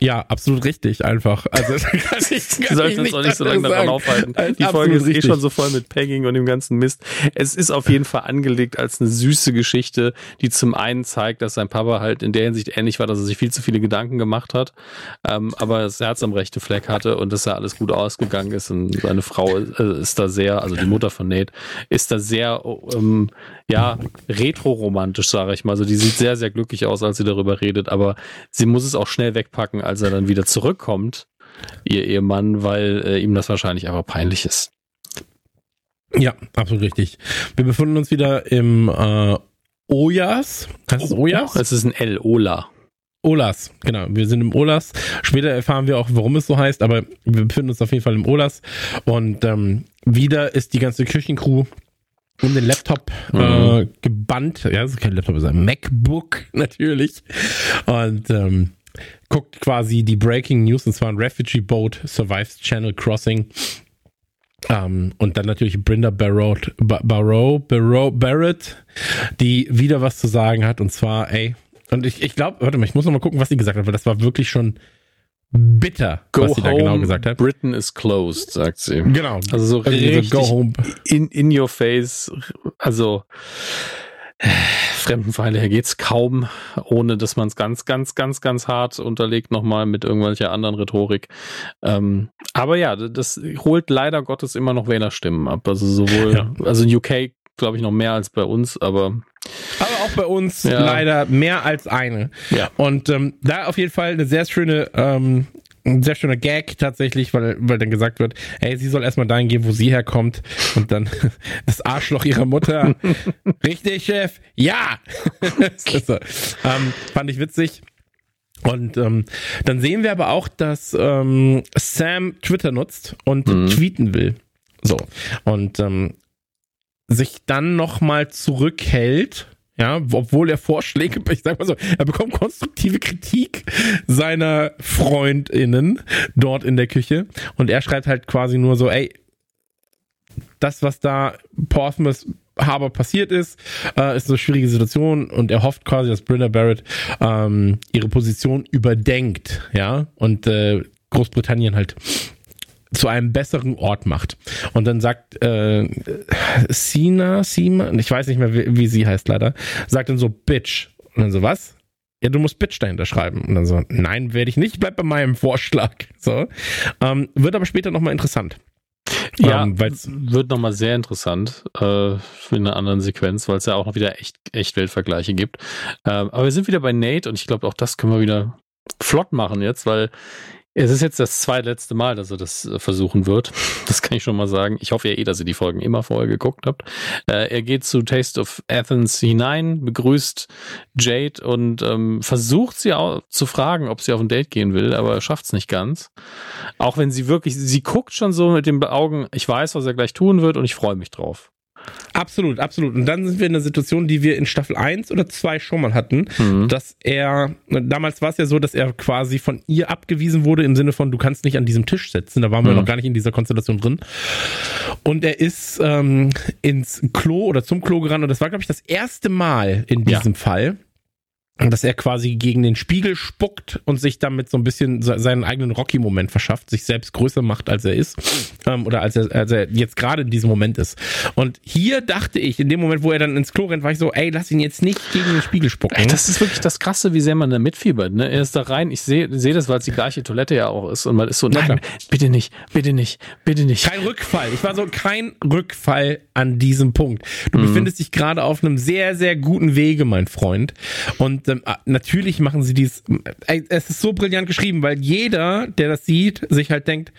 ja, absolut richtig, einfach. Also, kann ich, kann uns auch nicht so lange daran aufhalten. Die Folge ist richtig. eh schon so voll mit Pegging und dem ganzen Mist. Es ist auf jeden Fall angelegt als eine süße Geschichte, die zum einen zeigt, dass sein Papa halt in der Hinsicht ähnlich war, dass er sich viel zu viele Gedanken gemacht hat, ähm, aber das Herz am rechten Fleck hatte und dass er alles gut ausgegangen ist und seine Frau äh, ist da sehr, also die Mutter von Nate, ist da sehr, ähm, ja, retro-romantisch, sage ich mal. Also die sieht sehr, sehr glücklich aus, als sie darüber redet, aber sie muss es auch schnell wegpacken, als er dann wieder zurückkommt, ihr Ehemann, weil äh, ihm das wahrscheinlich einfach peinlich ist. Ja, absolut richtig. Wir befinden uns wieder im äh, Ojas. Heißt es Ojas? Es ist ein L, Ola. Olas, genau. Wir sind im Olas. Später erfahren wir auch, warum es so heißt, aber wir befinden uns auf jeden Fall im Olas. Und ähm, wieder ist die ganze Küchencrew um den Laptop mhm. äh, gebannt. Ja, das ist kein Laptop, das ist ein MacBook natürlich. Und ähm, guckt quasi die Breaking News, und zwar ein Refugee Boat survives Channel Crossing. Um, und dann natürlich Brenda Barrett, Barrow, Barrow, Barrett, die wieder was zu sagen hat. Und zwar, ey, und ich, ich glaube, warte mal, ich muss noch mal gucken, was sie gesagt hat, weil das war wirklich schon bitter, go was sie da genau gesagt hat. Britain is closed, sagt sie. Genau. Also so richtig go home. In, in your face. Also Fremdenfeinde, hier geht's kaum, ohne dass man es ganz, ganz, ganz, ganz hart unterlegt nochmal mit irgendwelcher anderen Rhetorik. Ähm, aber ja, das holt leider Gottes immer noch Wählerstimmen ab. Also sowohl, ja. also in UK glaube ich noch mehr als bei uns, aber aber auch bei uns ja. leider mehr als eine. Ja. Und ähm, da auf jeden Fall eine sehr schöne ähm, ein sehr schöner Gag tatsächlich, weil, weil dann gesagt wird, ey, sie soll erstmal dahin gehen, wo sie herkommt und dann das Arschloch ihrer Mutter. Richtig, Chef? Ja! so. ähm, fand ich witzig. Und ähm, dann sehen wir aber auch, dass ähm, Sam Twitter nutzt und mhm. tweeten will. So. Und ähm, sich dann nochmal zurückhält ja, obwohl er Vorschläge, ich sag mal so, er bekommt konstruktive Kritik seiner FreundInnen dort in der Küche und er schreibt halt quasi nur so, ey, das, was da Portsmouth Harbor passiert ist, äh, ist eine schwierige Situation und er hofft quasi, dass Brenda Barrett ähm, ihre Position überdenkt, ja, und äh, Großbritannien halt zu einem besseren Ort macht. Und dann sagt äh, Sina, Sima, ich weiß nicht mehr, wie, wie sie heißt leider, sagt dann so Bitch. Und dann so, was? ja, du musst Bitch dahinter schreiben. Und dann so, nein, werde ich nicht, bleib bei meinem Vorschlag. So. Ähm, wird aber später nochmal interessant. Ja, ähm, wird nochmal sehr interessant äh, für eine anderen Sequenz, weil es ja auch noch wieder echt, echt Weltvergleiche gibt. Ähm, aber wir sind wieder bei Nate und ich glaube, auch das können wir wieder flott machen jetzt, weil Es ist jetzt das zweitletzte Mal, dass er das äh, versuchen wird. Das kann ich schon mal sagen. Ich hoffe ja eh, dass ihr die Folgen immer vorher geguckt habt. Äh, er geht zu Taste of Athens hinein, begrüßt Jade und ähm, versucht sie auch zu fragen, ob sie auf ein Date gehen will, aber er schafft es nicht ganz. Auch wenn sie wirklich, sie guckt schon so mit den Augen, ich weiß, was er gleich tun wird und ich freue mich drauf. Absolut, absolut. Und dann sind wir in einer Situation, die wir in Staffel 1 oder 2 schon mal hatten, mhm. dass er, damals war es ja so, dass er quasi von ihr abgewiesen wurde im Sinne von, du kannst nicht an diesem Tisch sitzen. Da waren wir mhm. noch gar nicht in dieser Konstellation drin. Und er ist ähm, ins Klo oder zum Klo gerannt und das war, glaube ich, das erste Mal in diesem ja. Fall dass er quasi gegen den Spiegel spuckt und sich damit so ein bisschen seinen eigenen Rocky-Moment verschafft, sich selbst größer macht, als er ist ähm, oder als er, als er jetzt gerade in diesem Moment ist. Und hier dachte ich, in dem Moment, wo er dann ins Klo rennt, war ich so, ey, lass ihn jetzt nicht gegen den Spiegel spucken. Ey, das ist wirklich das Krasse, wie sehr man da mitfiebert. Ne? Er ist da rein, ich sehe seh das, weil es die gleiche Toilette ja auch ist und man ist so, nein, bitte nicht, bitte nicht, bitte nicht. Kein Rückfall. Ich war so, kein Rückfall an diesem Punkt. Du mhm. befindest dich gerade auf einem sehr, sehr guten Wege, mein Freund. Und ähm, ah, natürlich machen sie dies. Es ist so brillant geschrieben, weil jeder, der das sieht, sich halt denkt,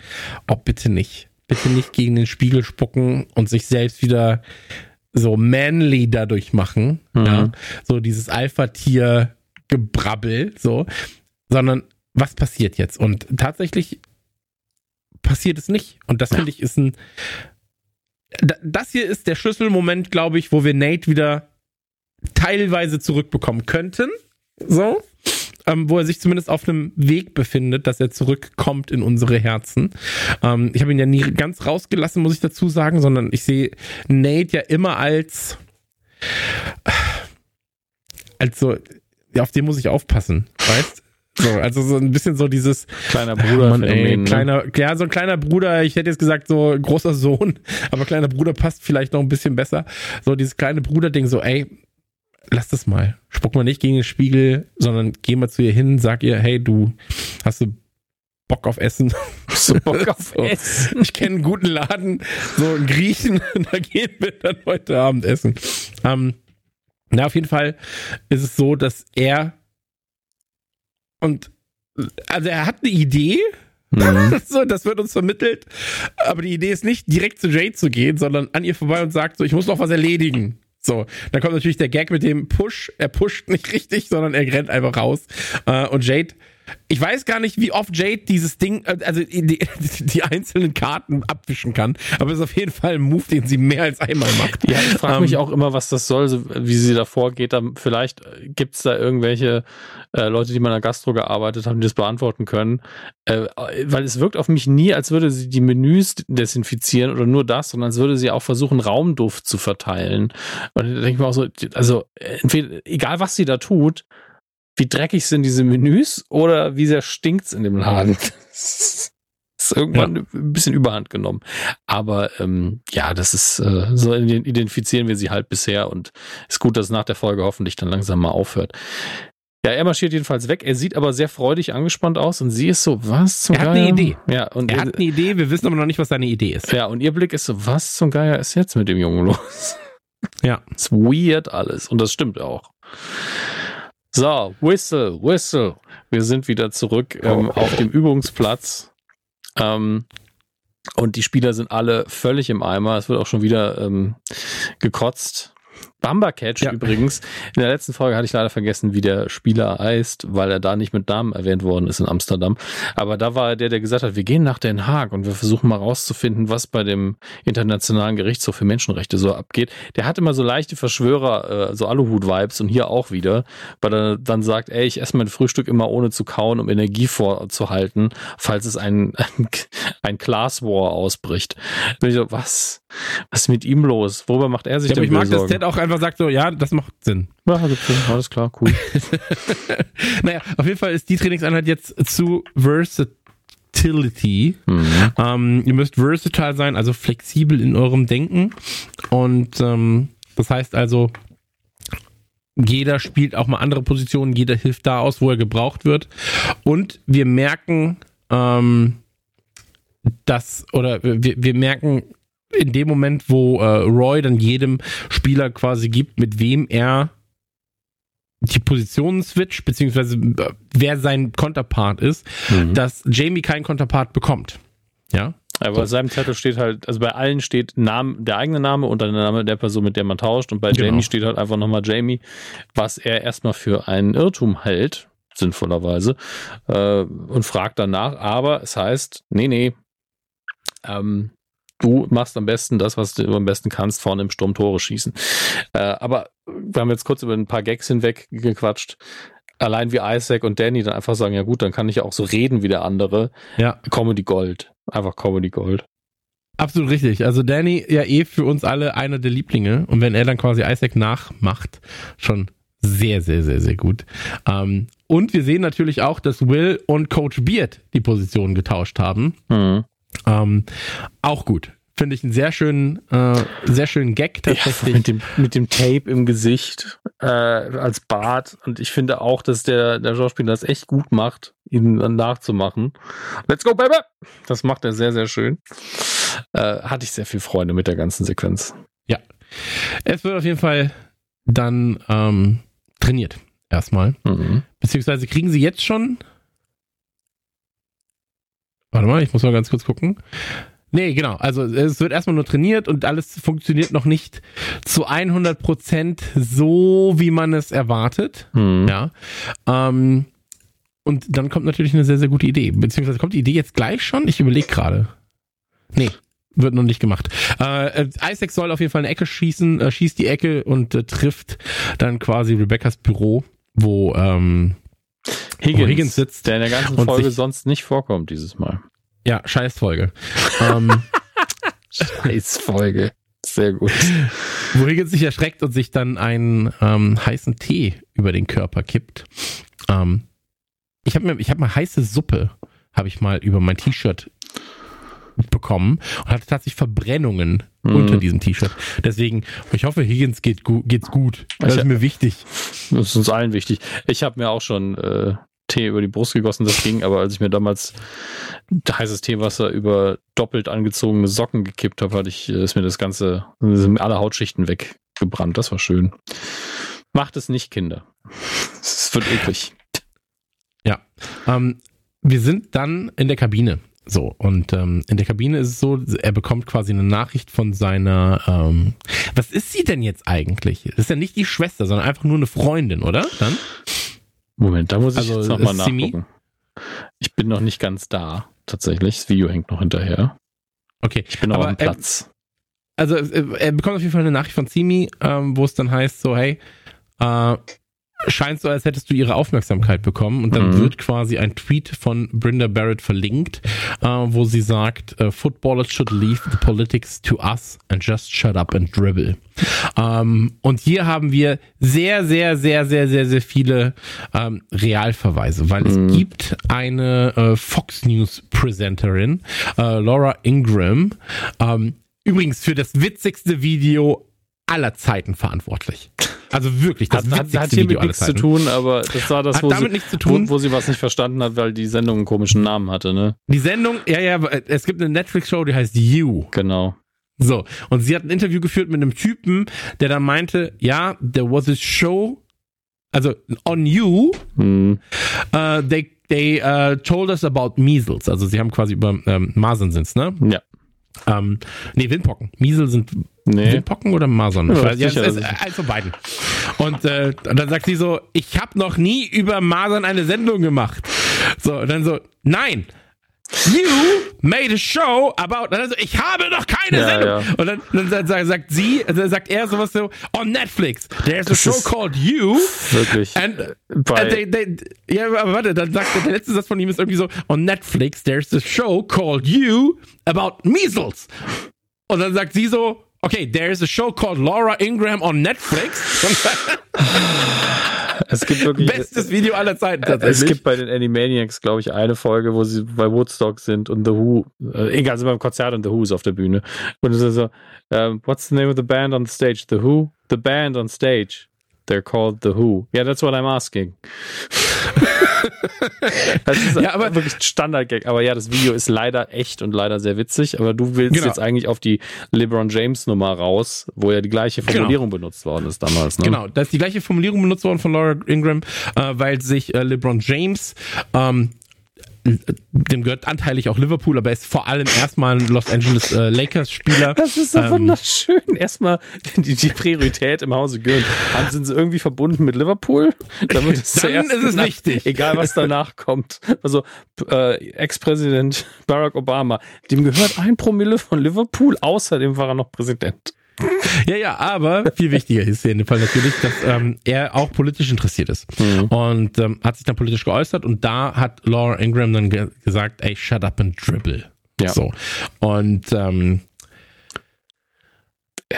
oh, bitte nicht. Bitte nicht gegen den Spiegel spucken und sich selbst wieder so manly dadurch machen. Mhm. Ja? So dieses Alpha-Tier-Gebrabbel, so. Sondern was passiert jetzt? Und tatsächlich passiert es nicht. Und das finde ich ist ein. Das hier ist der Schlüsselmoment, glaube ich, wo wir Nate wieder teilweise zurückbekommen könnten. So. Ähm, wo er sich zumindest auf einem Weg befindet, dass er zurückkommt in unsere Herzen. Ähm, ich habe ihn ja nie ganz rausgelassen, muss ich dazu sagen, sondern ich sehe Nate ja immer als also ja, auf den muss ich aufpassen, weißt? So, also so ein bisschen so dieses kleiner Bruder, Mann, ey, ne? kleiner, ja, so ein kleiner Bruder. Ich hätte jetzt gesagt so großer Sohn, aber kleiner Bruder passt vielleicht noch ein bisschen besser. So dieses kleine Bruder-Ding, so ey, lass das mal. Spuck mal nicht gegen den Spiegel, sondern geh mal zu ihr hin, sag ihr, hey, du hast du Bock auf Essen. So Bock auf so. Essen. Ich kenne einen guten Laden, so einen Griechen, da gehen wir dann heute Abend essen. Ähm, na, auf jeden Fall ist es so, dass er und also er hat eine Idee, Mhm. so, das wird uns vermittelt. Aber die Idee ist nicht, direkt zu Jade zu gehen, sondern an ihr vorbei und sagt so, ich muss noch was erledigen. So, dann kommt natürlich der Gag mit dem Push. Er pusht nicht richtig, sondern er rennt einfach raus. Äh, und Jade ich weiß gar nicht, wie oft Jade dieses Ding, äh, also die, die einzelnen Karten abwischen kann, aber es ist auf jeden Fall ein Move, den sie mehr als einmal macht. Ja, ich frage mich ähm, auch immer, was das soll, so, wie sie da vorgeht. vielleicht gibt es da irgendwelche äh, Leute, die mal in der Gastro gearbeitet haben, die das beantworten können. Äh, weil es wirkt auf mich nie, als würde sie die Menüs desinfizieren oder nur das, sondern als würde sie auch versuchen, Raumduft zu verteilen. Und da denke ich mir auch so, also entweder, egal was sie da tut, wie dreckig sind diese Menüs oder wie sehr stinkt's in dem Laden. Das ist irgendwann ja. ein bisschen überhand genommen. Aber ähm, ja, das ist äh, so identifizieren wir sie halt bisher und ist gut, dass es nach der Folge hoffentlich dann langsam mal aufhört. Ja, er marschiert jedenfalls weg. Er sieht aber sehr freudig angespannt aus und sie ist so, was zum er Geier? Er hat eine Idee. Ja, und er hat eine Idee, wir wissen aber noch nicht, was seine Idee ist. Ja, und ihr Blick ist so, was zum Geier ist jetzt mit dem Jungen los? Ja. ist weird alles und das stimmt auch. So, Whistle, Whistle. Wir sind wieder zurück ähm, oh. auf dem Übungsplatz. Ähm, und die Spieler sind alle völlig im Eimer. Es wird auch schon wieder ähm, gekotzt. Bumbercatch ja. übrigens. In der letzten Folge hatte ich leider vergessen, wie der Spieler heißt, weil er da nicht mit Namen erwähnt worden ist in Amsterdam. Aber da war er der, der gesagt hat, wir gehen nach Den Haag und wir versuchen mal rauszufinden, was bei dem Internationalen Gerichtshof für Menschenrechte so abgeht. Der hat immer so leichte Verschwörer, äh, so Aluhut-Vibes und hier auch wieder, weil er dann sagt, ey, ich esse mein Frühstück immer ohne zu kauen, um Energie vorzuhalten, falls es ein, ein, ein Class War ausbricht. Bin ich so, was? Was ist mit ihm los? Worüber macht er sich ja, denn aber Ich mag, Sorgen? dass Ted auch einfach sagt so, ja, das macht Sinn. Ja. Alles klar, cool. naja, auf jeden Fall ist die Trainingseinheit jetzt zu Versatility. Mhm. Ähm, ihr müsst versatile sein, also flexibel in eurem Denken. Und ähm, das heißt also, jeder spielt auch mal andere Positionen, jeder hilft da aus, wo er gebraucht wird. Und wir merken, ähm, dass, oder wir, wir merken in dem Moment, wo äh, Roy dann jedem Spieler quasi gibt, mit wem er die Positionen-Switch, beziehungsweise äh, wer sein Konterpart ist, mhm. dass Jamie keinen Konterpart bekommt. Ja. Aber bei seinem Zettel steht halt, also bei allen steht Name, der eigene Name und dann der Name der Person, mit der man tauscht. Und bei genau. Jamie steht halt einfach nochmal Jamie, was er erstmal für einen Irrtum hält, sinnvollerweise, äh, und fragt danach. Aber es heißt, nee, nee, ähm, du machst am besten das, was du am besten kannst, vorne im Sturm Tore schießen. Äh, aber wir haben jetzt kurz über ein paar Gags hinweg gequatscht. Allein wie Isaac und Danny dann einfach sagen, ja gut, dann kann ich ja auch so reden wie der andere. Ja. Comedy Gold. Einfach Comedy Gold. Absolut richtig. Also Danny ja eh für uns alle einer der Lieblinge. Und wenn er dann quasi Isaac nachmacht, schon sehr, sehr, sehr, sehr gut. Ähm, und wir sehen natürlich auch, dass Will und Coach Beard die Position getauscht haben. Mhm. Ähm, auch gut. Finde ich einen sehr schönen, äh, sehr schönen Gag tatsächlich. Ja, mit, dem, mit dem Tape im Gesicht äh, als Bart. Und ich finde auch, dass der, der Schauspieler das echt gut macht, ihn dann nachzumachen. Let's go, Baby! Das macht er sehr, sehr schön. Äh, hatte ich sehr viel Freude mit der ganzen Sequenz. Ja. Es wird auf jeden Fall dann ähm, trainiert. Erstmal. Mhm. Beziehungsweise kriegen sie jetzt schon Warte mal, ich muss mal ganz kurz gucken. Nee, genau. Also es wird erstmal nur trainiert und alles funktioniert noch nicht zu 100 Prozent so, wie man es erwartet. Hm. Ja. Ähm, und dann kommt natürlich eine sehr, sehr gute Idee. Beziehungsweise kommt die Idee jetzt gleich schon? Ich überlege gerade. Nee, wird noch nicht gemacht. Äh, Isaac soll auf jeden Fall eine Ecke schießen, äh, schießt die Ecke und äh, trifft dann quasi Rebecca's Büro, wo ähm, Higgins, Higgins sitzt. Der in der ganzen Folge sonst nicht vorkommt dieses Mal. Ja, Scheißfolge. ähm, Scheißfolge. Sehr gut. Wo Higgins sich erschreckt und sich dann einen ähm, heißen Tee über den Körper kippt. Ähm, ich habe mir, ich habe mal heiße Suppe, habe ich mal über mein T-Shirt bekommen und hatte tatsächlich Verbrennungen mhm. unter diesem T-Shirt. Deswegen, ich hoffe, Higgins geht gu geht's gut. Das ich, ist mir wichtig. Das ist uns allen wichtig. Ich habe mir auch schon äh, Tee über die Brust gegossen, das ging, aber als ich mir damals heißes Teewasser über doppelt angezogene Socken gekippt habe, hatte ich, äh, ist mir das Ganze, sind alle Hautschichten weggebrannt. Das war schön. Macht es nicht, Kinder. Es wird eklig. Ja. Ähm, wir sind dann in der Kabine. So, und ähm, in der Kabine ist es so, er bekommt quasi eine Nachricht von seiner, ähm, was ist sie denn jetzt eigentlich? Das ist ja nicht die Schwester, sondern einfach nur eine Freundin, oder? Dann? Moment, da muss ich also, jetzt nochmal nachgucken. Ich bin noch nicht ganz da, tatsächlich. Das Video hängt noch hinterher. Okay. Ich bin noch am Platz. Er, also, er bekommt auf jeden Fall eine Nachricht von Simi, ähm, wo es dann heißt so, hey, äh, scheint so, als hättest du ihre Aufmerksamkeit bekommen. Und dann mhm. wird quasi ein Tweet von Brenda Barrett verlinkt, äh, wo sie sagt, äh, Footballers should leave the politics to us and just shut up and dribble. Ähm, und hier haben wir sehr, sehr, sehr, sehr, sehr, sehr viele ähm, Realverweise, weil mhm. es gibt eine äh, Fox News Presenterin, äh, Laura Ingram, ähm, übrigens für das witzigste Video aller Zeiten verantwortlich. Also wirklich, das hat, hat, hat hier mit nichts zu tun, aber das war das, wo sie, wo, wo, sie was nicht verstanden hat, weil die Sendung einen komischen Namen hatte, ne? Die Sendung, ja, ja, es gibt eine Netflix-Show, die heißt You. Genau. So, und sie hat ein Interview geführt mit einem Typen, der dann meinte, ja, there was a show, also on You, hm. uh, they, they uh, told us about measles. Also sie haben quasi über ähm, Masern sind's, ne? Ja. Ähm, nee, Windpocken. Miesel sind nee. Windpocken oder Masern? Ja, weiß, ja, es ist eins von beiden. Und äh, dann sagt sie so, ich habe noch nie über Masern eine Sendung gemacht. So, und dann so, nein, You made a show about. Also ich habe noch keine ja, Sendung. Ja. Und dann, dann, dann, sagt sie, dann sagt er sowas so on Netflix. There's a show called You. Wirklich. And, and they, they, ja, aber warte, dann sagt der letzte Satz von ihm ist irgendwie so on Netflix. There's a show called You about measles. Und dann sagt sie so, okay, there's a show called Laura Ingram on Netflix. Es gibt wirklich. Bestes Video aller Zeiten tatsächlich. Es gibt bei den Animaniacs, glaube ich, eine Folge, wo sie bei Woodstock sind und The Who, äh, egal, sind beim Konzert und The Who ist auf der Bühne. Und es ist so, uh, what's the name of the band on stage? The Who? The band on stage. They're called The Who. Yeah, that's what I'm asking. das ist ja, aber wirklich ein Standard-Gag. Aber ja, das Video ist leider echt und leider sehr witzig. Aber du willst genau. jetzt eigentlich auf die LeBron James-Nummer raus, wo ja die gleiche genau. Formulierung genau. benutzt worden ist damals. Ne? Genau, da ist die gleiche Formulierung benutzt worden von Laura Ingram, äh, weil sich äh, LeBron James ähm, dem gehört anteilig auch Liverpool, aber er ist vor allem erstmal ein Los Angeles äh, Lakers Spieler. Das ist so ähm, wunderschön. Erstmal die, die Priorität im Hause Gürn. Sind sie irgendwie verbunden mit Liverpool? Damit es Dann ist es wichtig. Egal, was danach kommt. Also äh, Ex-Präsident Barack Obama, dem gehört ein Promille von Liverpool, außerdem war er noch Präsident. Ja, ja, aber viel wichtiger ist in dem Fall natürlich, dass ähm, er auch politisch interessiert ist. Mhm. Und ähm, hat sich dann politisch geäußert und da hat Laura Ingram dann ge gesagt, ey, shut up and dribble. Ja. So. Und ähm,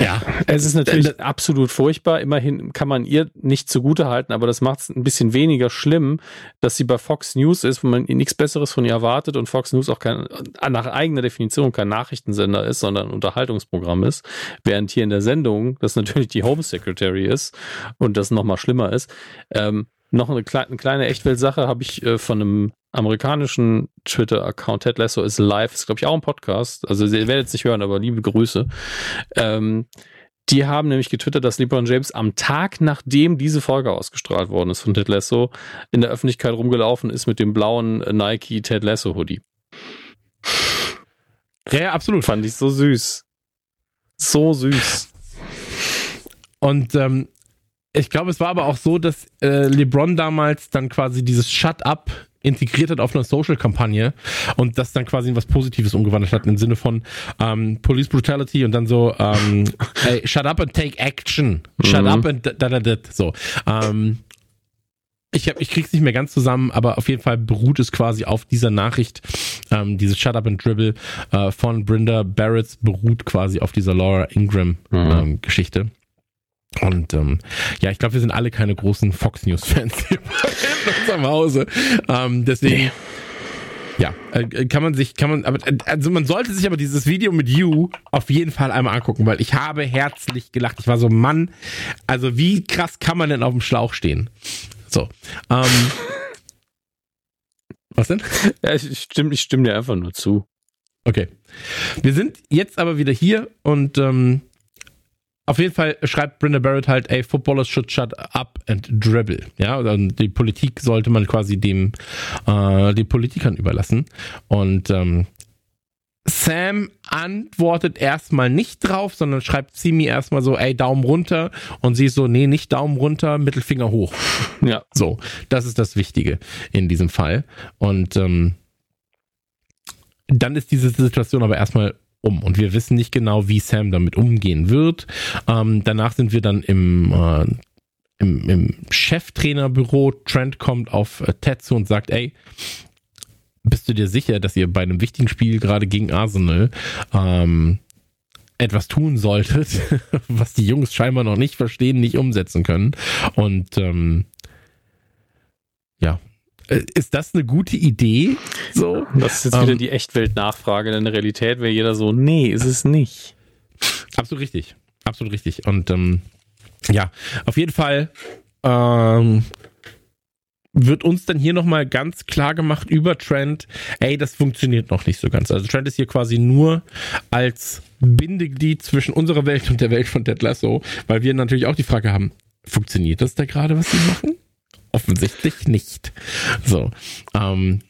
ja, es ist natürlich äh, absolut furchtbar. Immerhin kann man ihr nicht zugute halten, aber das macht es ein bisschen weniger schlimm, dass sie bei Fox News ist, wo man nichts Besseres von ihr erwartet und Fox News auch kein, nach eigener Definition kein Nachrichtensender ist, sondern ein Unterhaltungsprogramm ist, während hier in der Sendung das natürlich die Home Secretary ist und das nochmal schlimmer ist. Ähm, noch eine, kleine, eine kleine Echtwelt-Sache habe ich äh, von einem amerikanischen Twitter-Account, Ted Lasso ist live, ist glaube ich auch ein Podcast, also ihr werdet es nicht hören, aber liebe Grüße. Ähm, die haben nämlich getwittert, dass LeBron James am Tag, nachdem diese Folge ausgestrahlt worden ist von Ted Lasso, in der Öffentlichkeit rumgelaufen ist mit dem blauen Nike Ted Lasso Hoodie. Ja, ja, absolut. Fand ich so süß. So süß. Und ähm, ich glaube, es war aber auch so, dass äh, LeBron damals dann quasi dieses Shut Up integriert hat auf eine Social-Kampagne und das dann quasi in was Positives umgewandelt hat, im Sinne von ähm, Police Brutality und dann so ähm, hey, Shut up and take action. Shut mhm. up and da da da. So. Ähm, ich, hab, ich krieg's nicht mehr ganz zusammen, aber auf jeden Fall beruht es quasi auf dieser Nachricht. Ähm, diese Shut Up and Dribble äh, von Brenda Barrett beruht quasi auf dieser Laura Ingram mhm. ähm, Geschichte. Und ähm, ja, ich glaube, wir sind alle keine großen Fox News-Fans hier in unserem Hause. Ähm, deswegen. Ja, äh, kann man sich, kann man, aber also man sollte sich aber dieses Video mit You auf jeden Fall einmal angucken, weil ich habe herzlich gelacht. Ich war so, Mann, also wie krass kann man denn auf dem Schlauch stehen? So. Ähm, was denn? Ja, ich stimme, ich stimme dir einfach nur zu. Okay. Wir sind jetzt aber wieder hier und ähm, auf jeden Fall schreibt Brenda Barrett halt, ey, Footballers should shut up and dribble. Ja, die Politik sollte man quasi dem, äh, den Politikern überlassen. Und ähm, Sam antwortet erstmal nicht drauf, sondern schreibt Simi erstmal so, ey, Daumen runter. Und sie ist so, nee, nicht Daumen runter, Mittelfinger hoch. Ja. So, das ist das Wichtige in diesem Fall. Und ähm, dann ist diese Situation aber erstmal um. Und wir wissen nicht genau, wie Sam damit umgehen wird. Ähm, danach sind wir dann im, äh, im, im Cheftrainerbüro. Trent kommt auf äh, Ted zu und sagt, ey, bist du dir sicher, dass ihr bei einem wichtigen Spiel gerade gegen Arsenal ähm, etwas tun solltet, was die Jungs scheinbar noch nicht verstehen, nicht umsetzen können. Und ähm, ja, ist das eine gute Idee? So? Das ist jetzt wieder ähm, die Echtwelt-Nachfrage. In der Realität wäre jeder so, nee, ist es nicht. Absolut richtig. Absolut richtig. Und ähm, ja, auf jeden Fall ähm, wird uns dann hier nochmal ganz klar gemacht über Trent, ey, das funktioniert noch nicht so ganz. Also Trent ist hier quasi nur als Bindeglied zwischen unserer Welt und der Welt von Ted Lasso, weil wir natürlich auch die Frage haben, funktioniert das da gerade, was sie machen? Offensichtlich nicht. So. Ähm,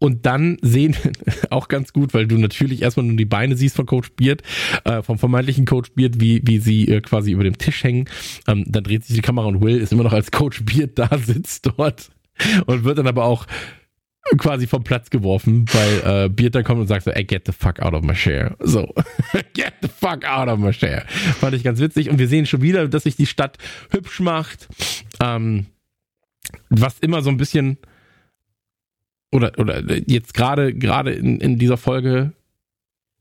und dann sehen auch ganz gut, weil du natürlich erstmal nur die Beine siehst von Coach Beard, äh, vom vermeintlichen Coach Beard, wie, wie sie äh, quasi über dem Tisch hängen. Ähm, dann dreht sich die Kamera und Will ist immer noch als Coach Beard da, sitzt dort und wird dann aber auch quasi vom Platz geworfen, weil äh, dann kommt und sagt so, ey, get the fuck out of my chair. So, get the fuck out of my chair. Fand ich ganz witzig. Und wir sehen schon wieder, dass sich die Stadt hübsch macht. Ähm, was immer so ein bisschen oder oder jetzt gerade gerade in, in dieser Folge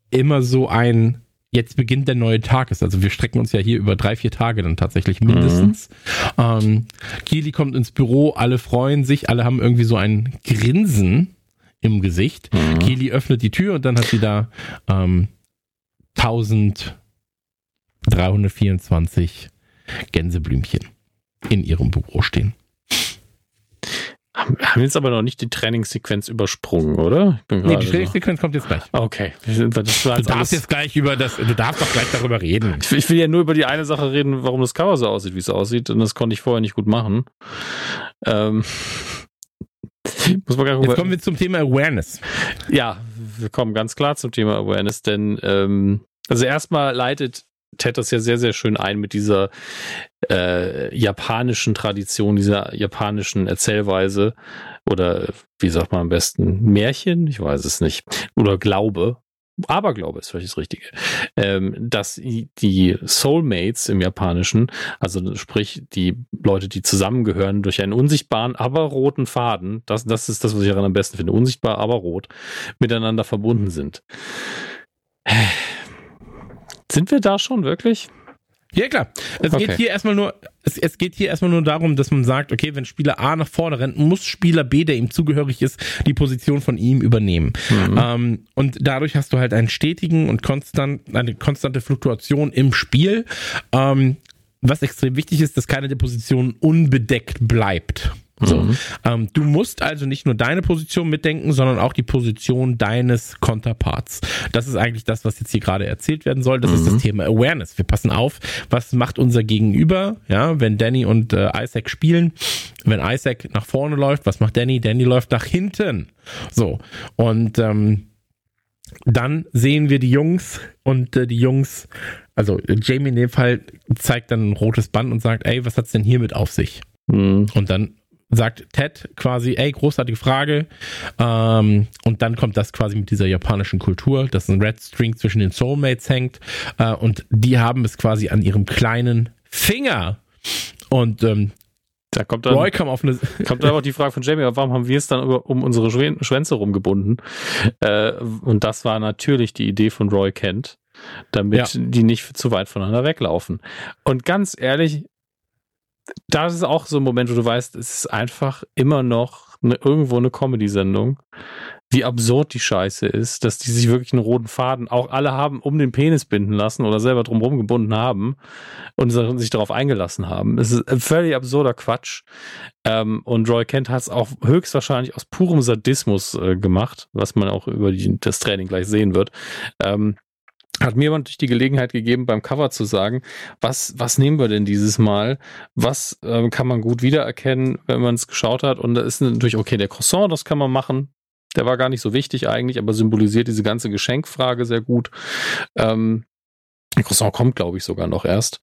immer so ein jetzt beginnt der neue Tag ist. Also wir strecken uns ja hier über drei, vier Tage dann tatsächlich mindestens. Mhm. Ähm, Kili kommt ins Büro, alle freuen sich, alle haben irgendwie so ein Grinsen im Gesicht. Mhm. Kili öffnet die Tür und dann hat sie da ähm, 1324 Gänseblümchen in ihrem Büro stehen. Haben wir jetzt aber noch nicht die Trainingssequenz übersprungen, oder? nee, die Trainingssequenz so. kommt jetzt gleich. Okay. du darfst jetzt gleich über das, du darfst doch gleich darüber reden. Ich, ich, will ja nur über die eine Sache reden, warum das Cover so aussieht, wie es aussieht. Und das konnte ich vorher nicht gut machen. Ähm, muss man jetzt kommen wir zum Thema Awareness. Ja, wir kommen ganz klar zum Thema Awareness, denn ähm, also erstmal leitet Ted das ja sehr, sehr schön ein mit dieser äh, japanischen Tradition, dieser japanischen Erzählweise oder wie sagt man am besten, Märchen, ich weiß es nicht, oder Glaube. Aberglaube ist vielleicht das Richtige, ähm, dass die Soulmates im Japanischen, also sprich die Leute, die zusammengehören durch einen unsichtbaren, aber roten Faden, das, das ist das, was ich daran am besten finde, unsichtbar, aber rot, miteinander verbunden sind. Sind wir da schon wirklich? Ja, klar. Es okay. geht hier erstmal nur, es, es, geht hier erstmal nur darum, dass man sagt, okay, wenn Spieler A nach vorne rennt, muss Spieler B, der ihm zugehörig ist, die Position von ihm übernehmen. Mhm. Ähm, und dadurch hast du halt einen stetigen und konstant, eine konstante Fluktuation im Spiel. Ähm, was extrem wichtig ist, dass keine der Positionen unbedeckt bleibt. So. Mhm. Ähm, du musst also nicht nur deine Position mitdenken, sondern auch die Position deines Konterparts. Das ist eigentlich das, was jetzt hier gerade erzählt werden soll. Das mhm. ist das mhm. Thema Awareness. Wir passen auf, was macht unser Gegenüber, ja, wenn Danny und äh, Isaac spielen. Wenn Isaac nach vorne läuft, was macht Danny? Danny läuft nach hinten. So. Und ähm, dann sehen wir die Jungs und äh, die Jungs, also Jamie in dem Fall zeigt dann ein rotes Band und sagt, ey, was hat's denn hiermit auf sich? Mhm. Und dann sagt Ted quasi, ey, großartige Frage. Ähm, und dann kommt das quasi mit dieser japanischen Kultur, dass ein Red String zwischen den Soulmates hängt. Äh, und die haben es quasi an ihrem kleinen Finger. Und ähm, da kommt dann, Roy kam auf eine kommt dann auch die Frage von Jamie, warum haben wir es dann um unsere Schwänze rumgebunden? Äh, und das war natürlich die Idee von Roy Kent, damit ja. die nicht zu weit voneinander weglaufen. Und ganz ehrlich, da ist es auch so ein Moment, wo du weißt, es ist einfach immer noch eine, irgendwo eine Comedy-Sendung. Wie absurd die Scheiße ist, dass die sich wirklich einen roten Faden auch alle haben um den Penis binden lassen oder selber drumherum gebunden haben und sich darauf eingelassen haben. Es ist ein völlig absurder Quatsch. Ähm, und Roy Kent hat es auch höchstwahrscheinlich aus purem Sadismus äh, gemacht, was man auch über das Training gleich sehen wird. Ähm, hat mir natürlich die Gelegenheit gegeben, beim Cover zu sagen, was, was nehmen wir denn dieses Mal? Was äh, kann man gut wiedererkennen, wenn man es geschaut hat? Und da ist natürlich, okay, der Croissant, das kann man machen. Der war gar nicht so wichtig eigentlich, aber symbolisiert diese ganze Geschenkfrage sehr gut. Ähm, Croissant kommt, glaube ich, sogar noch erst.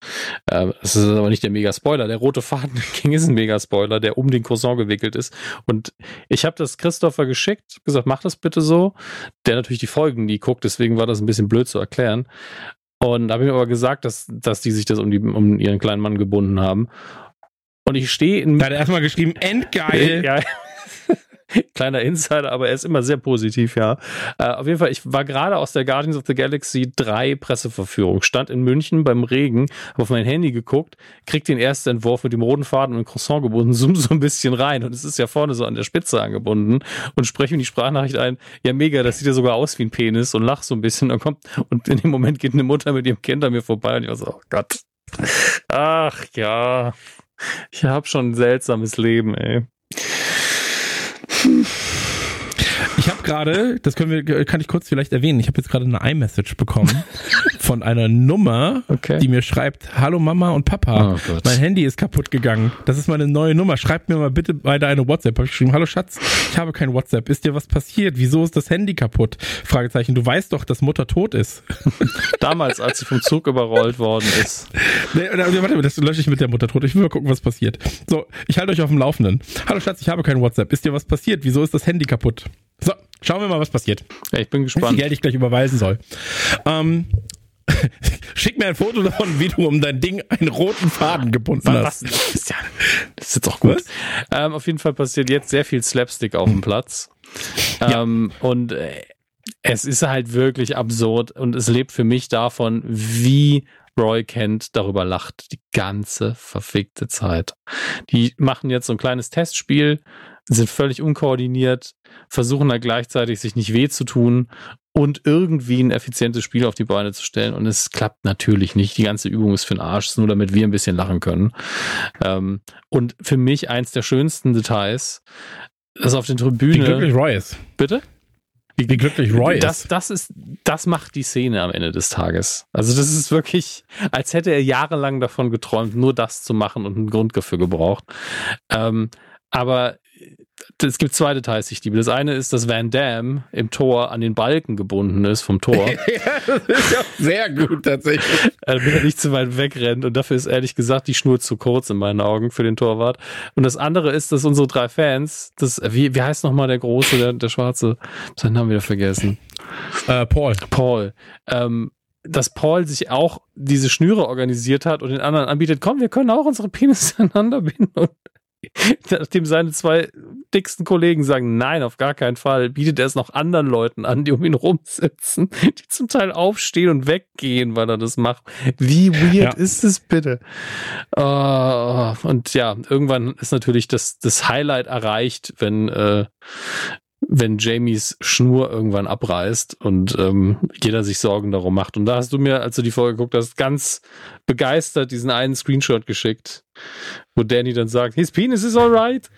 Äh, das ist aber nicht der Mega-Spoiler. Der rote Faden King ist ein Mega-Spoiler, der um den Croissant gewickelt ist. Und ich habe das Christopher geschickt, gesagt, mach das bitte so. Der natürlich die Folgen nie guckt, deswegen war das ein bisschen blöd zu erklären. Und da habe ich mir aber gesagt, dass, dass die sich das um, die, um ihren kleinen Mann gebunden haben. Und ich stehe in. Da hat er erstmal geschrieben, endgeil. ja. Kleiner Insider, aber er ist immer sehr positiv, ja. Äh, auf jeden Fall, ich war gerade aus der Guardians of the Galaxy 3 Presseverführung, stand in München beim Regen, habe auf mein Handy geguckt, krieg den ersten Entwurf mit dem roten Faden und Croissant gebunden, zoom so ein bisschen rein und es ist ja vorne so an der Spitze angebunden und spreche mir die Sprachnachricht ein, ja mega, das sieht ja sogar aus wie ein Penis und lach so ein bisschen und kommt und in dem Moment geht eine Mutter mit ihrem Kind an mir vorbei und ich war so, oh Gott. Ach ja, ich habe schon ein seltsames Leben, ey. Mm. Gerade, das können wir, kann ich kurz vielleicht erwähnen, ich habe jetzt gerade eine iMessage bekommen von einer Nummer, okay. die mir schreibt, hallo Mama und Papa, oh mein Handy ist kaputt gegangen. Das ist meine neue Nummer. Schreibt mir mal bitte beide eine WhatsApp. Habe ich geschrieben, hallo Schatz, ich habe kein WhatsApp. Ist dir was passiert? Wieso ist das Handy kaputt? Fragezeichen. Du weißt doch, dass Mutter tot ist. Damals, als sie vom Zug überrollt worden ist. Nee, warte, das lösche ich mit der Mutter tot. Ich will mal gucken, was passiert. So, ich halte euch auf dem Laufenden. Hallo Schatz, ich habe kein WhatsApp. Ist dir was passiert? Wieso ist das Handy kaputt? So, schauen wir mal, was passiert. Ich bin gespannt. Wie viel Geld ich gleich überweisen soll. Ähm, Schick mir ein Foto davon, wie du um dein Ding einen roten Faden gebunden hast. Was? Ja, das ist jetzt auch gut. Ähm, auf jeden Fall passiert jetzt sehr viel Slapstick auf dem Platz. Ja. Ähm, und äh, es ist halt wirklich absurd und es lebt für mich davon, wie Roy Kent darüber lacht die ganze verfickte Zeit. Die machen jetzt so ein kleines Testspiel, sind völlig unkoordiniert, versuchen da gleichzeitig sich nicht weh zu tun und irgendwie ein effizientes Spiel auf die Beine zu stellen. Und es klappt natürlich nicht. Die ganze Übung ist für den Arsch, nur damit wir ein bisschen lachen können. Ähm, und für mich eins der schönsten Details, dass auf den Tribünen. Wie glücklich Roy ist. Bitte? Wie, wie glücklich Roy das, ist. Das ist, das macht die Szene am Ende des Tages. Also das ist wirklich, als hätte er jahrelang davon geträumt, nur das zu machen und einen Grund dafür gebraucht. Ähm, aber es gibt zwei Details, die ich liebe. Das eine ist, dass Van Damme im Tor an den Balken gebunden ist vom Tor. ja, das ist ja sehr gut tatsächlich. Damit er nicht zu weit wegrennt. Und dafür ist ehrlich gesagt die Schnur zu kurz in meinen Augen für den Torwart. Und das andere ist, dass unsere drei Fans, das, wie, wie heißt nochmal der Große, der, der Schwarze? Seinen Namen wieder vergessen. Äh, Paul. Paul. Ähm, dass Paul sich auch diese Schnüre organisiert hat und den anderen anbietet, komm, wir können auch unsere Penis aneinander binden und Nachdem seine zwei dicksten Kollegen sagen, nein, auf gar keinen Fall, bietet er es noch anderen Leuten an, die um ihn rumsitzen, die zum Teil aufstehen und weggehen, weil er das macht. Wie weird ja. ist es bitte? Uh, und ja, irgendwann ist natürlich das, das Highlight erreicht, wenn äh, wenn Jamies Schnur irgendwann abreißt und ähm, jeder sich Sorgen darum macht. Und da hast du mir, als du die Folge geguckt hast, ganz begeistert diesen einen Screenshot geschickt, wo Danny dann sagt, his penis is alright.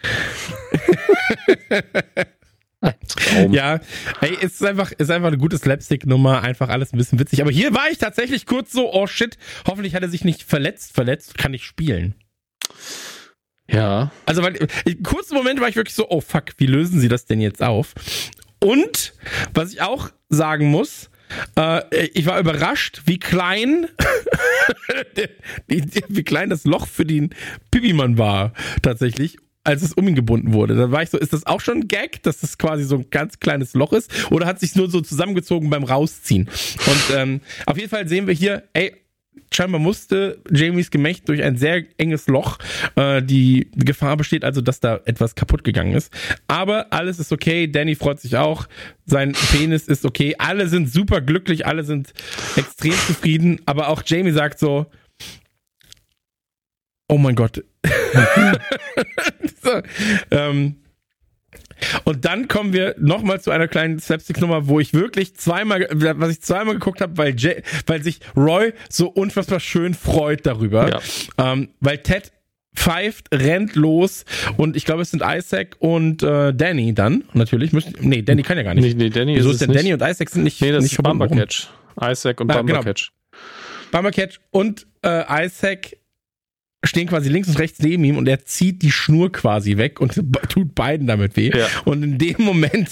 ja, hey, ist einfach, ist einfach eine gute Slapstick-Nummer, einfach alles ein bisschen witzig. Aber hier war ich tatsächlich kurz so, oh shit, hoffentlich hat er sich nicht verletzt, verletzt, kann ich spielen. Ja. Also, weil, im kurzen Moment war ich wirklich so, oh fuck, wie lösen sie das denn jetzt auf? Und, was ich auch sagen muss, äh, ich war überrascht, wie klein, wie klein das Loch für den Pipimann war, tatsächlich als es um ihn gebunden wurde. Da war ich so, ist das auch schon ein Gag, dass das quasi so ein ganz kleines Loch ist? Oder hat sich nur so zusammengezogen beim Rausziehen? Und ähm, auf jeden Fall sehen wir hier, ey, scheinbar musste Jamies Gemächt durch ein sehr enges Loch. Äh, die Gefahr besteht also, dass da etwas kaputt gegangen ist. Aber alles ist okay. Danny freut sich auch. Sein Penis ist okay. Alle sind super glücklich. Alle sind extrem zufrieden. Aber auch Jamie sagt so, oh mein Gott. so, ähm, und dann kommen wir nochmal zu einer kleinen Slapstick-Nummer, wo ich wirklich zweimal, was ich zweimal geguckt habe, weil, weil sich Roy so unfassbar schön freut darüber. Ja. Ähm, weil Ted pfeift, rennt los und ich glaube, es sind Isaac und äh, Danny dann natürlich. Nee, Danny kann ja gar nicht. Nee, nee Danny Wieso ist, ist denn Danny und Isaac sind nicht Nee, das nicht ist Bumbercatch. Isaac und Bumbercatch. Genau. Bumbercatch und äh, Isaac stehen quasi links und rechts neben ihm und er zieht die Schnur quasi weg und tut beiden damit weh. Ja. Und in dem Moment,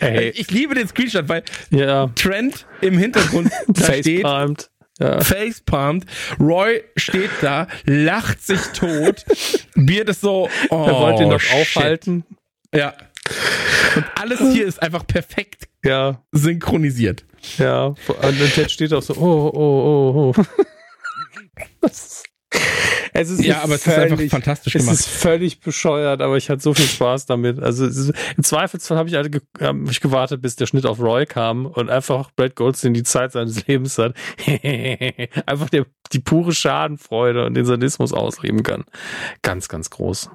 ich liebe den Screenshot, weil ja. Trent im Hintergrund da steht. Ja. Facepalmed. Roy steht da, lacht sich tot. Beard ist so, oh, er wollte ihn noch shit. aufhalten. Ja. Und alles hier ist einfach perfekt ja. synchronisiert. Ja. Und Ted steht auch so, oh, oh, oh, oh. Das ist es ist ja, aber es völlig, ist einfach fantastisch gemacht. Es ist völlig bescheuert, aber ich hatte so viel Spaß damit. Also ist, im Zweifelsfall habe ich, halt ge hab ich gewartet, bis der Schnitt auf Roy kam und einfach Brad Goldstein die Zeit seines Lebens hat. einfach der, die pure Schadenfreude und den Sadismus ausleben kann. Ganz, ganz groß.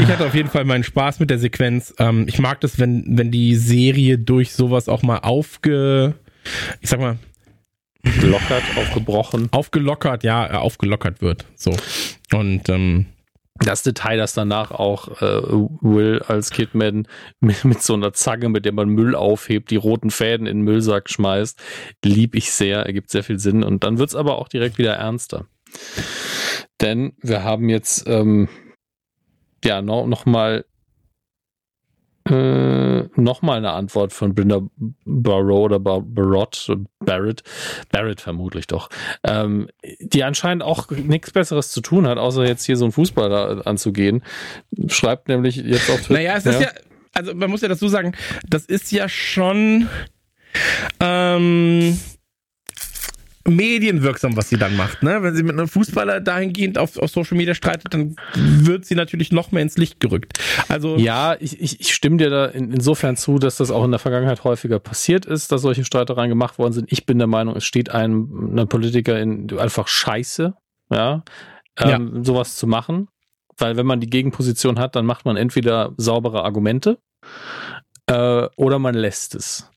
Ich hatte auf jeden Fall meinen Spaß mit der Sequenz. Ähm, ich mag das, wenn, wenn die Serie durch sowas auch mal aufge, ich sag mal, Gelockert, aufgebrochen. Aufgelockert, ja, äh, aufgelockert wird. So. Und ähm, das Detail, das danach auch äh, Will als Kidman mit, mit so einer Zange, mit der man Müll aufhebt, die roten Fäden in den Müllsack schmeißt, lieb ich sehr, ergibt sehr viel Sinn. Und dann wird's aber auch direkt wieder ernster. Denn wir haben jetzt ähm, ja noch, noch mal äh, nochmal eine Antwort von Brenda Barrow oder Bar Barrott, Barrett, Barrett vermutlich doch, ähm, die anscheinend auch nichts Besseres zu tun hat, außer jetzt hier so einen Fußball anzugehen. Schreibt nämlich jetzt auf Twitter. Naja, es ist ja, also man muss ja dazu sagen, das ist ja schon ähm, medienwirksam, was sie dann macht. Ne? Wenn sie mit einem Fußballer dahingehend auf, auf Social Media streitet, dann wird sie natürlich noch mehr ins Licht gerückt. Also ja, ich, ich, ich stimme dir da in, insofern zu, dass das auch in der Vergangenheit häufiger passiert ist, dass solche Streitereien gemacht worden sind. Ich bin der Meinung, es steht einem einer Politiker in einfach Scheiße, ja, ähm, ja. sowas zu machen, weil wenn man die Gegenposition hat, dann macht man entweder saubere Argumente äh, oder man lässt es.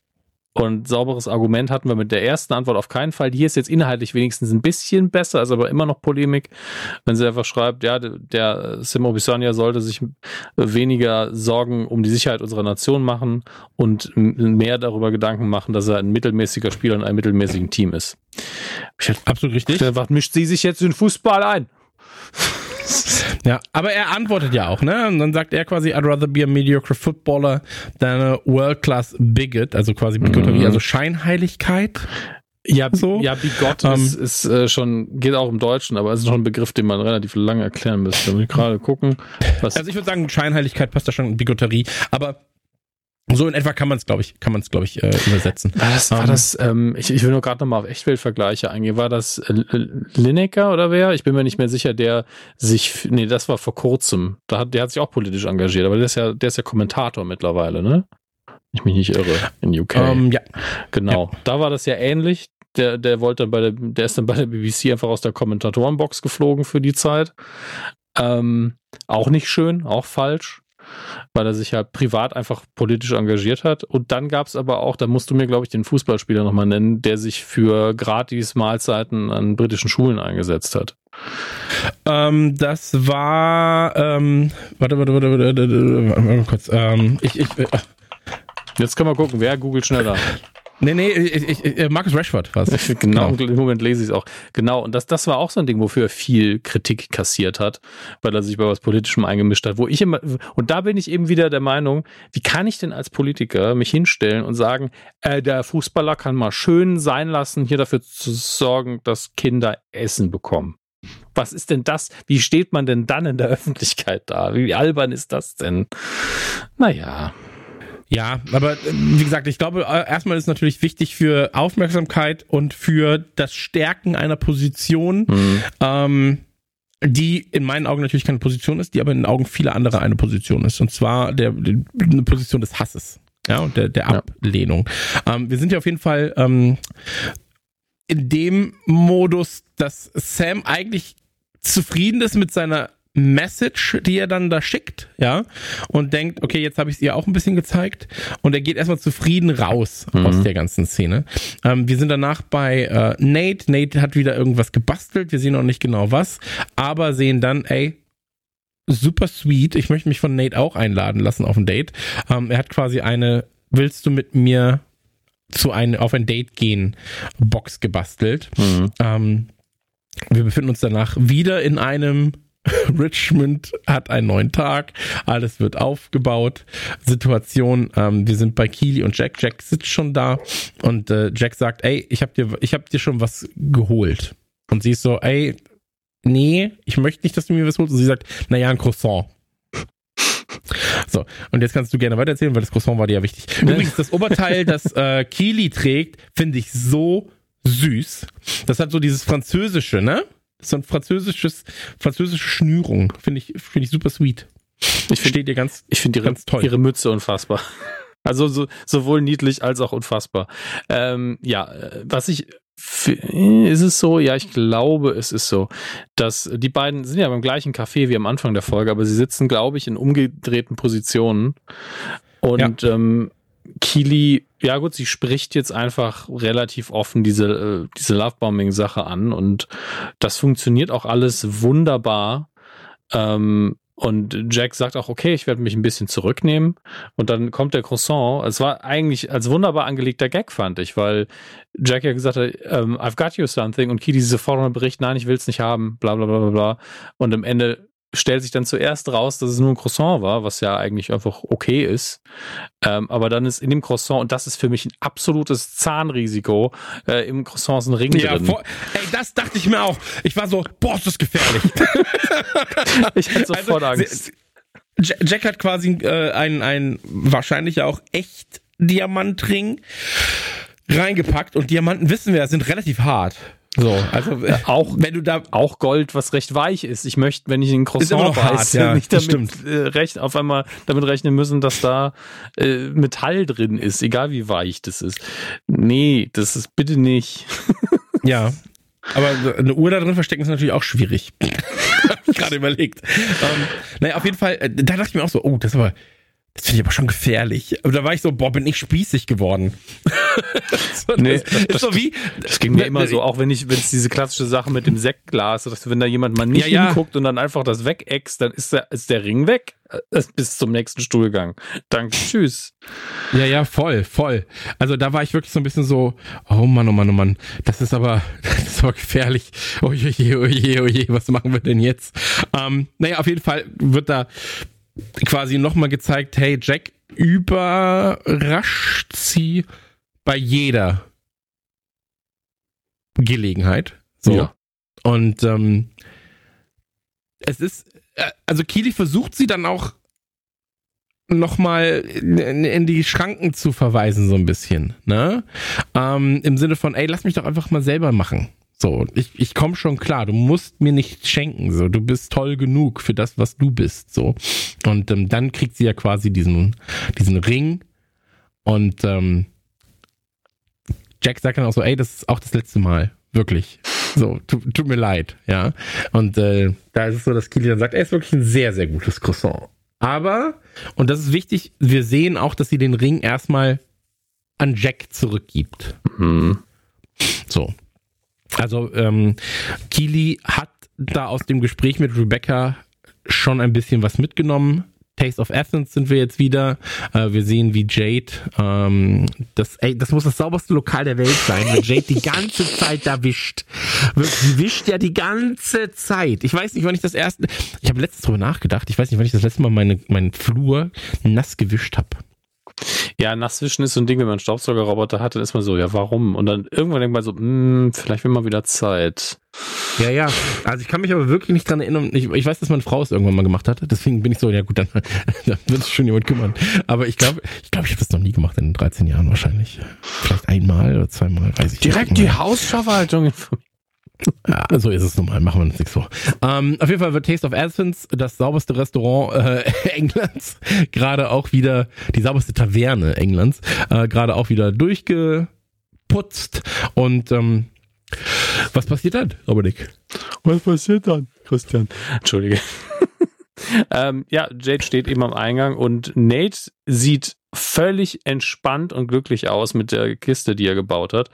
Und sauberes Argument hatten wir mit der ersten Antwort auf keinen Fall. Hier ist jetzt inhaltlich wenigstens ein bisschen besser, ist aber immer noch Polemik, wenn sie einfach schreibt, ja, der Simo Bisogna sollte sich weniger Sorgen um die Sicherheit unserer Nation machen und mehr darüber Gedanken machen, dass er ein mittelmäßiger Spieler in einem mittelmäßigen Team ist. Absolut richtig. Was mischt sie sich jetzt in Fußball ein? Ja, aber er antwortet ja auch, ne? Und dann sagt er quasi, I'd rather be a mediocre footballer than a world-class bigot, also quasi Bigotterie, mhm. also Scheinheiligkeit. Ja, so. ja, Bigott um, ist, ähm, ist äh, schon, geht auch im Deutschen, aber es ist noch ein Begriff, den man relativ lange erklären müsste. Da muss ich gerade gucken. Was also ich würde sagen, Scheinheiligkeit passt da schon, Bigotterie, aber so in etwa kann man es, glaube ich, kann man es, glaube ich, äh, übersetzen. War das, war um, ähm, das ähm, ich, ich will nur gerade nochmal auf Echtweltvergleiche eingehen. War das äh, Lineker oder wer? Ich bin mir nicht mehr sicher, der sich, nee, das war vor kurzem. Da hat, der hat sich auch politisch engagiert, aber der ist ja, der ist ja Kommentator mittlerweile, ne? Ich mich nicht irre, in UK. Um, ähm, ja. Genau. Ja. Da war das ja ähnlich. Der, der wollte dann bei der, der ist dann bei der BBC einfach aus der Kommentatorenbox geflogen für die Zeit. Ähm, auch nicht schön, auch falsch weil er sich ja privat einfach politisch engagiert hat. Und dann gab es aber auch, da musst du mir, glaube ich, den Fußballspieler nochmal nennen, der sich für gratis Mahlzeiten an britischen Schulen eingesetzt hat. Ähm, das war, ähm, warte, warte, warte, warte, warte, warte, warte kurz, ähm, ich, ich, äh, Jetzt können wir gucken, wer googelt schneller. Nee, nee, ich, ich, äh, Marcus Rashford war es. Genau, genau, im Moment lese ich es auch. Genau, und das, das war auch so ein Ding, wofür er viel Kritik kassiert hat, weil er sich bei was Politischem eingemischt hat. Wo ich immer, und da bin ich eben wieder der Meinung, wie kann ich denn als Politiker mich hinstellen und sagen, äh, der Fußballer kann mal schön sein lassen, hier dafür zu sorgen, dass Kinder Essen bekommen. Was ist denn das? Wie steht man denn dann in der Öffentlichkeit da? Wie albern ist das denn? Naja. Ja, aber äh, wie gesagt, ich glaube, äh, erstmal ist natürlich wichtig für Aufmerksamkeit und für das Stärken einer Position, mhm. ähm, die in meinen Augen natürlich keine Position ist, die aber in den Augen vieler anderer eine Position ist. Und zwar der, eine Position des Hasses. Ja, und der, der Ablehnung. Ja. Ähm, wir sind ja auf jeden Fall ähm, in dem Modus, dass Sam eigentlich zufrieden ist mit seiner Message, die er dann da schickt, ja, und denkt, okay, jetzt habe ich es ihr auch ein bisschen gezeigt und er geht erstmal zufrieden raus mhm. aus der ganzen Szene. Ähm, wir sind danach bei äh, Nate. Nate hat wieder irgendwas gebastelt, wir sehen noch nicht genau was, aber sehen dann, ey, super sweet, ich möchte mich von Nate auch einladen lassen auf ein Date. Ähm, er hat quasi eine, willst du mit mir zu ein, auf ein Date gehen, Box gebastelt. Mhm. Ähm, wir befinden uns danach wieder in einem Richmond hat einen neuen Tag, alles wird aufgebaut. Situation, ähm, wir sind bei Keely und Jack. Jack sitzt schon da und äh, Jack sagt, ey, ich hab dir, ich hab dir schon was geholt. Und sie ist so, ey, nee, ich möchte nicht, dass du mir was holst. Und sie sagt, naja, ein Croissant. So, und jetzt kannst du gerne weitererzählen, weil das Croissant war dir ja wichtig. Übrigens, das Oberteil, das äh, Keely trägt, finde ich so süß. Das hat so dieses französische, ne? So ein französisches, französische Schnürung. Finde ich, finde ich super sweet. Ich finde dir ganz, ich finde ihre, toll. ihre Mütze unfassbar. Also so, sowohl niedlich als auch unfassbar. Ähm, ja, was ich ist es so? Ja, ich glaube, es ist so, dass die beiden sind ja beim gleichen Café wie am Anfang der Folge, aber sie sitzen, glaube ich, in umgedrehten Positionen. Und ja. ähm, Kili, ja gut, sie spricht jetzt einfach relativ offen diese, äh, diese Lovebombing-Sache an und das funktioniert auch alles wunderbar. Ähm, und Jack sagt auch, okay, ich werde mich ein bisschen zurücknehmen. Und dann kommt der Croissant. Es war eigentlich als wunderbar angelegter Gag, fand ich, weil Jack ja gesagt hat, ähm, I've got you something. Und Kitty sofort Bericht, nein, ich will es nicht haben, bla bla bla bla bla. Und am Ende stellt sich dann zuerst raus, dass es nur ein Croissant war, was ja eigentlich einfach okay ist. Ähm, aber dann ist in dem Croissant, und das ist für mich ein absolutes Zahnrisiko, äh, im Croissant ist ein Ring ja, drin. Vor, ey, das dachte ich mir auch. Ich war so, boah, ist das gefährlich. ich hatte sofort also, Angst. Jack hat quasi äh, einen, einen wahrscheinlich auch echt Diamantring reingepackt und Diamanten wissen wir, sind relativ hart. So, also äh, auch wenn du da auch Gold, was recht weich ist. Ich möchte, wenn ich einen Croissant beiß, ja, nicht damit äh, recht auf einmal damit rechnen müssen, dass da äh, Metall drin ist, egal wie weich das ist. Nee, das ist bitte nicht. ja. Aber eine Uhr da drin verstecken ist natürlich auch schwierig. Hab ich gerade überlegt. Ähm, naja, auf jeden Fall, äh, da dachte ich mir auch so, oh, das ist aber Das finde ich aber schon gefährlich. Aber da war ich so, boah, bin ich spießig geworden. so, nee, das, das, so wie, das ging mir immer so, auch wenn ich, wenn es diese klassische Sache mit dem Sektglas, dass wenn da jemand mal nicht ja, hinguckt ja. und dann einfach das wegäxt, dann ist der, ist der Ring weg äh, bis zum nächsten Stuhlgang. Danke, tschüss. Ja, ja, voll, voll. Also da war ich wirklich so ein bisschen so, oh Mann, oh Mann, oh Mann, das ist aber, das ist aber gefährlich. Oje, oje, oje, oje, was machen wir denn jetzt? Ähm, naja, auf jeden Fall wird da quasi nochmal gezeigt, hey, Jack überrascht sie bei jeder Gelegenheit. So. Ja. Und ähm, es ist, äh, also Kili versucht sie dann auch nochmal in die Schranken zu verweisen, so ein bisschen. Ne? Ähm, Im Sinne von, ey, lass mich doch einfach mal selber machen. So, ich, ich komme schon klar, du musst mir nicht schenken, so, du bist toll genug für das, was du bist, so. Und ähm, dann kriegt sie ja quasi diesen, diesen Ring und ähm, Jack sagt dann auch so, ey, das ist auch das letzte Mal, wirklich. So, tut, tut mir leid, ja. Und äh, da ist es so, dass Kili dann sagt, er ist wirklich ein sehr, sehr gutes Croissant. Aber, und das ist wichtig, wir sehen auch, dass sie den Ring erstmal an Jack zurückgibt. Mhm. So, also ähm, Keely hat da aus dem Gespräch mit Rebecca schon ein bisschen was mitgenommen. Taste of Athens sind wir jetzt wieder. Äh, wir sehen, wie Jade, ähm, das, ey, das muss das sauberste Lokal der Welt sein, wenn Jade die ganze Zeit da wischt. Sie wischt ja die ganze Zeit. Ich weiß nicht, wann ich das erste, ich habe letztens drüber nachgedacht, ich weiß nicht, wann ich das letzte Mal meine, meinen Flur nass gewischt habe. Ja, Nasswischen ist so ein Ding, wenn man einen Staubsaugerroboter hat, dann ist man so, ja, warum? Und dann irgendwann denkt man so, hm, vielleicht will man wieder Zeit. Ja, ja. Also ich kann mich aber wirklich nicht dran erinnern. Ich, ich weiß, dass meine Frau es irgendwann mal gemacht hat. Deswegen bin ich so, ja gut, dann, dann wird sich schon jemand kümmern. Aber ich glaube, ich glaube, ich habe das noch nie gemacht in 13 Jahren wahrscheinlich. Vielleicht einmal oder zweimal, weiß ich Direkt nicht. Direkt die Hausverwaltung informiert. Ja, so ist es nun mal. Machen wir uns nichts vor. Ähm, auf jeden Fall wird Taste of Athens, das sauberste Restaurant äh, Englands, gerade auch wieder, die sauberste Taverne Englands, äh, gerade auch wieder durchgeputzt. Und ähm, was passiert dann, Dominik? Was passiert dann, Christian? Entschuldige. ähm, ja, Jade steht eben am Eingang und Nate sieht völlig entspannt und glücklich aus mit der Kiste, die er gebaut hat.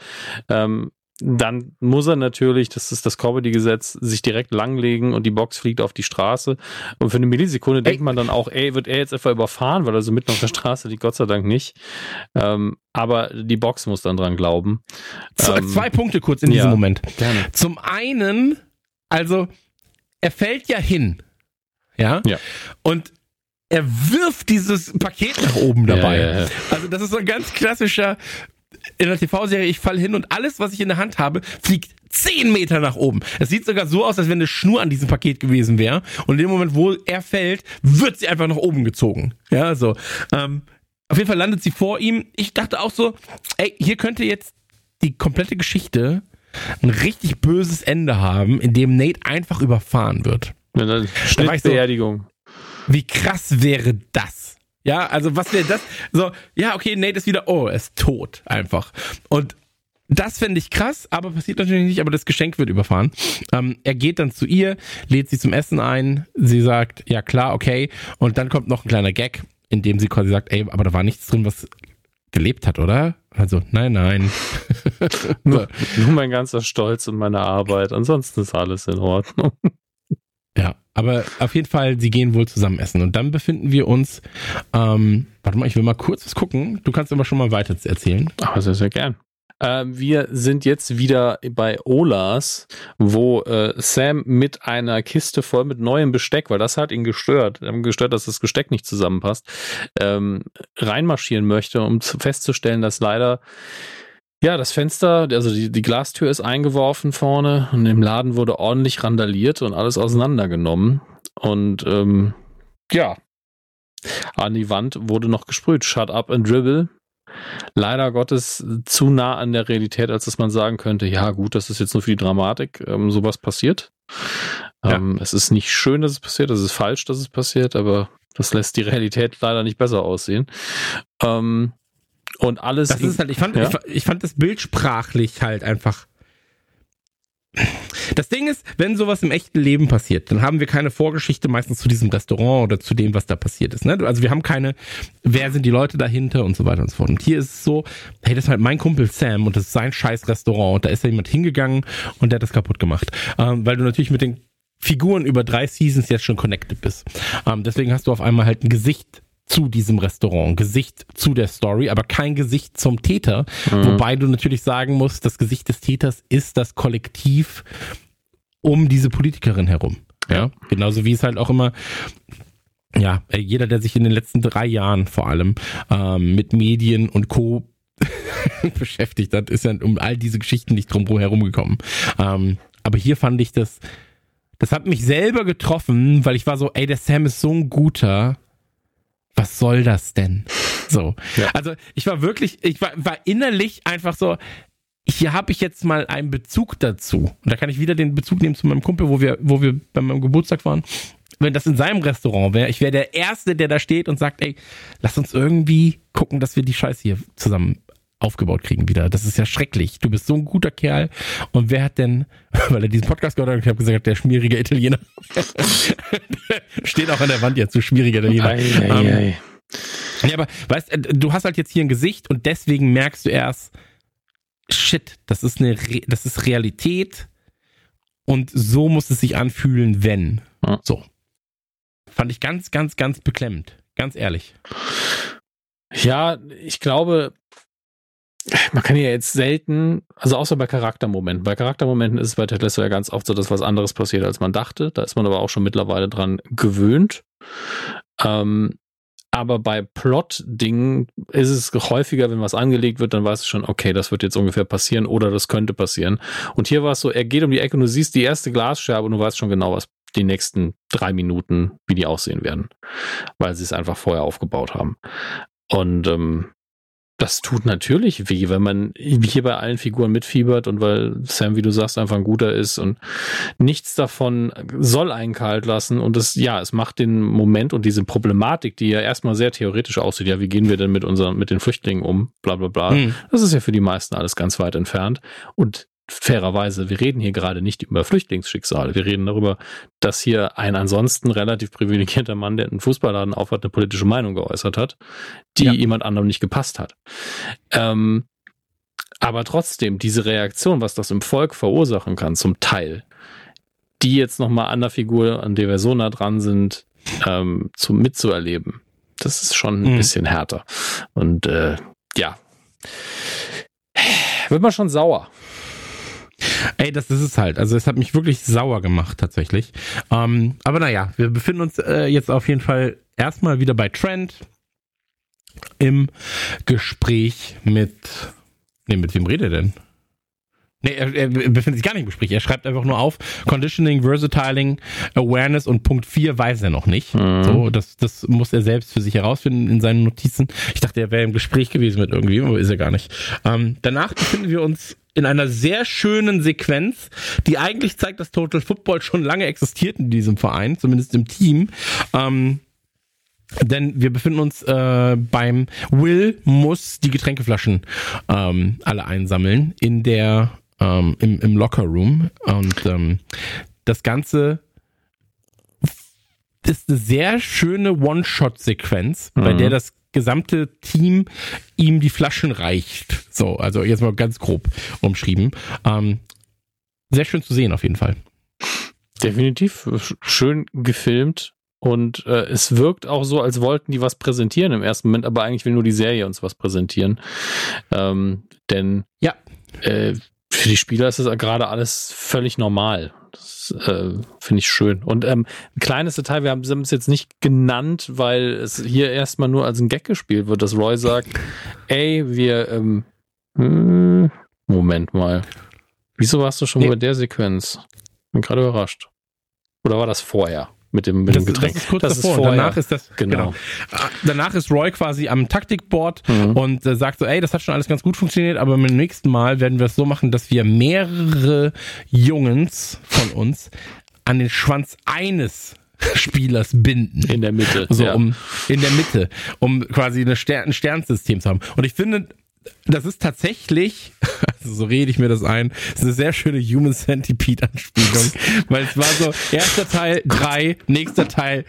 Ähm, dann muss er natürlich, das ist das Comedy-Gesetz, sich direkt langlegen und die Box fliegt auf die Straße. Und für eine Millisekunde ey. denkt man dann auch, ey, wird er jetzt etwa überfahren, weil er so mitten auf der Straße liegt, Gott sei Dank nicht. Ähm, aber die Box muss dann dran glauben. Zwei, ähm, zwei Punkte kurz in ja, diesem Moment. Gerne. Zum einen, also, er fällt ja hin. Ja. ja. Und er wirft dieses Paket nach oben dabei. Ja, ja, ja. Also das ist so ein ganz klassischer in der TV-Serie, ich fall hin und alles, was ich in der Hand habe, fliegt zehn Meter nach oben. Es sieht sogar so aus, als wenn eine Schnur an diesem Paket gewesen wäre. Und in dem Moment, wo er fällt, wird sie einfach nach oben gezogen. Ja, so. Ähm, auf jeden Fall landet sie vor ihm. Ich dachte auch so, ey, hier könnte jetzt die komplette Geschichte ein richtig böses Ende haben, in dem Nate einfach überfahren wird. Ja, dann Schnittbeerdigung. So, wie krass wäre das? Ja, also was wäre das? So, ja, okay, Nate ist wieder, oh, er ist tot einfach. Und das fände ich krass, aber passiert natürlich nicht, aber das Geschenk wird überfahren. Ähm, er geht dann zu ihr, lädt sie zum Essen ein, sie sagt, ja klar, okay. Und dann kommt noch ein kleiner Gag, in dem sie quasi sagt, ey, aber da war nichts drin, was gelebt hat, oder? Also, nein, nein. nur, nur mein ganzer Stolz und meine Arbeit. Ansonsten ist alles in Ordnung. Aber auf jeden Fall, sie gehen wohl zusammen essen. Und dann befinden wir uns, ähm, warte mal, ich will mal kurz was gucken. Du kannst aber schon mal weiter erzählen. Aber sehr, sehr gern. Ähm, wir sind jetzt wieder bei Olas, wo äh, Sam mit einer Kiste voll mit neuem Besteck, weil das hat ihn gestört, gestört, dass das Gesteck nicht zusammenpasst, ähm, reinmarschieren möchte, um festzustellen, dass leider ja, das Fenster, also die, die Glastür ist eingeworfen vorne und im Laden wurde ordentlich randaliert und alles auseinandergenommen. Und ähm, ja, an die Wand wurde noch gesprüht. Shut up and dribble. Leider Gottes zu nah an der Realität, als dass man sagen könnte, ja gut, das ist jetzt nur für die Dramatik, ähm, sowas passiert. Ja. Ähm, es ist nicht schön, dass es passiert, es ist falsch, dass es passiert, aber das lässt die Realität leider nicht besser aussehen. Ähm, und alles. Das ist halt, ich fand, ja? ich, ich, fand das bildsprachlich halt einfach das Ding ist, wenn sowas im echten Leben passiert, dann haben wir keine Vorgeschichte meistens zu diesem Restaurant oder zu dem, was da passiert ist. Ne? Also wir haben keine, wer sind die Leute dahinter und so weiter und so fort. Und hier ist es so, hey, das ist halt mein Kumpel Sam und das ist sein scheiß Restaurant und da ist da jemand hingegangen und der hat das kaputt gemacht. Ähm, weil du natürlich mit den Figuren über drei Seasons jetzt schon connected bist. Ähm, deswegen hast du auf einmal halt ein Gesicht zu diesem Restaurant, Gesicht zu der Story, aber kein Gesicht zum Täter. Mhm. Wobei du natürlich sagen musst, das Gesicht des Täters ist das Kollektiv um diese Politikerin herum. Ja, genauso wie es halt auch immer ja, jeder, der sich in den letzten drei Jahren vor allem ähm, mit Medien und Co. beschäftigt hat, ist ja um all diese Geschichten nicht drum herum gekommen. Ähm, aber hier fand ich das, das hat mich selber getroffen, weil ich war so, ey, der Sam ist so ein guter, was soll das denn? So. Ja. Also ich war wirklich, ich war, war innerlich einfach so, hier habe ich jetzt mal einen Bezug dazu. Und da kann ich wieder den Bezug nehmen zu meinem Kumpel, wo wir, wo wir bei meinem Geburtstag waren. Wenn das in seinem Restaurant wäre, ich wäre der Erste, der da steht und sagt, ey, lass uns irgendwie gucken, dass wir die Scheiße hier zusammen aufgebaut kriegen wieder. Das ist ja schrecklich. Du bist so ein guter Kerl. Und wer hat denn, weil er diesen Podcast gehört hat, ich habe gesagt, der schmierige Italiener. Steht auch an der Wand jetzt, so schmieriger Italiener. Ei, ei, um, ei. Ja, aber weißt du, hast halt jetzt hier ein Gesicht und deswegen merkst du erst, shit, das ist eine, Re das ist Realität und so muss es sich anfühlen, wenn. So. Fand ich ganz, ganz, ganz beklemmend. Ganz ehrlich. Ja, ich glaube, man kann ja jetzt selten, also außer bei Charaktermomenten. Bei Charaktermomenten ist es bei Ted Lasso ja ganz oft so, dass was anderes passiert, als man dachte. Da ist man aber auch schon mittlerweile dran gewöhnt. Ähm, aber bei Plot-Dingen ist es häufiger, wenn was angelegt wird, dann weißt du schon, okay, das wird jetzt ungefähr passieren oder das könnte passieren. Und hier war es so, er geht um die Ecke und du siehst die erste Glasscherbe und du weißt schon genau, was die nächsten drei Minuten, wie die aussehen werden. Weil sie es einfach vorher aufgebaut haben. Und ähm, das tut natürlich weh, wenn man hier bei allen Figuren mitfiebert und weil Sam, wie du sagst, einfach ein guter ist und nichts davon soll einen kalt lassen und es, ja, es macht den Moment und diese Problematik, die ja erstmal sehr theoretisch aussieht, ja, wie gehen wir denn mit unseren, mit den Flüchtlingen um, bla, bla, bla. Hm. Das ist ja für die meisten alles ganz weit entfernt und fairerweise, wir reden hier gerade nicht über Flüchtlingsschicksale. Wir reden darüber, dass hier ein ansonsten relativ privilegierter Mann, der einen Fußballladen aufhat, eine politische Meinung geäußert hat, die ja. jemand anderem nicht gepasst hat. Ähm, aber trotzdem, diese Reaktion, was das im Volk verursachen kann, zum Teil, die jetzt nochmal an der Figur, an der wir so nah dran sind, ähm, zum mitzuerleben, das ist schon ein mhm. bisschen härter. Und äh, ja, wird man schon sauer. Ey, das ist es halt. Also es hat mich wirklich sauer gemacht tatsächlich. Ähm, aber naja, wir befinden uns äh, jetzt auf jeden Fall erstmal wieder bei Trent im Gespräch mit. Ne, mit wem redet er denn? Nee, er, er befindet sich gar nicht im Gespräch. Er schreibt einfach nur auf, Conditioning, Versatiling, Awareness und Punkt 4 weiß er noch nicht. Mhm. So, das, das muss er selbst für sich herausfinden in seinen Notizen. Ich dachte, er wäre im Gespräch gewesen mit irgendwie, aber ist er gar nicht. Ähm, danach befinden wir uns in einer sehr schönen Sequenz, die eigentlich zeigt, dass Total Football schon lange existiert in diesem Verein, zumindest im Team. Ähm, denn wir befinden uns äh, beim Will muss die Getränkeflaschen ähm, alle einsammeln in der ähm, im, im Locker Room und ähm, das Ganze ist eine sehr schöne One-Shot-Sequenz, mhm. bei der das gesamte Team ihm die Flaschen reicht. So, also jetzt mal ganz grob umschrieben. Ähm, sehr schön zu sehen auf jeden Fall. Definitiv schön gefilmt und äh, es wirkt auch so, als wollten die was präsentieren im ersten Moment, aber eigentlich will nur die Serie uns was präsentieren. Ähm, denn ja, äh, für die Spieler ist das gerade alles völlig normal. Das äh, finde ich schön. Und ähm, ein kleines Detail, wir haben es jetzt nicht genannt, weil es hier erstmal nur als ein Gag gespielt wird, dass Roy sagt, ey, wir, ähm, hm, Moment mal. Wieso warst du schon nee. bei der Sequenz? Bin gerade überrascht. Oder war das vorher? Mit dem, mit das, dem Getränk. Das ist kurz das davor. Ist danach ist das genau. genau. Danach ist Roy quasi am Taktikboard mhm. und äh, sagt so, ey, das hat schon alles ganz gut funktioniert, aber beim nächsten Mal werden wir es so machen, dass wir mehrere Jungs von uns an den Schwanz eines Spielers binden. In der Mitte. So, ja. um, in der Mitte, um quasi eine Stern, ein Sternsystem zu haben. Und ich finde, das ist tatsächlich, also so rede ich mir das ein, das ist eine sehr schöne Human Centipede-Anspielung, weil es war so, erster Teil drei, nächster Teil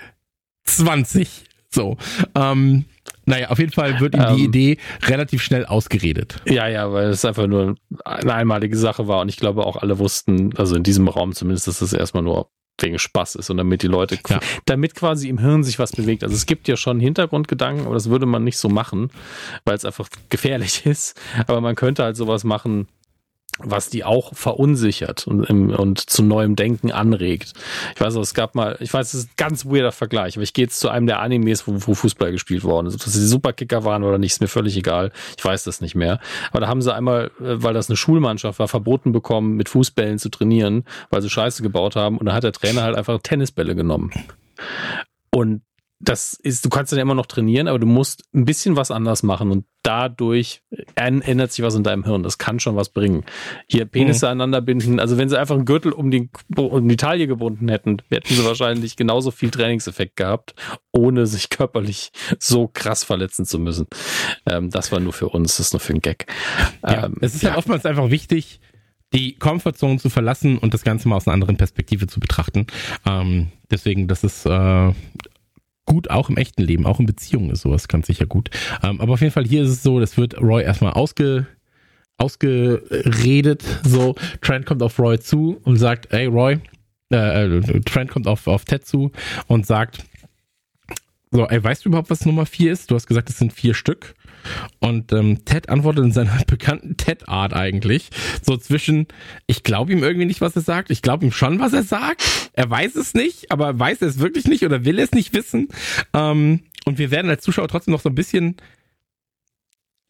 20. So. Ähm, naja, auf jeden Fall wird ihm die ähm, Idee relativ schnell ausgeredet. Ja, ja, weil es einfach nur eine einmalige Sache war und ich glaube auch alle wussten, also in diesem Raum zumindest, dass es erstmal nur wegen Spaß ist und damit die Leute, ja. damit quasi im Hirn sich was bewegt. Also es gibt ja schon Hintergrundgedanken, aber das würde man nicht so machen, weil es einfach gefährlich ist. Aber man könnte halt sowas machen, was die auch verunsichert und, und zu neuem Denken anregt. Ich weiß auch, es gab mal, ich weiß, es ist ein ganz weirder Vergleich, aber ich gehe jetzt zu einem der Animes, wo, wo Fußball gespielt worden ist. Ob das die Superkicker waren oder nicht, ist mir völlig egal. Ich weiß das nicht mehr. Aber da haben sie einmal, äh, weil das eine Schulmannschaft war, verboten bekommen, mit Fußbällen zu trainieren, weil sie Scheiße gebaut haben. Und da hat der Trainer halt einfach Tennisbälle genommen. Und das ist, du kannst dann immer noch trainieren, aber du musst ein bisschen was anders machen und dadurch ändert sich was in deinem Hirn. Das kann schon was bringen. Hier Penisse mhm. aneinander binden. Also wenn sie einfach einen Gürtel um die, um die Taille gebunden hätten, hätten sie wahrscheinlich genauso viel Trainingseffekt gehabt, ohne sich körperlich so krass verletzen zu müssen. Ähm, das war nur für uns, das ist nur für einen Gag. Ja, ähm, es ist ja. halt oftmals einfach wichtig, die Comfortzone zu verlassen und das Ganze mal aus einer anderen Perspektive zu betrachten. Ähm, deswegen, das ist äh, gut, auch im echten Leben, auch in Beziehungen ist sowas ganz sicher gut. Ähm, aber auf jeden Fall hier ist es so, das wird Roy erstmal ausge, ausgeredet. So, Trent kommt auf Roy zu und sagt, hey Roy, äh, äh, Trent kommt auf, auf Ted zu und sagt, so, ey, weißt du überhaupt, was Nummer vier ist? Du hast gesagt, es sind vier Stück. Und ähm, Ted antwortet in seiner bekannten Ted-Art eigentlich. So zwischen, ich glaube ihm irgendwie nicht, was er sagt. Ich glaube ihm schon, was er sagt. Er weiß es nicht, aber weiß er es wirklich nicht oder will es nicht wissen. Ähm, und wir werden als Zuschauer trotzdem noch so ein bisschen,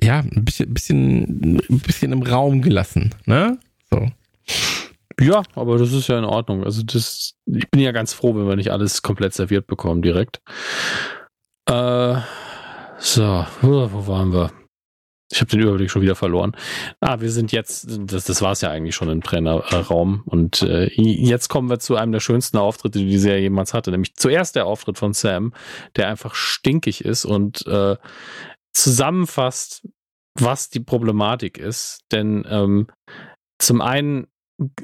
ja, ein bisschen, bisschen, ein bisschen im Raum gelassen. Ne? So. Ja, aber das ist ja in Ordnung. Also das, ich bin ja ganz froh, wenn wir nicht alles komplett serviert bekommen direkt. Äh, so, wo waren wir? Ich habe den Überblick schon wieder verloren. Ah, wir sind jetzt, das, das war es ja eigentlich schon im Trainerraum. Und äh, jetzt kommen wir zu einem der schönsten Auftritte, die die Serie jemals hatte. Nämlich zuerst der Auftritt von Sam, der einfach stinkig ist und äh, zusammenfasst, was die Problematik ist. Denn ähm, zum einen,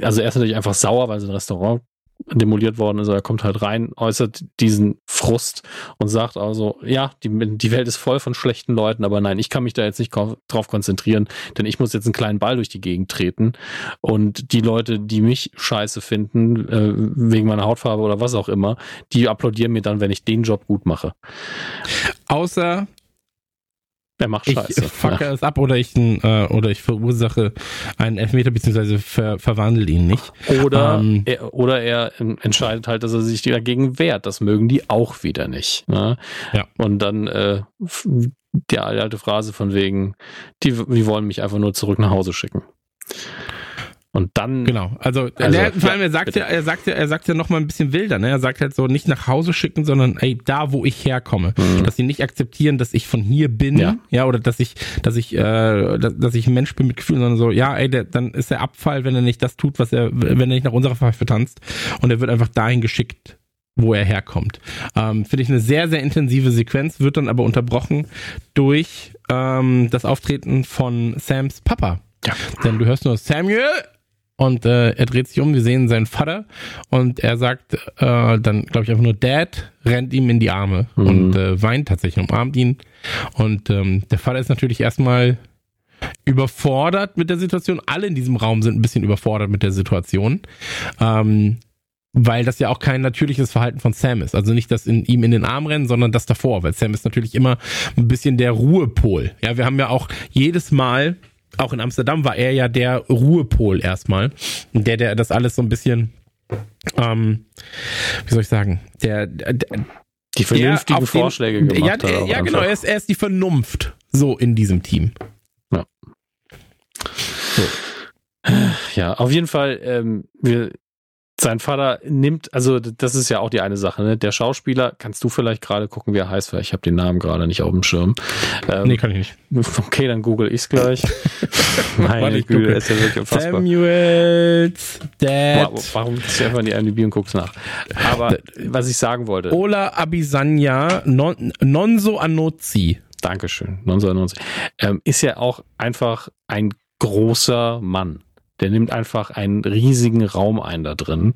also er ist natürlich einfach sauer, weil sein Restaurant demoliert worden ist. Er kommt halt rein, äußert diesen Frust und sagt also, ja, die, die Welt ist voll von schlechten Leuten, aber nein, ich kann mich da jetzt nicht drauf konzentrieren, denn ich muss jetzt einen kleinen Ball durch die Gegend treten und die Leute, die mich scheiße finden, äh, wegen meiner Hautfarbe oder was auch immer, die applaudieren mir dann, wenn ich den Job gut mache. Außer er macht Scheiße. Ich fucke ja. es ab oder ich, äh, oder ich verursache einen Elfmeter beziehungsweise ver, verwandle ihn nicht. Oder, ähm, er, oder er entscheidet halt, dass er sich dagegen wehrt. Das mögen die auch wieder nicht. Ne? Ja. Und dann äh, die alte Phrase von wegen, die, die wollen mich einfach nur zurück nach Hause schicken. Und dann. Genau. Also, also der, vor allem, er sagt ja, er sagt ja, er sagt ja noch mal ein bisschen wilder, ne? Er sagt halt so, nicht nach Hause schicken, sondern ey, da, wo ich herkomme. Mhm. Dass sie nicht akzeptieren, dass ich von hier bin, ja, ja oder dass ich, dass ich, äh, dass, dass ich ein Mensch bin mit Gefühlen, sondern so, ja, ey, der, dann ist der Abfall, wenn er nicht das tut, was er, wenn er nicht nach unserer Pfeife tanzt. Und er wird einfach dahin geschickt, wo er herkommt. Ähm, Finde ich eine sehr, sehr intensive Sequenz, wird dann aber unterbrochen durch ähm, das Auftreten von Sams Papa. Ja. Denn du hörst nur Samuel, und äh, er dreht sich um, wir sehen seinen Vater und er sagt äh, dann, glaube ich, einfach nur Dad, rennt ihm in die Arme mhm. und äh, weint tatsächlich, umarmt ihn. Und ähm, der Vater ist natürlich erstmal überfordert mit der Situation. Alle in diesem Raum sind ein bisschen überfordert mit der Situation. Ähm, weil das ja auch kein natürliches Verhalten von Sam ist. Also nicht das in ihm in den Arm rennen, sondern das davor, weil Sam ist natürlich immer ein bisschen der Ruhepol. Ja, wir haben ja auch jedes Mal auch in Amsterdam war er ja der Ruhepol erstmal. Der, der das alles so ein bisschen, ähm, wie soll ich sagen, der, der die vernünftigen Vorschläge den, gemacht ja, hat. Ja, genau, er ist, er ist die Vernunft so in diesem Team. Ja. So. Ja, auf jeden Fall, ähm, wir, sein Vater nimmt, also das ist ja auch die eine Sache, ne? Der Schauspieler, kannst du vielleicht gerade gucken, wie er heißt, weil ich habe den Namen gerade nicht auf dem Schirm. Ähm, nee, kann ich nicht. Okay, dann google ich's gleich. Meine Güte, ist ja wirklich unfassbar. Samuels Dad. Warum gehst du einfach in die IMDb und guckst nach? Aber was ich sagen wollte. Ola Abisanya non, Nonso Anozzi. Dankeschön, 1990. Ähm, ist ja auch einfach ein großer Mann. Der nimmt einfach einen riesigen Raum ein da drin.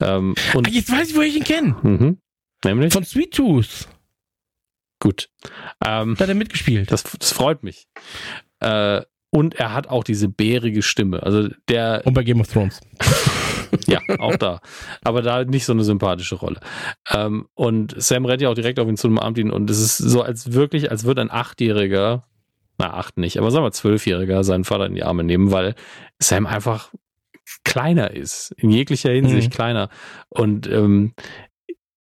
Ähm, und ah, jetzt weiß ich, wo ich ihn kenne. Mhm. Nämlich? Von Sweet Tooth. Gut. Ähm, da hat er mitgespielt. Das, das freut mich. Äh, und er hat auch diese bärige Stimme. Also der. Und bei Game of Thrones. ja, auch da. Aber da nicht so eine sympathische Rolle. Ähm, und Sam rennt ja auch direkt auf ihn zu einem Amt und es ist so, als wirklich, als würde ein Achtjähriger, na, acht nicht, aber sagen wir Zwölfjähriger seinen Vater in die Arme nehmen, weil Sam einfach kleiner ist, in jeglicher Hinsicht mhm. kleiner. Und ähm,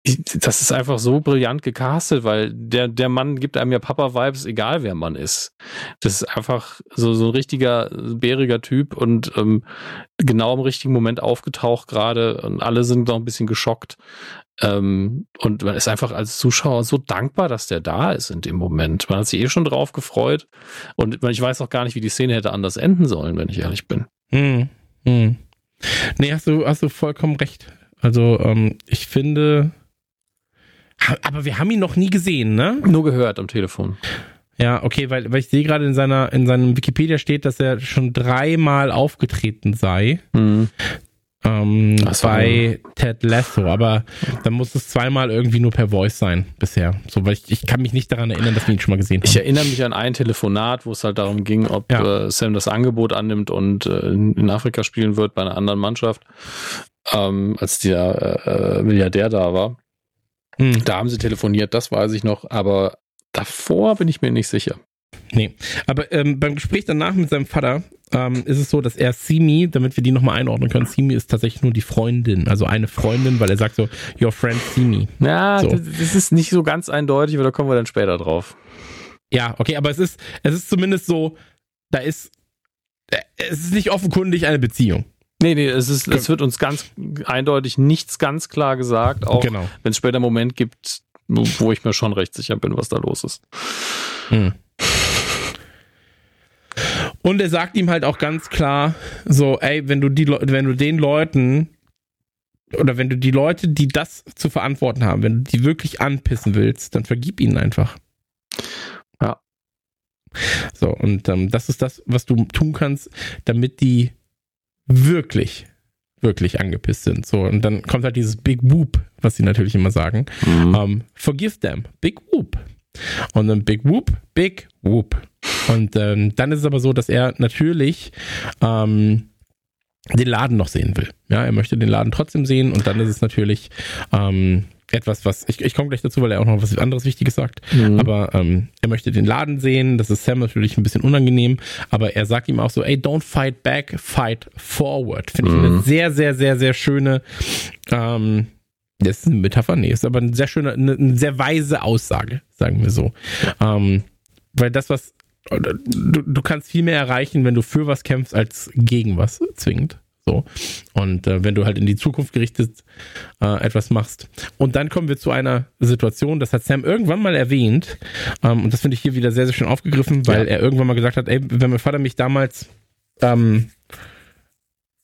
das ist einfach so brillant gecastet, weil der, der Mann gibt einem ja Papa-Vibes, egal wer man ist. Das ist einfach so, so ein richtiger, bäriger Typ und ähm, genau im richtigen Moment aufgetaucht gerade und alle sind noch ein bisschen geschockt. Ähm, und man ist einfach als Zuschauer so dankbar, dass der da ist in dem Moment. Man hat sich eh schon drauf gefreut und ich weiß auch gar nicht, wie die Szene hätte anders enden sollen, wenn ich ehrlich bin. Hm. Hm. Nee, hast du, hast du vollkommen recht. Also, ähm, ich finde, aber wir haben ihn noch nie gesehen, ne? Nur gehört am Telefon. Ja, okay, weil, weil ich sehe gerade in seiner in seinem Wikipedia steht, dass er schon dreimal aufgetreten sei. Mhm. Ähm, bei Ted Lasso, aber dann muss es zweimal irgendwie nur per Voice sein bisher. So, weil ich, ich kann mich nicht daran erinnern, dass wir ihn schon mal gesehen haben. Ich erinnere mich an ein Telefonat, wo es halt darum ging, ob ja. äh, Sam das Angebot annimmt und äh, in Afrika spielen wird bei einer anderen Mannschaft, ähm, als der äh, Milliardär da war. Hm. Da haben sie telefoniert, das weiß ich noch, aber davor bin ich mir nicht sicher. Nee, aber ähm, beim Gespräch danach mit seinem Vater ähm, ist es so, dass er Simi, damit wir die nochmal einordnen können, Simi ist tatsächlich nur die Freundin, also eine Freundin, weil er sagt so, your friend Simi. Ja, so. das ist nicht so ganz eindeutig, aber da kommen wir dann später drauf. Ja, okay, aber es ist, es ist zumindest so, da ist, es ist nicht offenkundig eine Beziehung. Nee, nee, es, ist, es wird uns ganz eindeutig nichts ganz klar gesagt, auch genau. wenn es später einen Moment gibt, wo ich mir schon recht sicher bin, was da los ist. Hm. Und er sagt ihm halt auch ganz klar, so, ey, wenn du die, wenn du den Leuten oder wenn du die Leute, die das zu verantworten haben, wenn du die wirklich anpissen willst, dann vergib ihnen einfach. Ja. So, und ähm, das ist das, was du tun kannst, damit die wirklich, wirklich angepisst sind. So, und dann kommt halt dieses Big Whoop, was sie natürlich immer sagen. Mhm. Um, ähm, forgive them. Big Whoop. Und dann Big Whoop, Big Whoop. Und ähm, dann ist es aber so, dass er natürlich ähm, den Laden noch sehen will. Ja, er möchte den Laden trotzdem sehen und dann ist es natürlich ähm, etwas, was ich, ich komme gleich dazu, weil er auch noch was anderes Wichtiges sagt. Mhm. Aber ähm, er möchte den Laden sehen. Das ist Sam natürlich ein bisschen unangenehm, aber er sagt ihm auch so, ey, don't fight back, fight forward. Finde ich mhm. eine sehr, sehr, sehr, sehr schöne. Ähm, das ist eine Metapher, nee, ist aber eine sehr schöne, eine, eine sehr weise Aussage, sagen wir so. Ähm, weil das, was du, du kannst viel mehr erreichen, wenn du für was kämpfst, als gegen was zwingend. So. Und äh, wenn du halt in die Zukunft gerichtet äh, etwas machst. Und dann kommen wir zu einer Situation, das hat Sam irgendwann mal erwähnt, ähm, und das finde ich hier wieder sehr, sehr schön aufgegriffen, weil ja. er irgendwann mal gesagt hat, ey, wenn mein Vater mich damals, ähm,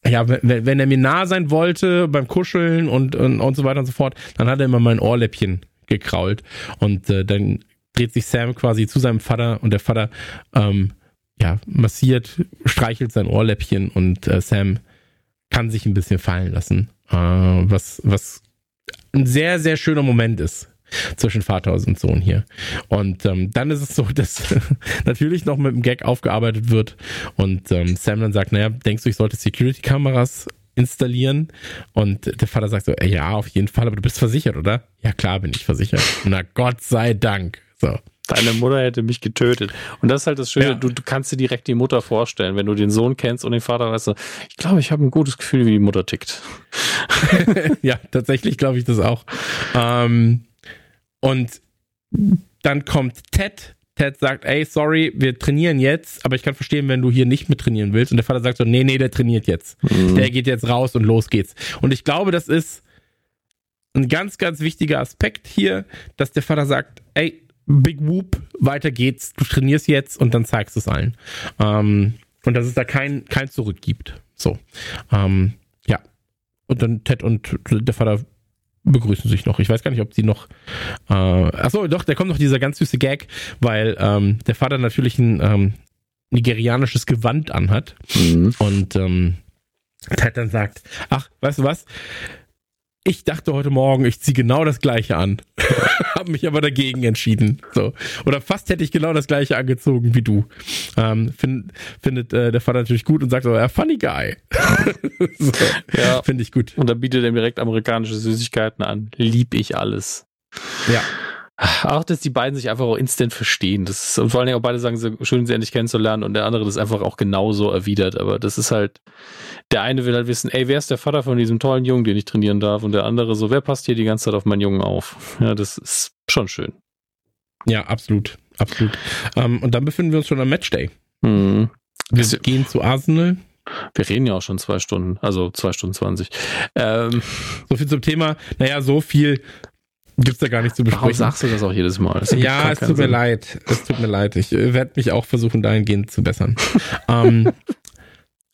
ja, wenn, wenn er mir nah sein wollte beim Kuscheln und, und, und so weiter und so fort, dann hat er immer mein Ohrläppchen gekrault. Und äh, dann dreht sich Sam quasi zu seinem Vater und der Vater ähm, ja, massiert, streichelt sein Ohrläppchen und äh, Sam kann sich ein bisschen fallen lassen. Äh, was, was ein sehr, sehr schöner Moment ist zwischen Vater und Sohn hier. Und ähm, dann ist es so, dass natürlich noch mit dem Gag aufgearbeitet wird und ähm, Sam dann sagt, naja, denkst du, ich sollte Security-Kameras installieren? Und der Vater sagt so, ja, auf jeden Fall, aber du bist versichert, oder? Ja, klar bin ich versichert. Na Gott sei Dank. So. Deine Mutter hätte mich getötet. Und das ist halt das Schöne, ja. du, du kannst dir direkt die Mutter vorstellen, wenn du den Sohn kennst und den Vater weißt du, ich glaube, ich habe ein gutes Gefühl, wie die Mutter tickt. ja, tatsächlich glaube ich das auch. Ähm, und dann kommt Ted. Ted sagt, ey, sorry, wir trainieren jetzt, aber ich kann verstehen, wenn du hier nicht mit trainieren willst. Und der Vater sagt so, nee, nee, der trainiert jetzt. Mhm. Der geht jetzt raus und los geht's. Und ich glaube, das ist ein ganz, ganz wichtiger Aspekt hier, dass der Vater sagt, ey, Big Whoop, weiter geht's, du trainierst jetzt und dann zeigst du es allen. Ähm, und dass es da kein, kein Zurück gibt. So. Ähm, ja. Und dann Ted und der Vater begrüßen sich noch. Ich weiß gar nicht, ob sie noch. Äh, achso, doch, da kommt noch dieser ganz süße Gag, weil ähm, der Vater natürlich ein ähm, nigerianisches Gewand anhat mhm. und ähm, Ted dann sagt: Ach, weißt du was? Ich dachte heute Morgen, ich ziehe genau das gleiche an. Habe mich aber dagegen entschieden. So. Oder fast hätte ich genau das gleiche angezogen wie du. Ähm, find, findet äh, der Vater natürlich gut und sagt so, ja, funny guy. so. Ja. Finde ich gut. Und dann bietet er direkt amerikanische Süßigkeiten an. Lieb ich alles. Ja. Auch, dass die beiden sich einfach auch instant verstehen. Das ist, und vor allen Dingen auch beide sagen, so schön, sie endlich kennenzulernen und der andere das einfach auch genauso erwidert. Aber das ist halt, der eine will halt wissen, ey, wer ist der Vater von diesem tollen Jungen, den ich trainieren darf? Und der andere so, wer passt hier die ganze Zeit auf meinen Jungen auf? Ja, das ist schon schön. Ja, absolut. Absolut. Ähm, und dann befinden wir uns schon am Matchday. Mhm. Wir das gehen zu Arsenal. Wir reden ja auch schon zwei Stunden, also zwei Stunden zwanzig. Ähm, so viel zum Thema. Naja, so viel Gibt's da gar nicht zu besprechen. Warum sagst du das auch jedes Mal? Ja, es tut Sinn. mir leid. Es tut mir leid. Ich werde mich auch versuchen, dahingehend zu bessern. ähm,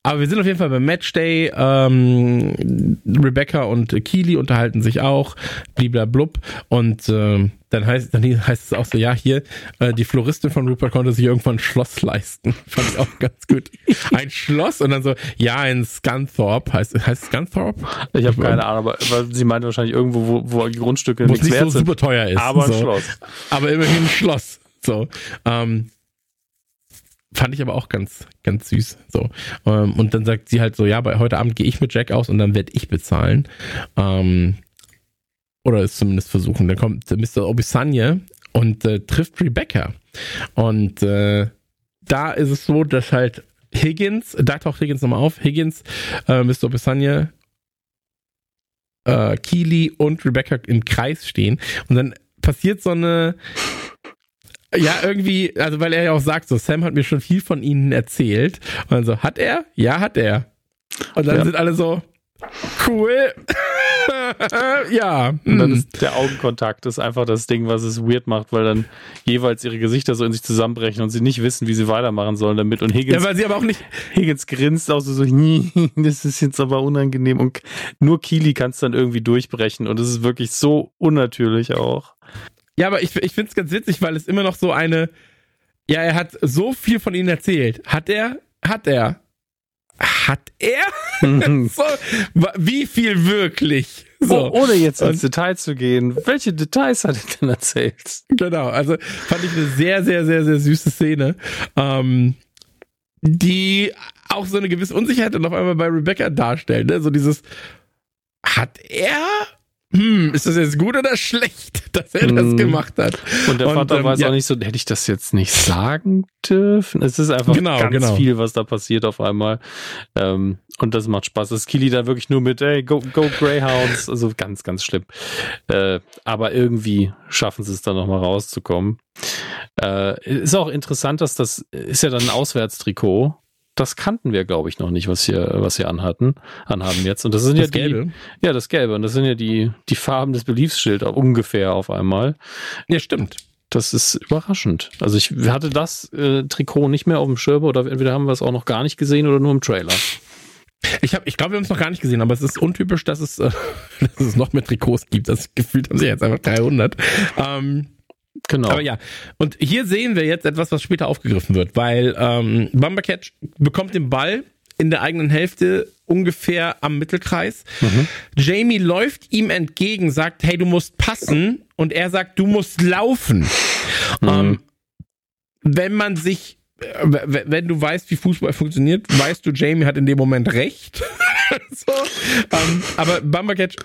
aber wir sind auf jeden Fall beim Matchday. Ähm, Rebecca und Keely unterhalten sich auch, bliblablub. Und äh, dann heißt, dann heißt es auch so, ja, hier, äh, die Floristin von Rupert konnte sich irgendwann ein Schloss leisten. Fand ich auch ganz gut. Ein Schloss und dann so, ja, in Scunthorpe. Heißt, heißt Scunthorpe? Ich habe keine Ahnung, aber, aber sie meinte wahrscheinlich irgendwo, wo, wo die Grundstücke nicht so sind, super teuer ist. Aber ein so. Schloss. Aber immerhin ein Schloss. So. Ähm, Fand ich aber auch ganz, ganz süß. So. Ähm, und dann sagt sie halt so, ja, bei heute Abend gehe ich mit Jack aus und dann werde ich bezahlen. Ähm, oder es zumindest versuchen. Dann kommt Mr. Obisanye und äh, trifft Rebecca. Und äh, da ist es so, dass halt Higgins, da taucht Higgins nochmal auf, Higgins, äh, Mr. Obisanye, äh, Keely und Rebecca im Kreis stehen. Und dann passiert so eine ja, irgendwie, also weil er ja auch sagt, so, Sam hat mir schon viel von ihnen erzählt. Und dann so, hat er? Ja, hat er. Und dann ja. sind alle so, cool. ja. Und dann hm. ist der Augenkontakt ist einfach das Ding, was es weird macht, weil dann jeweils ihre Gesichter so in sich zusammenbrechen und sie nicht wissen, wie sie weitermachen sollen damit. Und Higgins. Ja, weil sie aber auch nicht. Higgins grinst auch so, so das ist jetzt aber unangenehm. Und nur Keely kann es dann irgendwie durchbrechen. Und es ist wirklich so unnatürlich auch. Ja, aber ich, ich finde es ganz witzig, weil es immer noch so eine. Ja, er hat so viel von ihnen erzählt. Hat er? Hat er? Hat er? so, wie viel wirklich? So. Oh, ohne jetzt ins Detail zu gehen, welche Details hat er denn erzählt? Genau, also fand ich eine sehr, sehr, sehr, sehr süße Szene, ähm, die auch so eine gewisse Unsicherheit dann auf einmal bei Rebecca darstellt. Ne? So dieses, hat er hm, ist das jetzt gut oder schlecht, dass er das hm. gemacht hat? Und der Vater ähm, weiß ja. auch nicht so, hätte ich das jetzt nicht sagen dürfen? Es ist einfach genau, ganz genau. viel, was da passiert auf einmal. Ähm, und das macht Spaß. Das Kili da wirklich nur mit, ey, go, go Greyhounds. Also ganz, ganz schlimm. Äh, aber irgendwie schaffen sie es dann nochmal rauszukommen. Äh, ist auch interessant, dass das ist ja dann ein Auswärtstrikot das kannten wir, glaube ich, noch nicht, was hier, was wir anhatten, anhaben jetzt. Und das sind das ja die, Gelbe. ja, das Gelbe. Und das sind ja die, die Farben des Beliefsschilds ungefähr auf einmal. Ja, stimmt. Das ist überraschend. Also ich hatte das äh, Trikot nicht mehr auf dem Schirm oder entweder haben wir es auch noch gar nicht gesehen oder nur im Trailer. Ich, hab, ich glaube, wir haben es noch gar nicht gesehen, aber es ist untypisch, dass es, äh, dass es noch mehr Trikots gibt. Das gefühlt haben sie jetzt einfach 300. Ähm, Genau. Aber ja, und hier sehen wir jetzt etwas, was später aufgegriffen wird, weil ähm, Bumbercatch bekommt den Ball in der eigenen Hälfte ungefähr am Mittelkreis. Mhm. Jamie läuft ihm entgegen, sagt, hey, du musst passen und er sagt, du musst laufen. Mhm. Ähm, wenn man sich, äh, wenn du weißt, wie Fußball funktioniert, weißt du, Jamie hat in dem Moment recht. so, ähm, aber Bumbercatch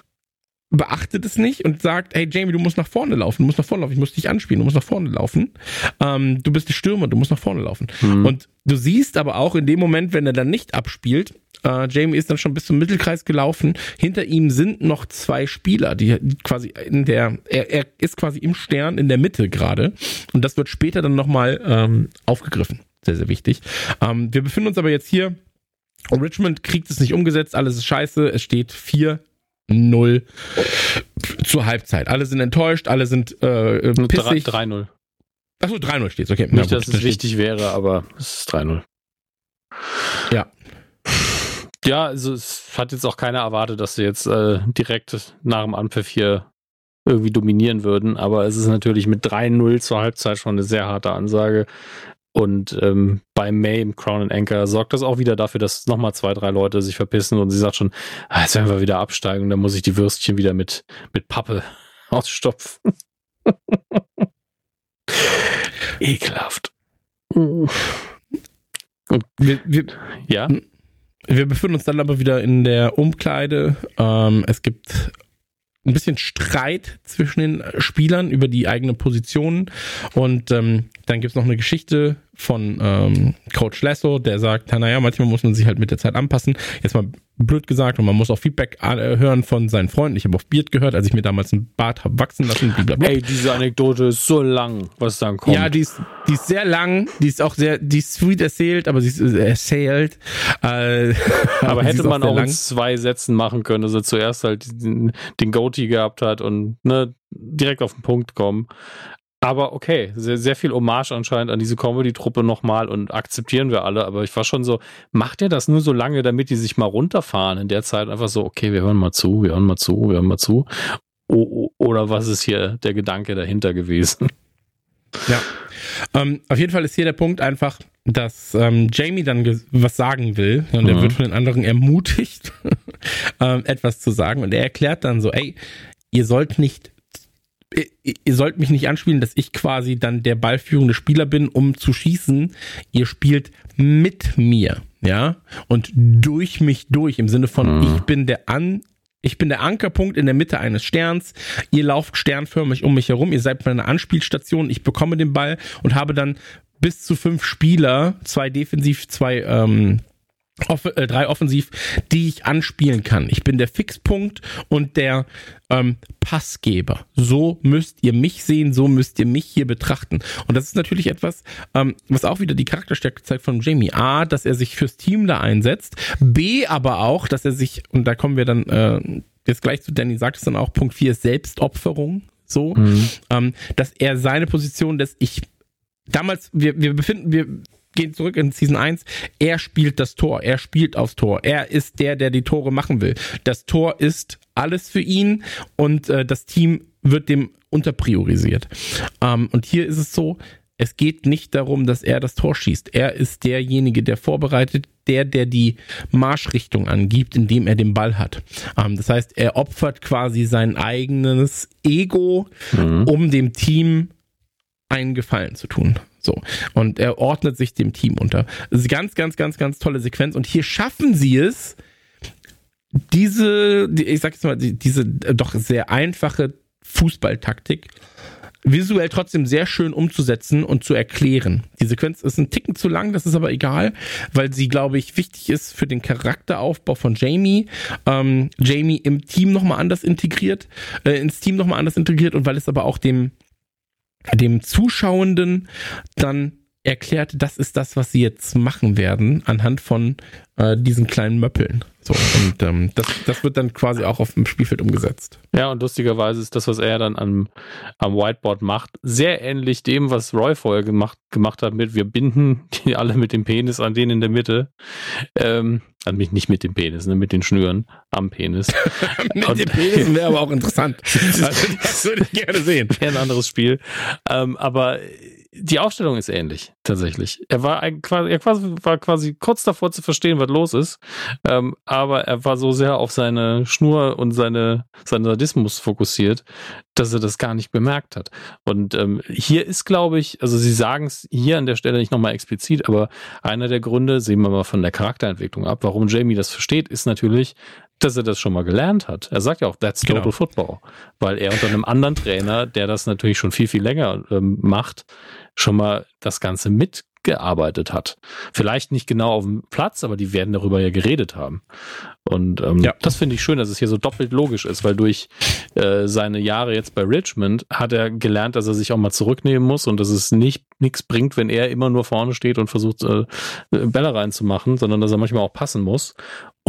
beachtet es nicht und sagt, hey Jamie, du musst nach vorne laufen, du musst nach vorne laufen, ich muss dich anspielen, du musst nach vorne laufen. Ähm, du bist der Stürmer, du musst nach vorne laufen. Mhm. Und du siehst aber auch in dem Moment, wenn er dann nicht abspielt, äh, Jamie ist dann schon bis zum Mittelkreis gelaufen. Hinter ihm sind noch zwei Spieler, die quasi in der, er, er ist quasi im Stern in der Mitte gerade. Und das wird später dann nochmal ähm, aufgegriffen. Sehr, sehr wichtig. Ähm, wir befinden uns aber jetzt hier Richmond kriegt es nicht umgesetzt, alles ist scheiße. Es steht 4 0 zur Halbzeit. Alle sind enttäuscht, alle sind äh, pissig. 3-0. Achso, 3-0 steht okay. Nicht, dass es wichtig wäre, aber es ist 3-0. Ja. Ja, also es hat jetzt auch keiner erwartet, dass sie jetzt äh, direkt nach dem Anpfiff hier irgendwie dominieren würden, aber es ist natürlich mit 3-0 zur Halbzeit schon eine sehr harte Ansage. Und ähm, bei May im Crown and Anchor sorgt das auch wieder dafür, dass nochmal zwei, drei Leute sich verpissen und sie sagt schon, ah, jetzt werden wir wieder absteigen, dann muss ich die Würstchen wieder mit, mit Pappe ausstopfen. Ekelhaft. Wir, wir, ja. Wir befinden uns dann aber wieder in der Umkleide. Ähm, es gibt ein bisschen Streit zwischen den Spielern über die eigene Position und ähm, dann gibt es noch eine Geschichte von ähm, Coach Lasso, der sagt, naja, manchmal muss man sich halt mit der Zeit anpassen. Jetzt mal blöd gesagt und man muss auch Feedback äh, hören von seinen Freunden. Ich habe auf Beard gehört, als ich mir damals einen Bart habe wachsen lassen. Blablabla. Ey, diese Anekdote ist so lang, was dann kommt. Ja, die ist, die ist sehr lang, die ist auch sehr, die ist sweet erzählt, aber sie ist äh, erzählt. Äh, aber, aber hätte man auch, auch in zwei Sätzen machen können, dass er zuerst halt den, den Goatee gehabt hat und ne, direkt auf den Punkt kommen. Aber okay, sehr, sehr viel Hommage anscheinend an diese Comedy-Truppe nochmal und akzeptieren wir alle. Aber ich war schon so, macht ihr das nur so lange, damit die sich mal runterfahren? In der Zeit einfach so, okay, wir hören mal zu, wir hören mal zu, wir hören mal zu. O oder was ist hier der Gedanke dahinter gewesen? Ja. Ähm, auf jeden Fall ist hier der Punkt einfach, dass ähm, Jamie dann was sagen will und mhm. er wird von den anderen ermutigt, ähm, etwas zu sagen und er erklärt dann so, ey, ihr sollt nicht ihr sollt mich nicht anspielen, dass ich quasi dann der ballführende Spieler bin, um zu schießen. Ihr spielt mit mir, ja, und durch mich durch, im Sinne von, mhm. ich bin der An, ich bin der Ankerpunkt in der Mitte eines Sterns. Ihr lauft sternförmig um mich herum. Ihr seid meine Anspielstation. Ich bekomme den Ball und habe dann bis zu fünf Spieler, zwei defensiv, zwei ähm, Off äh, drei offensiv, die ich anspielen kann. Ich bin der Fixpunkt und der ähm, Passgeber. So müsst ihr mich sehen, so müsst ihr mich hier betrachten. Und das ist natürlich etwas, ähm, was auch wieder die Charakterstärke zeigt von Jamie. A, dass er sich fürs Team da einsetzt. B, aber auch, dass er sich, und da kommen wir dann äh, jetzt gleich zu Danny, sagt es dann auch, Punkt 4 Selbstopferung. So, mhm. ähm, dass er seine Position, dass ich damals, wir, wir befinden, wir gehen zurück in Season 1. Er spielt das Tor. Er spielt aufs Tor. Er ist der, der die Tore machen will. Das Tor ist alles für ihn und äh, das Team wird dem unterpriorisiert. Ähm, und hier ist es so, es geht nicht darum, dass er das Tor schießt. Er ist derjenige, der vorbereitet, der, der die Marschrichtung angibt, indem er den Ball hat. Ähm, das heißt, er opfert quasi sein eigenes Ego, mhm. um dem Team einen Gefallen zu tun. So. Und er ordnet sich dem Team unter. Das ist ganz, ganz, ganz, ganz tolle Sequenz. Und hier schaffen sie es, diese, ich sag jetzt mal, diese doch sehr einfache Fußballtaktik visuell trotzdem sehr schön umzusetzen und zu erklären. Die Sequenz ist ein Ticken zu lang, das ist aber egal, weil sie, glaube ich, wichtig ist für den Charakteraufbau von Jamie. Ähm, Jamie im Team nochmal anders integriert, äh, ins Team nochmal anders integriert und weil es aber auch dem dem Zuschauenden dann erklärt, das ist das, was sie jetzt machen werden, anhand von äh, diesen kleinen Möppeln. So, und ähm, das, das wird dann quasi auch auf dem Spielfeld umgesetzt. Ja, und lustigerweise ist das, was er dann am, am Whiteboard macht, sehr ähnlich dem, was Roy vorher gemacht, gemacht hat mit, wir binden die alle mit dem Penis an den in der Mitte. Ähm, also nicht mit dem Penis, ne, mit den Schnüren am Penis. mit und, dem Penis wäre aber auch interessant. Also, das würde ich gerne sehen. Wäre ein anderes Spiel. Ähm, aber die Aufstellung ist ähnlich, tatsächlich. Er war, ein, er quasi, war quasi kurz davor zu verstehen, was los ist, ähm, aber er war so sehr auf seine Schnur und seine, seinen Sadismus fokussiert, dass er das gar nicht bemerkt hat. Und ähm, hier ist, glaube ich, also sie sagen es hier an der Stelle nicht nochmal explizit, aber einer der Gründe, sehen wir mal von der Charakterentwicklung ab, warum Jamie das versteht, ist natürlich, dass er das schon mal gelernt hat. Er sagt ja auch, that's genau. total football. Weil er unter einem anderen Trainer, der das natürlich schon viel, viel länger ähm, macht, schon mal das Ganze mitgearbeitet hat. Vielleicht nicht genau auf dem Platz, aber die werden darüber ja geredet haben. Und ähm, ja. das finde ich schön, dass es hier so doppelt logisch ist, weil durch äh, seine Jahre jetzt bei Richmond hat er gelernt, dass er sich auch mal zurücknehmen muss und dass es nicht nichts bringt, wenn er immer nur vorne steht und versucht, äh, Bälle reinzumachen, sondern dass er manchmal auch passen muss.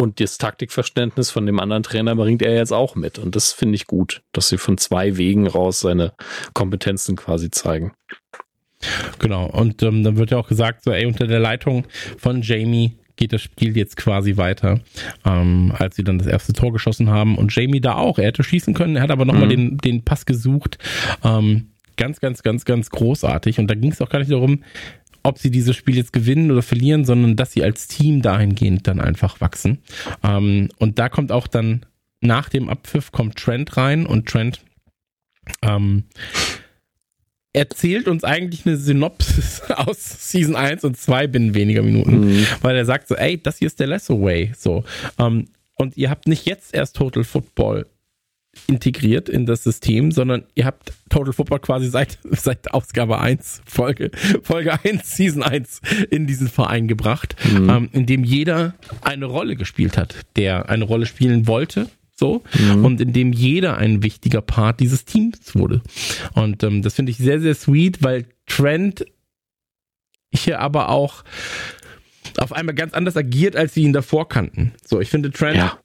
Und das Taktikverständnis von dem anderen Trainer bringt er jetzt auch mit. Und das finde ich gut, dass sie von zwei Wegen raus seine Kompetenzen quasi zeigen. Genau, und ähm, dann wird ja auch gesagt, so, ey, unter der Leitung von Jamie geht das Spiel jetzt quasi weiter, ähm, als sie dann das erste Tor geschossen haben und Jamie da auch. Er hätte schießen können, er hat aber nochmal mhm. den, den Pass gesucht. Ähm, ganz, ganz, ganz, ganz großartig. Und da ging es auch gar nicht darum, ob sie dieses Spiel jetzt gewinnen oder verlieren, sondern dass sie als Team dahingehend dann einfach wachsen. Ähm, und da kommt auch dann nach dem Abpfiff kommt Trent rein und Trent ähm, erzählt uns eigentlich eine Synopsis aus Season 1 und 2 binnen weniger Minuten, mhm. weil er sagt so, ey, das hier ist der Lesser Way, so. Ähm, und ihr habt nicht jetzt erst Total Football integriert in das System, sondern ihr habt Total Football quasi seit, seit Ausgabe 1, Folge, Folge 1, Season 1 in diesen Verein gebracht, mhm. ähm, in dem jeder eine Rolle gespielt hat, der eine Rolle spielen wollte so mhm. und in dem jeder ein wichtiger Part dieses Teams wurde. Und ähm, das finde ich sehr, sehr sweet, weil Trent hier aber auch auf einmal ganz anders agiert, als sie ihn davor kannten. So, ich finde Trent ja.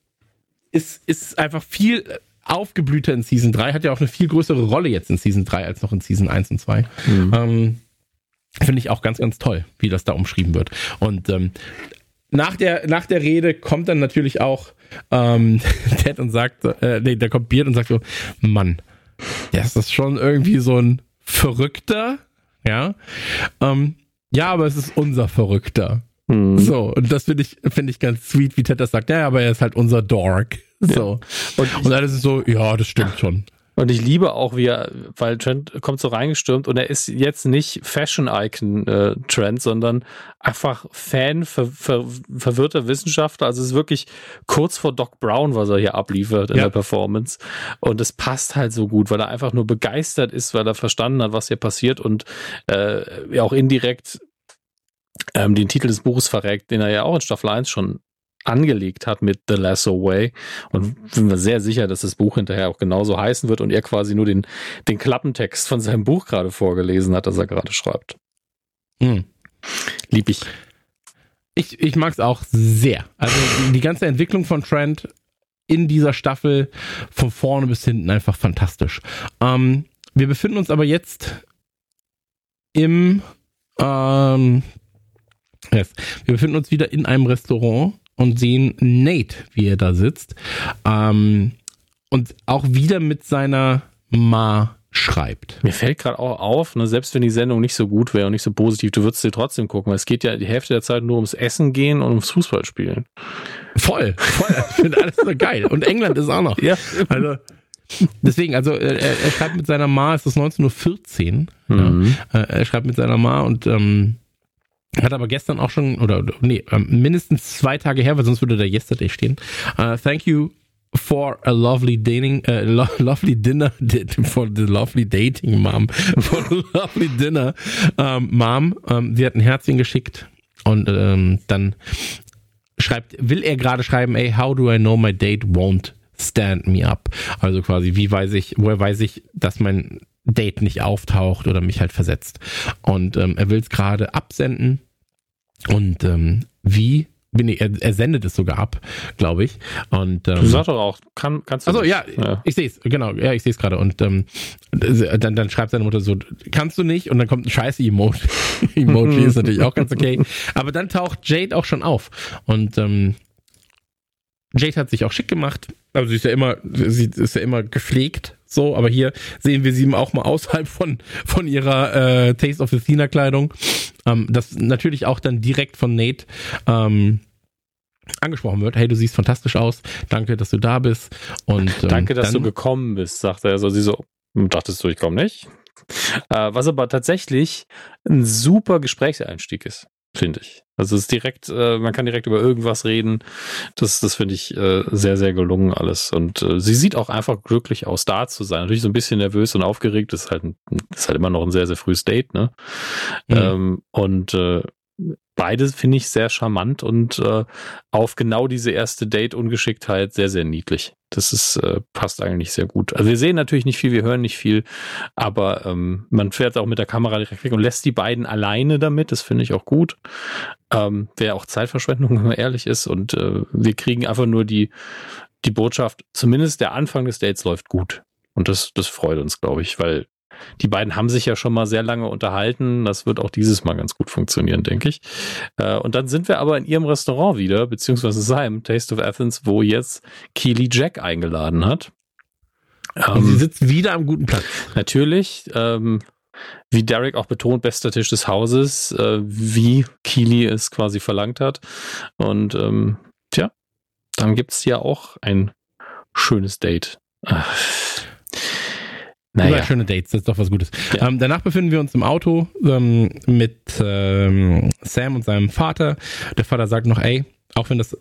ist, ist einfach viel aufgeblühter in Season 3, hat ja auch eine viel größere Rolle jetzt in Season 3 als noch in Season 1 und 2. Mhm. Ähm, Finde ich auch ganz, ganz toll, wie das da umschrieben wird. Und ähm, nach der, nach der Rede kommt dann natürlich auch ähm, Ted und sagt, äh, nee, der kommt Beard und sagt so, Mann, der ist das schon irgendwie so ein Verrückter, ja. Ähm, ja, aber es ist unser Verrückter. Mhm. So, und das finde ich, finde ich ganz sweet, wie Ted das sagt. Ja, aber er ist halt unser Dork. So. Ja. Und, und alles ist so, ja, das stimmt schon. Und ich liebe auch, wie er, weil Trent kommt so reingestürmt und er ist jetzt nicht Fashion-Icon äh, Trent, sondern einfach Fan, ver, ver, verwirrter Wissenschaftler. Also es ist wirklich kurz vor Doc Brown, was er hier abliefert in ja. der Performance. Und es passt halt so gut, weil er einfach nur begeistert ist, weil er verstanden hat, was hier passiert und äh, ja auch indirekt ähm, den Titel des Buches verreckt, den er ja auch in Staffel 1 schon angelegt hat mit The Lasso Way. Und sind wir sehr sicher, dass das Buch hinterher auch genauso heißen wird und er quasi nur den, den Klappentext von seinem Buch gerade vorgelesen hat, das er gerade schreibt. Hm. Lieb ich. Ich, ich mag es auch sehr. Also die ganze Entwicklung von Trent in dieser Staffel von vorne bis hinten einfach fantastisch. Ähm, wir befinden uns aber jetzt im ähm, yes. wir befinden uns wieder in einem Restaurant und sehen Nate, wie er da sitzt. Ähm, und auch wieder mit seiner Ma schreibt. Mir fällt gerade auch auf, ne, selbst wenn die Sendung nicht so gut wäre und nicht so positiv, du würdest sie trotzdem gucken, weil es geht ja die Hälfte der Zeit nur ums Essen gehen und ums Fußballspielen. Voll, voll. Ich finde alles so geil. Und England ist auch noch. Ja. Also, deswegen, also er, er schreibt mit seiner Ma, es ist 1914. Mhm. Ja, er schreibt mit seiner Ma und ähm, hat aber gestern auch schon, oder nee, ähm, mindestens zwei Tage her, weil sonst würde da yesterday stehen. Uh, thank you for a lovely dating, uh, lo lovely dinner, for the lovely dating, Mom. For the lovely dinner, um, Mom. Um, sie hat ein Herzchen geschickt und um, dann schreibt, will er gerade schreiben, ey, how do I know my date won't stand me up? Also quasi, wie weiß ich, woher weiß ich, dass mein Date nicht auftaucht oder mich halt versetzt. Und ähm, er will es gerade absenden und ähm, wie bin ich, er, er sendet es sogar ab, glaube ich. Und ähm, du sagst doch auch, kann, kannst du. Also ja, ja, ich sehe es, genau, ja, ich sehe es gerade. Und ähm, dann, dann schreibt seine Mutter so, kannst du nicht? Und dann kommt ein scheiße Emoji. Emoji ist natürlich auch ganz okay. Aber dann taucht Jade auch schon auf. Und ähm, Jade hat sich auch schick gemacht. Also sie ist ja immer, sie ist ja immer gepflegt, so, aber hier sehen wir sie auch mal außerhalb von, von ihrer äh, Taste of Athena Kleidung. Ähm, das natürlich auch dann direkt von Nate ähm, angesprochen wird. Hey, du siehst fantastisch aus. Danke, dass du da bist. Und ähm, danke, dass du gekommen bist, sagt er. Also sie so, hm, dachtest du, ich komme nicht? Äh, was aber tatsächlich ein super Gesprächseinstieg ist finde ich. Also es ist direkt, äh, man kann direkt über irgendwas reden. Das, das finde ich äh, sehr, sehr gelungen alles. Und äh, sie sieht auch einfach glücklich aus, da zu sein. Natürlich so ein bisschen nervös und aufgeregt. Das ist halt, ist halt immer noch ein sehr, sehr frühes Date, ne? Mhm. Ähm, und äh, beide finde ich sehr charmant und äh, auf genau diese erste Date-Ungeschicktheit sehr, sehr niedlich. Das ist, äh, passt eigentlich sehr gut. Also wir sehen natürlich nicht viel, wir hören nicht viel, aber ähm, man fährt auch mit der Kamera direkt weg und lässt die beiden alleine damit. Das finde ich auch gut. Ähm, Wäre auch Zeitverschwendung, wenn man ehrlich ist. Und äh, wir kriegen einfach nur die, die Botschaft, zumindest der Anfang des Dates läuft gut. Und das, das freut uns, glaube ich, weil die beiden haben sich ja schon mal sehr lange unterhalten. Das wird auch dieses Mal ganz gut funktionieren, denke ich. Äh, und dann sind wir aber in ihrem Restaurant wieder, beziehungsweise seinem Taste of Athens, wo jetzt Keely Jack eingeladen hat. Und sie ähm, sitzt wieder am guten Platz. Natürlich. Ähm, wie Derek auch betont, bester Tisch des Hauses, äh, wie Keely es quasi verlangt hat. Und ähm, tja, dann gibt es ja auch ein schönes Date. Ach. Naja. schöne Dates, das ist doch was Gutes. Ja. Ähm, danach befinden wir uns im Auto ähm, mit ähm, Sam und seinem Vater. Der Vater sagt noch, ey, auch wenn das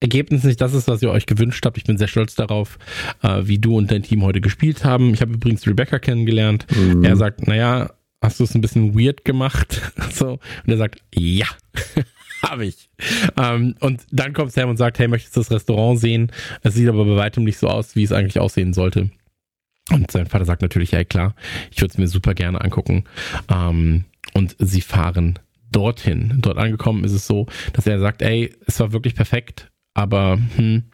Ergebnis nicht das ist, was ihr euch gewünscht habt, ich bin sehr stolz darauf, äh, wie du und dein Team heute gespielt haben. Ich habe übrigens Rebecca kennengelernt. Mhm. Er sagt, naja, hast du es ein bisschen weird gemacht? so. Und er sagt, ja. Habe ich. Ähm, und dann kommt Sam und sagt, hey, möchtest du das Restaurant sehen? Es sieht aber bei weitem nicht so aus, wie es eigentlich aussehen sollte. Und sein Vater sagt natürlich, ja klar, ich würde es mir super gerne angucken. Ähm, und sie fahren dorthin. Dort angekommen ist es so, dass er sagt, ey, es war wirklich perfekt, aber hm,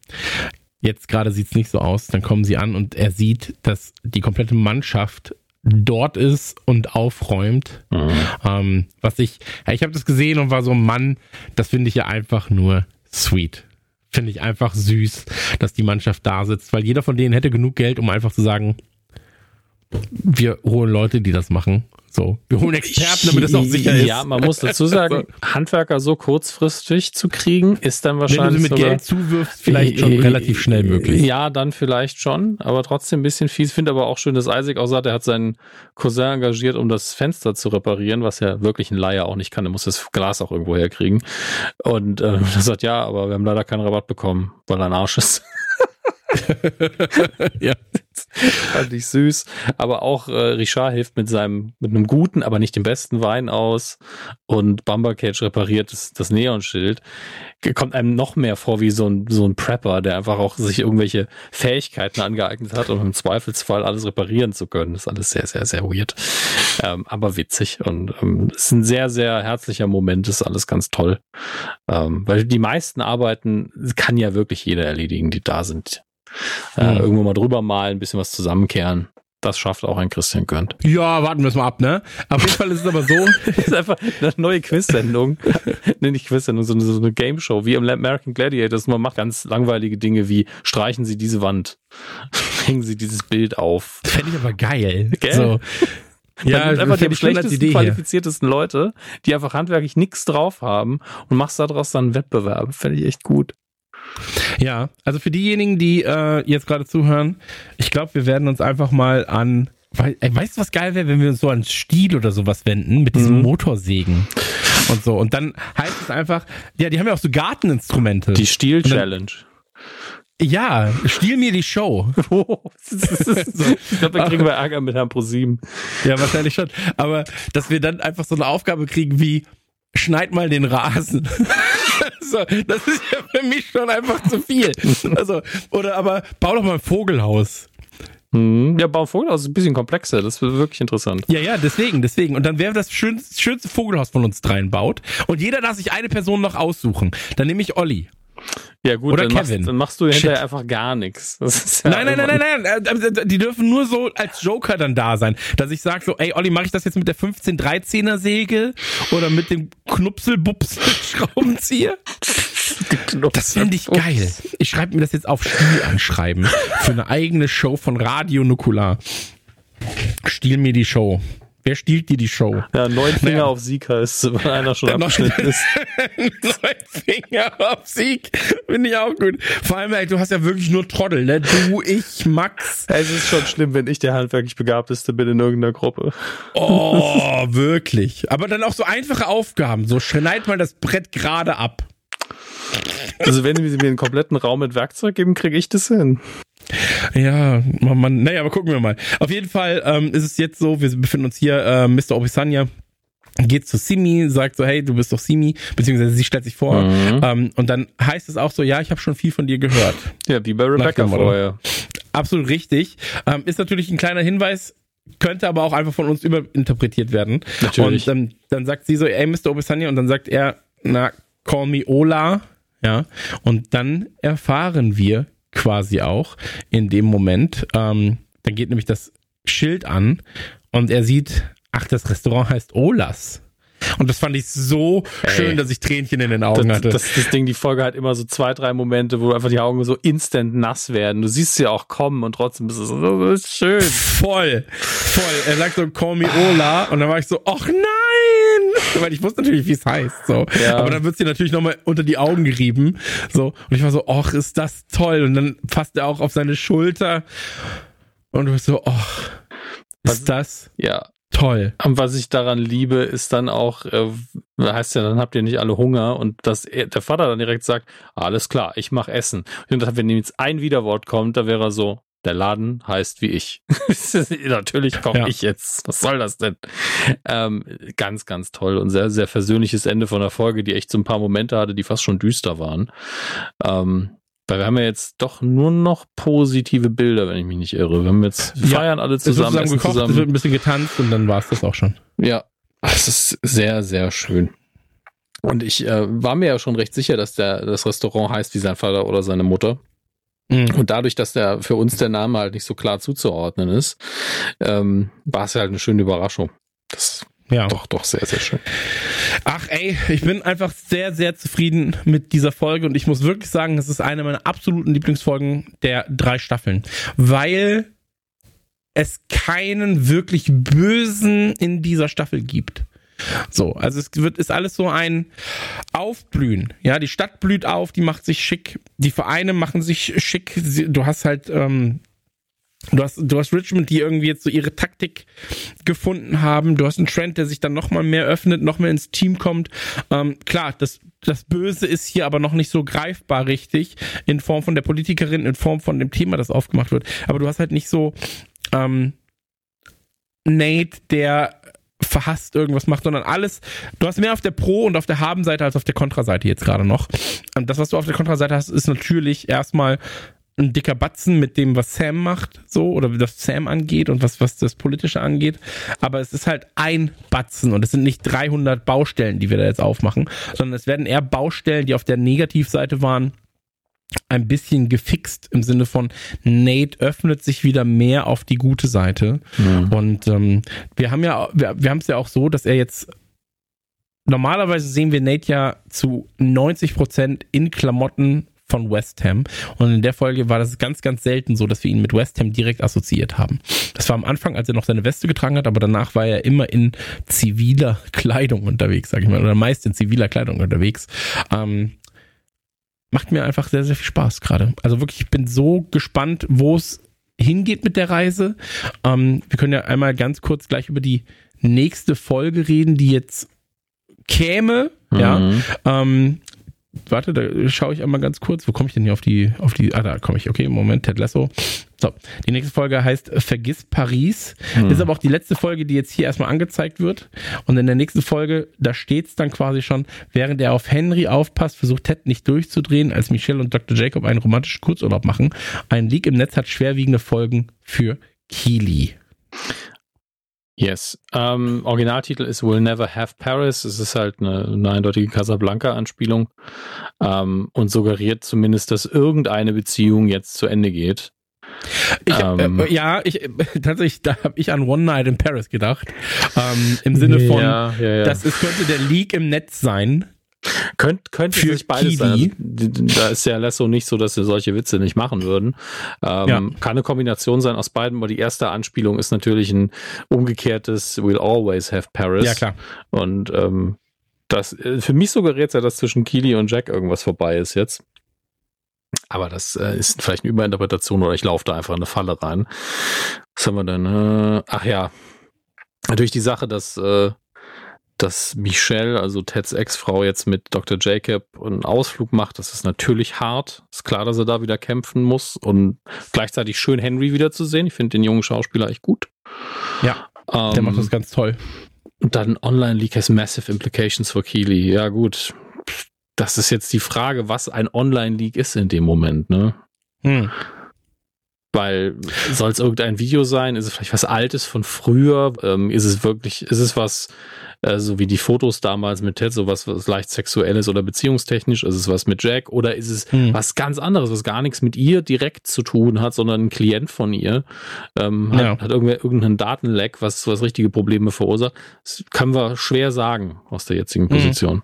jetzt gerade sieht es nicht so aus. Dann kommen sie an und er sieht, dass die komplette Mannschaft dort ist und aufräumt. Mhm. Ähm, was ich, ich habe das gesehen und war so, Mann, das finde ich ja einfach nur sweet finde ich einfach süß, dass die Mannschaft da sitzt, weil jeder von denen hätte genug Geld, um einfach zu sagen, wir holen Leute, die das machen. So, wir holen Experten, damit es auch sicher ist. Ja, man muss dazu sagen, Handwerker so kurzfristig zu kriegen, ist dann wahrscheinlich. Wenn du sie mit Geld zuwirfst, vielleicht schon relativ schnell möglich. Ja, dann vielleicht schon, aber trotzdem ein bisschen fies. Finde aber auch schön, dass Isaac auch sagt, er hat seinen Cousin engagiert, um das Fenster zu reparieren, was ja wirklich ein Laie auch nicht kann. Er muss das Glas auch irgendwo herkriegen. Und äh, er sagt, ja, aber wir haben leider keinen Rabatt bekommen, weil er ein Arsch ist. ja. Fand ich süß. Aber auch äh, Richard hilft mit seinem, mit einem guten, aber nicht dem besten Wein aus. Und Bumbercage repariert das, das Neonschild. Kommt einem noch mehr vor wie so ein, so ein Prepper, der einfach auch sich irgendwelche Fähigkeiten angeeignet hat, um im Zweifelsfall alles reparieren zu können. Das ist alles sehr, sehr, sehr weird. Ähm, aber witzig. Und ähm, es ist ein sehr, sehr herzlicher Moment. Das ist alles ganz toll. Ähm, weil die meisten Arbeiten kann ja wirklich jeder erledigen, die da sind. Äh, mhm. Irgendwo mal drüber malen, ein bisschen was zusammenkehren. Das schafft auch ein Christian Gönnt. Ja, warten wir es mal ab, ne? Auf jeden Fall ist es aber so. das ist einfach eine neue Quiz-Sendung. nee, nicht Quiz-Sendung, sondern so eine Game-Show, wie im American Gladiators. Man macht ganz langweilige Dinge wie, streichen Sie diese Wand. Hängen Sie dieses Bild auf. Fände ich aber geil. Gell? So. Ja, Dann einfach die schlechtesten, qualifiziertesten Leute, die einfach handwerklich nichts drauf haben und machst daraus dann einen Wettbewerb. Fände ich echt gut. Ja, also für diejenigen, die äh, jetzt gerade zuhören, ich glaube, wir werden uns einfach mal an ey, weißt du, was geil wäre, wenn wir uns so an Stil oder sowas wenden, mit diesem mhm. Motorsägen und so. Und dann heißt es einfach, ja, die haben ja auch so Garteninstrumente. Die Stil-Challenge. Ja, stiehl mir die Show. so. Ich glaube, dann kriegen wir Ärger mit Herrn ProSieben. Ja, wahrscheinlich schon. Aber dass wir dann einfach so eine Aufgabe kriegen wie, schneid mal den Rasen. so, das ist ja für mich schon einfach zu viel. Also, oder aber bau doch mal ein Vogelhaus. Mhm. Ja, bau ein Vogelhaus ist ein bisschen komplexer. Das wird wirklich interessant. Ja, ja, deswegen, deswegen. Und dann wäre das schönste, schönste Vogelhaus von uns dreien baut. Und jeder darf sich eine Person noch aussuchen. Dann nehme ich Olli. Ja gut, Oder dann, Kevin. Machst, dann machst du hinterher einfach gar nichts. Ja nein, nein, nein, nein, nein, äh, Die dürfen nur so als Joker dann da sein. Dass ich sage so, ey Olli, mache ich das jetzt mit der 15-13er Säge oder mit dem Knupselbubs-Schraubenzieher? Das fände ich geil. Ich schreibe mir das jetzt auf Stil anschreiben. Für eine eigene Show von Radio Nukular. Stiel mir die Show. Wer stiehlt dir die Show? Ja, neun Finger naja. auf Sieg heißt, wenn einer schon abgeschnitten ist. neun Finger auf Sieg. Finde ich auch gut. Vor allem, ey, du hast ja wirklich nur Trottel, ne? Du, ich, Max. Es ist schon schlimm, wenn ich der handwerklich Begabteste bin in irgendeiner Gruppe. Oh, wirklich. Aber dann auch so einfache Aufgaben. So, schneid mal das Brett gerade ab. Also, wenn sie mir einen kompletten Raum mit Werkzeug geben, kriege ich das hin. Ja, man, man, naja, aber gucken wir mal. Auf jeden Fall ähm, ist es jetzt so, wir befinden uns hier, äh, Mr. Obisanya geht zu Simi, sagt so, hey, du bist doch Simi, beziehungsweise sie stellt sich vor. Mhm. Ähm, und dann heißt es auch so, ja, ich habe schon viel von dir gehört. Ja, wie bei Rebecca vorher. Absolut richtig. Ähm, ist natürlich ein kleiner Hinweis, könnte aber auch einfach von uns überinterpretiert werden. Natürlich. Und ähm, dann sagt sie so, ey, Mr. Obisanya, und dann sagt er, na, call me Ola. Ja, und dann erfahren wir quasi auch in dem Moment. Ähm, dann geht nämlich das Schild an und er sieht, ach, das Restaurant heißt Olas. Und das fand ich so Ey. schön, dass ich Tränchen in den Augen das, hatte. Das, das Ding, die Folge hat immer so zwei, drei Momente, wo einfach die Augen so instant nass werden. Du siehst sie auch kommen und trotzdem ist es so ist schön. Voll, voll. Er sagt so, call me Ola. Und dann war ich so, ach nein! Weil ich wusste natürlich, wie es heißt. So. Ja. Aber dann wird sie natürlich nochmal unter die Augen gerieben. So. Und ich war so, ach, ist das toll. Und dann fasst er auch auf seine Schulter. Und du bist so, ach, ist das? Ja, Toll. Und was ich daran liebe, ist dann auch, äh, heißt ja, dann habt ihr nicht alle Hunger und dass der Vater dann direkt sagt, alles klar, ich mach Essen. Und wenn jetzt ein Widerwort kommt, da wäre er so, der Laden heißt wie ich. Natürlich koche ja. ich jetzt. Was soll das denn? Ähm, ganz, ganz toll und sehr, sehr versöhnliches Ende von der Folge, die echt so ein paar Momente hatte, die fast schon düster waren. Ähm, weil wir haben ja jetzt doch nur noch positive Bilder, wenn ich mich nicht irre. Wir haben jetzt ja, feiern alle zusammen, es zusammen gekocht, zusammen. es wird ein bisschen getanzt und dann war es das auch schon. Ja, es ist sehr, sehr schön. Und ich äh, war mir ja schon recht sicher, dass der das Restaurant heißt wie sein Vater oder seine Mutter. Mhm. Und dadurch, dass der für uns der Name halt nicht so klar zuzuordnen ist, ähm, war es halt eine schöne Überraschung. Das ja. Doch, doch, sehr, sehr schön. Ach ey, ich bin einfach sehr, sehr zufrieden mit dieser Folge und ich muss wirklich sagen, es ist eine meiner absoluten Lieblingsfolgen der drei Staffeln, weil es keinen wirklich Bösen in dieser Staffel gibt. So, also es wird, ist alles so ein Aufblühen. Ja, die Stadt blüht auf, die macht sich schick, die Vereine machen sich schick. Du hast halt ähm, Du hast, du hast Richmond, die irgendwie jetzt so ihre Taktik gefunden haben. Du hast einen Trend, der sich dann nochmal mehr öffnet, noch mehr ins Team kommt. Ähm, klar, das, das Böse ist hier aber noch nicht so greifbar richtig in Form von der Politikerin, in Form von dem Thema, das aufgemacht wird. Aber du hast halt nicht so ähm, Nate, der verhasst irgendwas macht, sondern alles, du hast mehr auf der Pro- und auf der Haben-Seite als auf der Kontra-Seite jetzt gerade noch. Und das, was du auf der Kontra-Seite hast, ist natürlich erstmal ein dicker Batzen mit dem, was Sam macht, so, oder was Sam angeht und was, was das Politische angeht. Aber es ist halt ein Batzen und es sind nicht 300 Baustellen, die wir da jetzt aufmachen, sondern es werden eher Baustellen, die auf der Negativseite waren, ein bisschen gefixt im Sinne von Nate öffnet sich wieder mehr auf die gute Seite. Mhm. Und ähm, wir haben ja, wir, wir haben es ja auch so, dass er jetzt normalerweise sehen wir Nate ja zu 90 Prozent in Klamotten von West Ham. Und in der Folge war das ganz, ganz selten so, dass wir ihn mit West Ham direkt assoziiert haben. Das war am Anfang, als er noch seine Weste getragen hat, aber danach war er immer in ziviler Kleidung unterwegs, sag ich mal, oder meist in ziviler Kleidung unterwegs. Ähm, macht mir einfach sehr, sehr viel Spaß gerade. Also wirklich, ich bin so gespannt, wo es hingeht mit der Reise. Ähm, wir können ja einmal ganz kurz gleich über die nächste Folge reden, die jetzt käme. Mhm. Ja, ähm, warte, da schaue ich einmal ganz kurz. Wo komme ich denn hier auf die, auf die, ah, da komme ich, okay, Moment, Ted Lasso. So, die nächste Folge heißt Vergiss Paris. Hm. Ist aber auch die letzte Folge, die jetzt hier erstmal angezeigt wird. Und in der nächsten Folge, da steht's dann quasi schon, während er auf Henry aufpasst, versucht Ted nicht durchzudrehen, als Michelle und Dr. Jacob einen romantischen Kurzurlaub machen. Ein Leak im Netz hat schwerwiegende Folgen für Keely. Yes. Ähm, Originaltitel ist We'll Never Have Paris. Es ist halt eine, eine eindeutige Casablanca-Anspielung ähm, und suggeriert zumindest, dass irgendeine Beziehung jetzt zu Ende geht. Ich, ähm, äh, ja, ich äh, tatsächlich, da habe ich an One Night in Paris gedacht. Ähm, Im Sinne von, ja, ja, ja. das ist, könnte der Leak im Netz sein, Könnt, könnte für sich beides sein. Also, da ist ja Lesso nicht so, dass sie solche Witze nicht machen würden. Ähm, ja. Kann eine Kombination sein aus beiden, aber die erste Anspielung ist natürlich ein umgekehrtes We'll always have Paris. Ja, klar. Und ähm, das, äh, für mich suggeriert es ja, dass zwischen Keely und Jack irgendwas vorbei ist jetzt. Aber das äh, ist vielleicht eine Überinterpretation oder ich laufe da einfach in eine Falle rein. Was haben wir denn? Äh, ach ja. Natürlich die Sache, dass äh, dass Michelle, also Teds Ex-Frau, jetzt mit Dr. Jacob einen Ausflug macht, das ist natürlich hart. Ist klar, dass er da wieder kämpfen muss und gleichzeitig schön Henry wiederzusehen. Ich finde den jungen Schauspieler echt gut. Ja, ähm, der macht das ganz toll. Und dann Online-Leak has massive implications for Keely. Ja, gut. Das ist jetzt die Frage, was ein Online-Leak ist in dem Moment, ne? Hm. Weil soll es irgendein Video sein? Ist es vielleicht was Altes von früher? Ähm, ist es wirklich, ist es was, äh, so wie die Fotos damals mit Ted, so was, was leicht sexuelles oder beziehungstechnisch? Ist es was mit Jack? Oder ist es hm. was ganz anderes, was gar nichts mit ihr direkt zu tun hat, sondern ein Klient von ihr ähm, hat, ja. hat irgendwer, irgendeinen Datenleck, was, was richtige Probleme verursacht? Das können wir schwer sagen aus der jetzigen hm. Position.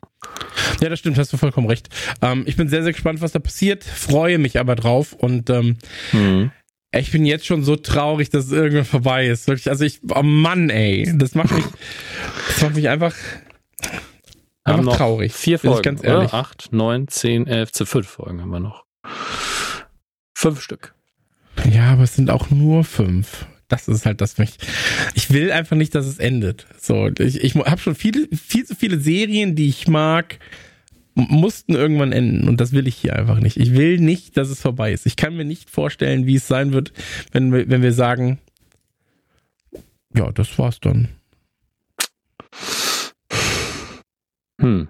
Ja, das stimmt, hast du vollkommen recht. Ähm, ich bin sehr, sehr gespannt, was da passiert, freue mich aber drauf und ähm, hm. Ich bin jetzt schon so traurig, dass es irgendwann vorbei ist. Wirklich, also ich, oh Mann, ey, das macht mich, das macht mich einfach, einfach noch traurig. Vier Folgen, ganz ehrlich. Oder? Acht, neun, zehn, elf, zu fünf Folgen haben wir noch. Fünf Stück. Ja, aber es sind auch nur fünf. Das ist halt das mich. Ich will einfach nicht, dass es endet. So, ich, ich habe schon viele, viel zu viele Serien, die ich mag, mussten irgendwann enden und das will ich hier einfach nicht. Ich will nicht, dass es vorbei ist. Ich kann mir nicht vorstellen, wie es sein wird, wenn wir, wenn wir sagen, ja, das war's dann. Hm.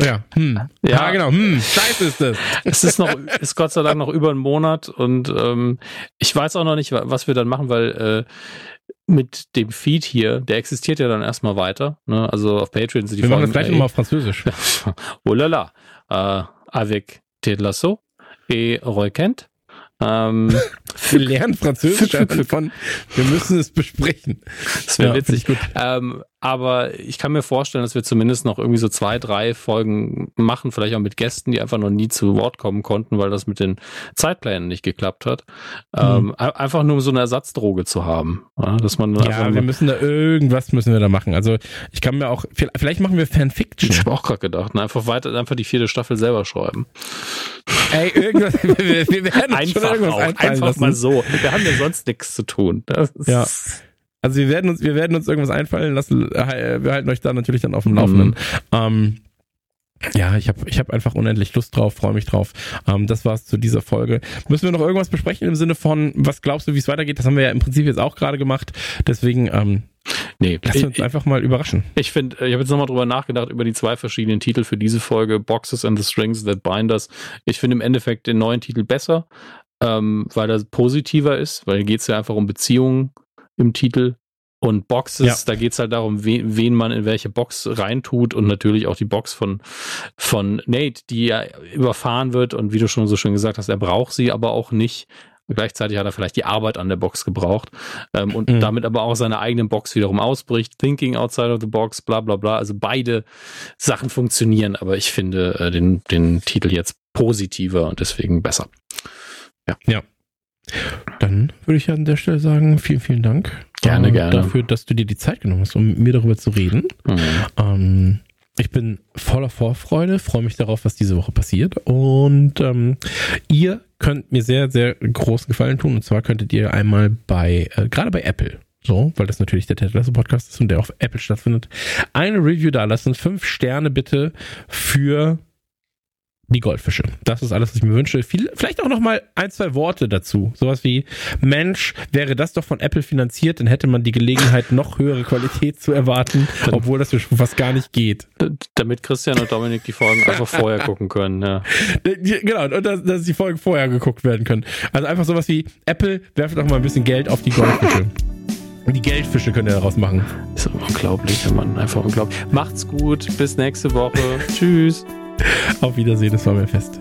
Ja, hm. ja, ja genau. Hm. Scheiße ist das. Es ist noch, ist Gott sei Dank noch über einen Monat und ähm, ich weiß auch noch nicht, was wir dann machen, weil äh, mit dem Feed hier, der existiert ja dann erstmal weiter. Ne? Also auf Patreon sind die Wir Folgen. Machen das gleich nochmal auf Französisch. oh la la. Uh, avec Ted Lasso et Roy Kent. Ähm, wir lernen Französisch von, wir müssen es besprechen. Das wäre ja, witzig. Ähm, aber ich kann mir vorstellen, dass wir zumindest noch irgendwie so zwei, drei Folgen machen, vielleicht auch mit Gästen, die einfach noch nie zu Wort kommen konnten, weil das mit den Zeitplänen nicht geklappt hat. Mhm. Ähm, einfach nur um so eine Ersatzdroge zu haben. Ja, dass man ja, wir müssen da irgendwas müssen wir da machen. Also ich kann mir auch, vielleicht machen wir Fanfiction. Ich habe auch gerade gedacht, ne? einfach weiter, einfach die vierte Staffel selber schreiben. Ey, irgendwas, wir, wir werden einfach auch, einfach lassen. mal so. Wir haben ja sonst nichts zu tun. ja. Also wir werden uns, wir werden uns irgendwas einfallen lassen. Äh, wir halten euch da natürlich dann auf dem Laufenden. Mhm. Ähm, ja, ich habe ich hab einfach unendlich Lust drauf, freue mich drauf. Ähm, das war's zu dieser Folge. Müssen wir noch irgendwas besprechen im Sinne von, was glaubst du, wie es weitergeht? Das haben wir ja im Prinzip jetzt auch gerade gemacht. Deswegen, ähm, nee, lass uns ich, einfach mal überraschen. Ich finde, ich habe jetzt nochmal drüber nachgedacht, über die zwei verschiedenen Titel für diese Folge, Boxes and the Strings That Bind Us. Ich finde im Endeffekt den neuen Titel besser, ähm, weil er positiver ist, weil geht es ja einfach um Beziehungen im Titel. Und Boxes, ja. da geht's halt darum, wen, wen man in welche Box reintut und natürlich auch die Box von, von Nate, die ja überfahren wird und wie du schon so schön gesagt hast, er braucht sie aber auch nicht. Gleichzeitig hat er vielleicht die Arbeit an der Box gebraucht ähm, und mhm. damit aber auch seine eigenen Box wiederum ausbricht. Thinking outside of the box, bla bla bla. Also beide Sachen funktionieren, aber ich finde äh, den, den Titel jetzt positiver und deswegen besser. Ja. Ja. Dann würde ich an der Stelle sagen, vielen, vielen Dank. Gerne, äh, gerne. Dafür, dass du dir die Zeit genommen hast, um mit mir darüber zu reden. Mhm. Ähm, ich bin voller Vorfreude, freue mich darauf, was diese Woche passiert. Und ähm, ihr könnt mir sehr, sehr großen Gefallen tun. Und zwar könntet ihr einmal bei, äh, gerade bei Apple, so, weil das natürlich der Tesla Podcast ist und der auf Apple stattfindet, eine Review da lassen. Fünf Sterne bitte für die Goldfische. Das ist alles, was ich mir wünsche. Viel, vielleicht auch noch mal ein, zwei Worte dazu. Sowas wie, Mensch, wäre das doch von Apple finanziert, dann hätte man die Gelegenheit, noch höhere Qualität zu erwarten, obwohl das schon fast gar nicht geht. Damit Christian und Dominik die Folgen einfach vorher gucken können, ja. Genau, und dass, dass die Folgen vorher geguckt werden können. Also einfach sowas wie, Apple werft doch mal ein bisschen Geld auf die Goldfische. Die Geldfische könnt ihr daraus machen. Ist unglaublich, Mann. Einfach unglaublich. Macht's gut. Bis nächste Woche. Tschüss. Auf Wiedersehen, es war mir fest.